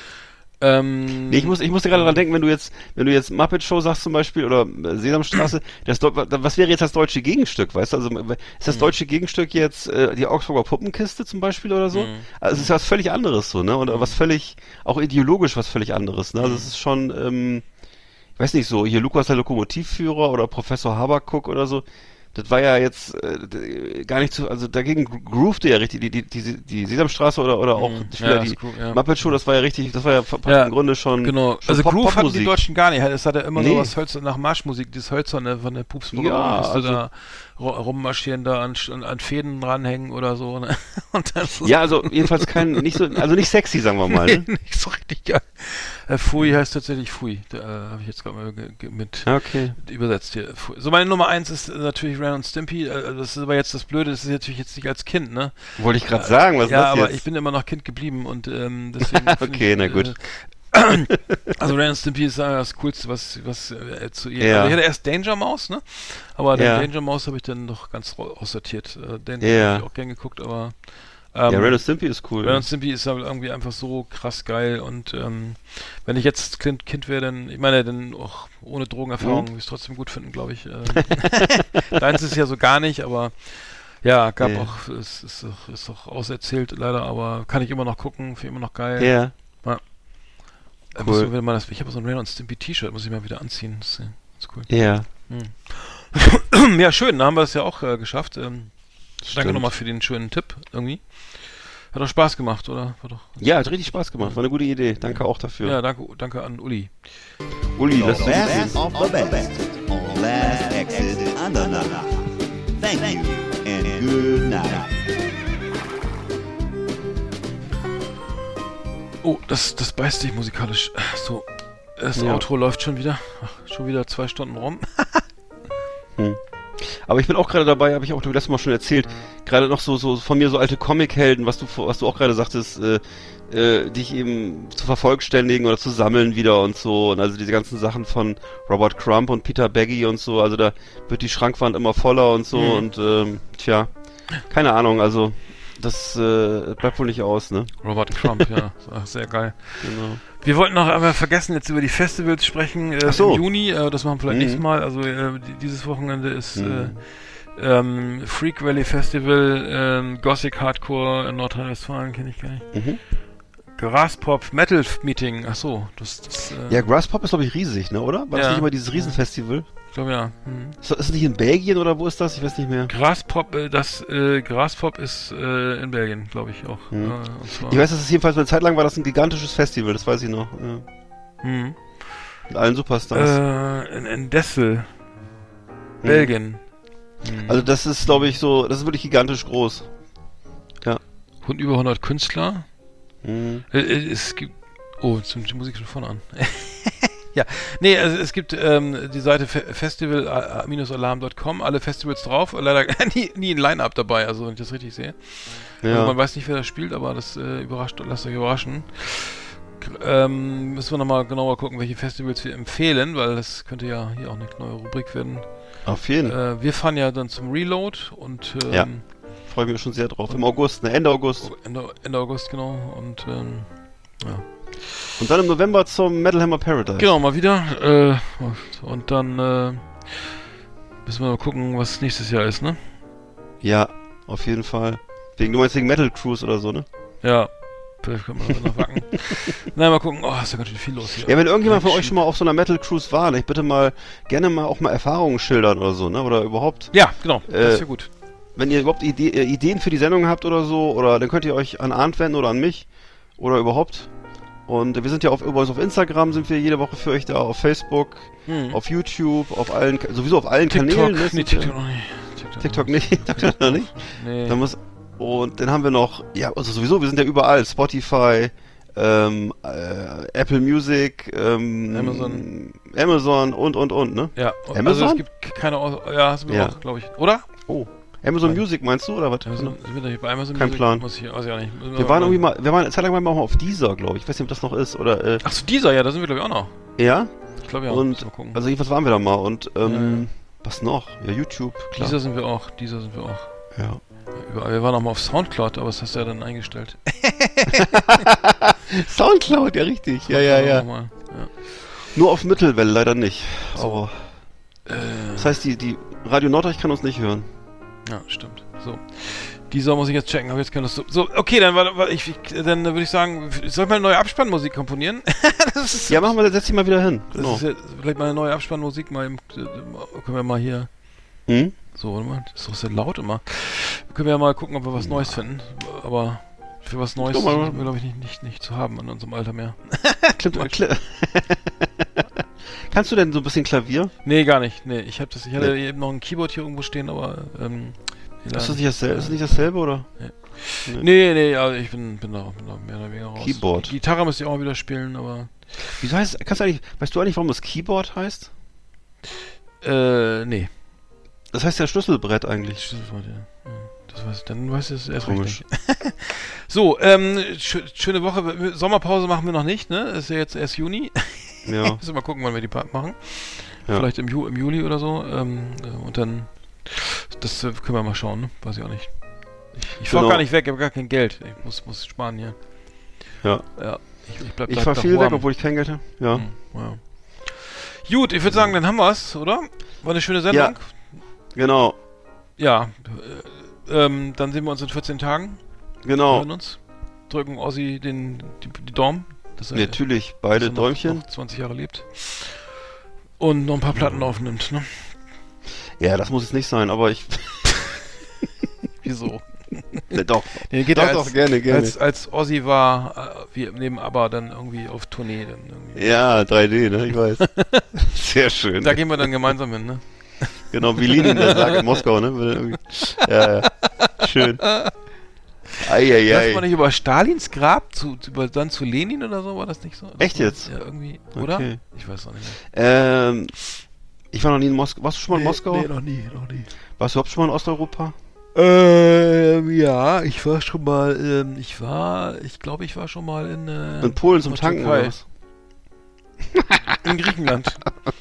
Ähm, Nee, ich muss, ich musste gerade dran denken, wenn du jetzt, wenn du jetzt Muppet Show sagst zum Beispiel oder äh, Sesamstraße, das, was wäre jetzt das deutsche Gegenstück, weißt du? Also ist das deutsche Gegenstück jetzt äh, die Augsburger Puppenkiste zum Beispiel oder so? Mhm. Also es ist was völlig anderes so, ne? Und was völlig, auch ideologisch was völlig anderes, ne? Also es ist schon, ähm, ich weiß nicht so, hier Lukas der Lokomotivführer oder Professor Habakuk oder so. Das war ja jetzt äh, gar nicht zu, also dagegen gro- groovte ja richtig die, die, die, die Sesamstraße oder, oder auch Mhm. die, Ja, die das Gro- ja. Muppet Show, das war ja richtig, das war ja, Ja, im Grunde schon, Genau, schon also Pop- Groove hatten die. Deutschen gar nicht. Es hat ja immer Nee. so was Hölzer, nach Marschmusik, dieses Hölzerne von der Pupsburger Ja, also- da rummarschieren, da an, an, Fäden dranhängen oder so. Ne? Ja, also jedenfalls kein, nicht so, also nicht sexy, sagen wir mal. Ne? nicht so richtig geil. Äh, Fui heißt tatsächlich Fui. Da äh, habe ich jetzt gerade mal mit Okay. übersetzt hier. Fui. So, meine Nummer eins ist äh, natürlich Ren und Stimpy. Äh, das ist aber jetzt das Blöde, das ist natürlich jetzt nicht als Kind, ne? Wollte ich gerade sagen, was ja, ist das aber jetzt? ich bin immer noch Kind geblieben und ähm, deswegen. Okay, ich, na gut. Also Ren Stimpy ist das Coolste, was, was äh, zu ihr. Ja. Also ich hatte erst Danger Mouse, ne? Aber den Ja. Danger Mouse habe ich dann noch ganz aussortiert. Äh, den Ja. habe ich auch gern geguckt, aber. Ähm, ja, Ren Stimpy ist cool. Ren Stimpy ist aber irgendwie einfach so krass geil und ähm, wenn ich jetzt Kind, kind wäre, dann, ich meine, dann auch ohne Drogenerfahrung Mhm. würde ich es trotzdem gut finden, glaube ich. Ähm, Deins ist ja so gar nicht, aber ja, gab Ja. auch, es ist, auch- ist auch auserzählt leider, aber kann ich immer noch gucken, finde ich immer noch geil. ja. Muss cool. man wieder mal das, ich habe so ein Ren und Stimpy T-Shirt, muss ich mal wieder anziehen. Das ist, äh, cool. Ja. ja, schön, da haben wir es ja auch äh, geschafft. Ähm, danke nochmal für den schönen Tipp irgendwie. Hat doch Spaß gemacht, oder? War doch, Ja, hat richtig Spaß gemacht. War eine gute Idee. Danke auch dafür. ja, danke, danke an Uli. Uli, lass uns best of the best on Last Exit. Thank you and good night. Oh, das, das beißt sich musikalisch. So, das Ja. Outro läuft schon wieder. Ach, schon wieder zwei Stunden rum. Aber ich bin auch gerade dabei, habe ich auch du letztes Mal schon erzählt, gerade noch so so von mir so alte Comichelden, was du was du auch gerade sagtest, äh, äh, dich eben zu vervollständigen oder zu sammeln wieder und so und also diese ganzen Sachen von Robert Crump und Peter Baggy und so, also da wird die Schrankwand immer voller und so Mhm. und ähm, tja, keine Ahnung, also Das äh, bleibt wohl nicht aus, ne? Robert Crump, ja. Sehr geil. Genau. Wir wollten noch einmal vergessen, jetzt über die Festivals sprechen äh, Ach so. im Juni. Äh, das machen wir vielleicht Mhm. nächstes Mal. Also äh, die- dieses Wochenende ist Mhm. äh, ähm, Freak Valley Festival, ähm, Gothic Hardcore in Nordrhein-Westfalen, kenne ich gar nicht. Mhm. Graspop Metal Meeting, ach so, das, das äh, Ja, Grasspop ist, glaube ich, riesig, ne, oder? War das Ja. nicht immer dieses Riesenfestival? ich glaube ja. Mhm. Ist das nicht in Belgien oder wo ist das? Ich weiß nicht mehr. Graspop, äh, das äh, Graspop ist äh, in Belgien, glaube ich auch. Mhm. Äh, Ich weiß, dass es jedenfalls eine Zeit lang war das ein gigantisches Festival, das weiß ich noch. Ja. Mhm. Mit allen Superstars. Äh, in, in Dessel. Belgien. Mhm. Also das ist, glaube ich, so, das ist wirklich gigantisch groß. Und über 100 Künstler. Äh, äh, es gibt. Oh, jetzt nimmt die Musik schon vorne an. ja, nee, also es gibt ähm, die Seite fe festival-alarm.com, alle Festivals drauf, leider nie, nie ein Line-Up dabei, also wenn ich das richtig sehe. Also Ja. man weiß nicht, wer das spielt, aber das äh, überrascht, lasst euch überraschen. Ähm, müssen wir nochmal genauer gucken, welche Festivals wir empfehlen, weil das könnte ja hier auch eine neue Rubrik werden. Auf jeden Fall. Äh, wir fahren ja dann zum Reload und ähm, Ja. Freue ich mich schon sehr drauf. Im August, ne? Ende August. Ende, Ende August, genau. Und ähm, ja. Und dann im November zum Metal Hammer Paradise. Genau, mal wieder. Äh, und dann äh, müssen wir mal gucken, was nächstes Jahr ist, ne? Ja, auf jeden Fall. Wegen, du meinst wegen Metal Cruise oder so, ne? Ja. Vielleicht können wir noch wacken. Nein, mal gucken. Oh, ist ja ganz schön viel los hier. Ja, wenn irgendjemand von euch schon mal auf so einer Metal Cruise war, ne, ich bitte mal gerne mal auch mal Erfahrungen schildern oder so, ne? Oder überhaupt, Ja, genau. Äh, das ist ja gut. wenn ihr überhaupt Ide äh, Ideen für die Sendung habt oder so, oder dann könnt ihr euch an Arndt wenden oder an mich oder überhaupt. Und wir sind ja auf, übrigens auf Instagram sind wir jede Woche für euch da, auf Facebook, Hm. auf YouTube, auf allen, sowieso auf allen TikTok. Kanälen. ne? nee, TikTok. TikTok, TikTok nicht, TikTok noch nicht. Nee. Da muss, und dann haben wir noch, ja, also sowieso, wir sind ja überall, Spotify, ähm, äh, Apple Music, ähm, Amazon. Amazon und, und, und, ne? ja, Amazon? also es gibt keine Aus Ja, sind wir Ja. auch, glaube ich. Oder? Oh, Amazon Nein. Music meinst du, oder was? Amazon, sind wir da nicht bei Amazon Kein Music? Plan. Muss ich, weiß ich auch nicht. Müssen Wir waren irgendwie mal, wir waren eine Zeit lang mal auf Deezer, glaube ich. Ich weiß nicht, ob das noch ist, oder, äh, Ach so, dieser, ja, da sind wir, glaube ich, auch noch. ja? Ich glaube ja. Und-. Also jedenfalls waren wir da mal und, ähm, Ja, was noch? Ja, YouTube, klar. dieser sind wir auch. Dieser sind wir auch. Ja. Überall. Wir waren auch mal auf Soundcloud, aber das hast du ja dann eingestellt. Soundcloud, ja richtig. Ja, ja, ja. Ja. Nur auf Mittelwelle leider nicht. Aber, Äh, das heißt, die, die Radio Norddeutsch kann uns nicht hören. Ja, stimmt. So. Dieser muss ich jetzt checken, habe jetzt keine Lust. zu- So, okay, dann, war, war ich, dann würde ich sagen, soll ich mal eine neue Abspannmusik komponieren? das Ja, machen wir, setz dich mal wieder hin. das Genau. ist ja, vielleicht mal eine neue Abspannmusik, mal im, äh, können wir mal hier, Hm? so, warte mal, das ist doch sehr laut immer. Können wir ja mal gucken, ob wir was Neues finden. Aber für was Neues sind wir, glaube ich, nicht, nicht, nicht zu haben in unserem Alter mehr. Klimmt mal Kli Kannst du denn so ein bisschen Klavier? Nee, gar nicht. Nee, ich habe das, ich hatte Nee. eben noch ein Keyboard hier irgendwo stehen, aber ähm, Ist das nicht dasselbe, ist das nicht dasselbe oder? Nee, nee, also ich bin, bin, da, bin da mehr oder weniger raus. Keyboard. Gitarre müsste ich auch mal wieder spielen, aber. Wieso heißt, kannst du eigentlich, weißt du eigentlich, warum das Keyboard heißt? Äh, nee. Das heißt ja Schlüsselbrett eigentlich. Schlüsselwort, ja. Das weiß, dann weiß ich es erst Komisch. recht nicht. So, ähm, schö schöne Woche. Sommerpause machen wir noch nicht, ne? Ist ja jetzt erst Juni. Ja, Müssen wir mal gucken, wann wir die Part machen. Ja. Vielleicht im, Ju im Juli oder so. Ähm, äh, und dann, das äh, können wir mal schauen, ne? Weiß ich auch nicht. Ich, ich Genau. gar nicht weg, ich habe gar kein Geld. Ich muss, muss sparen hier. Ja. Ja. Ich, ich bleib ich da- fahr da viel weg, warm. obwohl ich kein Geld habe. Ja. Hm, ja. Gut, ich würde sagen, dann haben wir's, oder? War eine schöne Sendung. Genau, Ja. Äh, ähm, dann sehen wir uns in 14 Tagen. genau. Hören uns. Drücken Ossi den, die, die Daumen. Dass er, Natürlich, beide dass er Däumchen. Noch 20 Jahre lebt. Und noch ein paar Platten aufnimmt, ne? Ja, das muss jetzt nicht sein, aber ich. Wieso? Ne, doch. Nee, geht doch, er doch, als, gerne, gerne. als, als Ossi war, äh, wir neben ABBA dann irgendwie auf Tournee. Dann irgendwie. Ja, 3D, ne? Ich weiß. Sehr schön. Da gehen wir dann gemeinsam hin, ne? Genau, wie Lenin das sagt in Moskau, ne? Ja, ja. Schön. Läuft Eieiei. man nicht über Stalins Grab zu, über, dann zu Lenin oder so? War das nicht so? Das Echt jetzt? Ja, irgendwie. Oder? Okay. Ich weiß auch nicht mehr. Ähm, ich war noch nie in Moskau. Warst du schon mal in Moskau? Nee, noch nie, noch nie. Warst du überhaupt schon mal in Osteuropa? Ähm, ja, ich war schon mal, ähm, ich war, ich glaube, ich war schon mal in, äh, In Polen zum Tanken oder was? In Griechenland.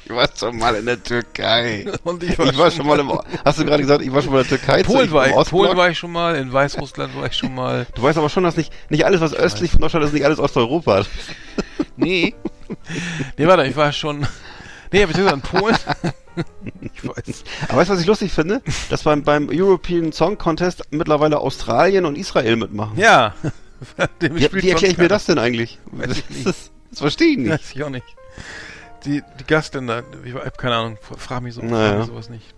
Ich war schon mal in der Türkei. Und Ich war schon mal im, hast du gerade gesagt, ich war schon mal in der Türkei? Polen war, ich? Polen war ich schon mal, in Weißrussland war ich schon mal. Du weißt aber schon, dass nicht, nicht alles, was östlich von Deutschland ist, nicht alles Osteuropa. Nee. Nee, warte, ich war schon. Nee, beziehungsweise in Polen. ich weiß. Aber weißt du, was ich lustig finde? Dass beim, beim European Song Contest mittlerweile Australien und Israel mitmachen. Ja. Wie, wie erkläre ich mir das denn eigentlich? Weiß ich nicht. Das, verstehe ich nicht. Weiß ich auch nicht. Die, die Gastländer, ich habe keine Ahnung, frag mich, so, Naja. frag mich sowas nicht.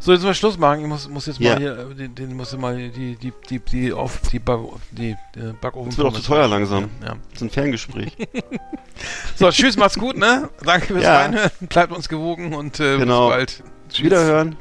So, jetzt mal Schluss machen. Ich muss, muss jetzt mal Ja. hier, äh, den, den muss mal die, die, die, die, auf, die, Back, die, äh, Backofen. Das wird auch zu teuer langsam. Ja. Das ist ein Ferngespräch. So, tschüss, macht's gut, ne? Danke fürs Ja. Reinhören. Bleibt uns gewogen und äh, Genau. bis bald. Tschüss. Wiederhören.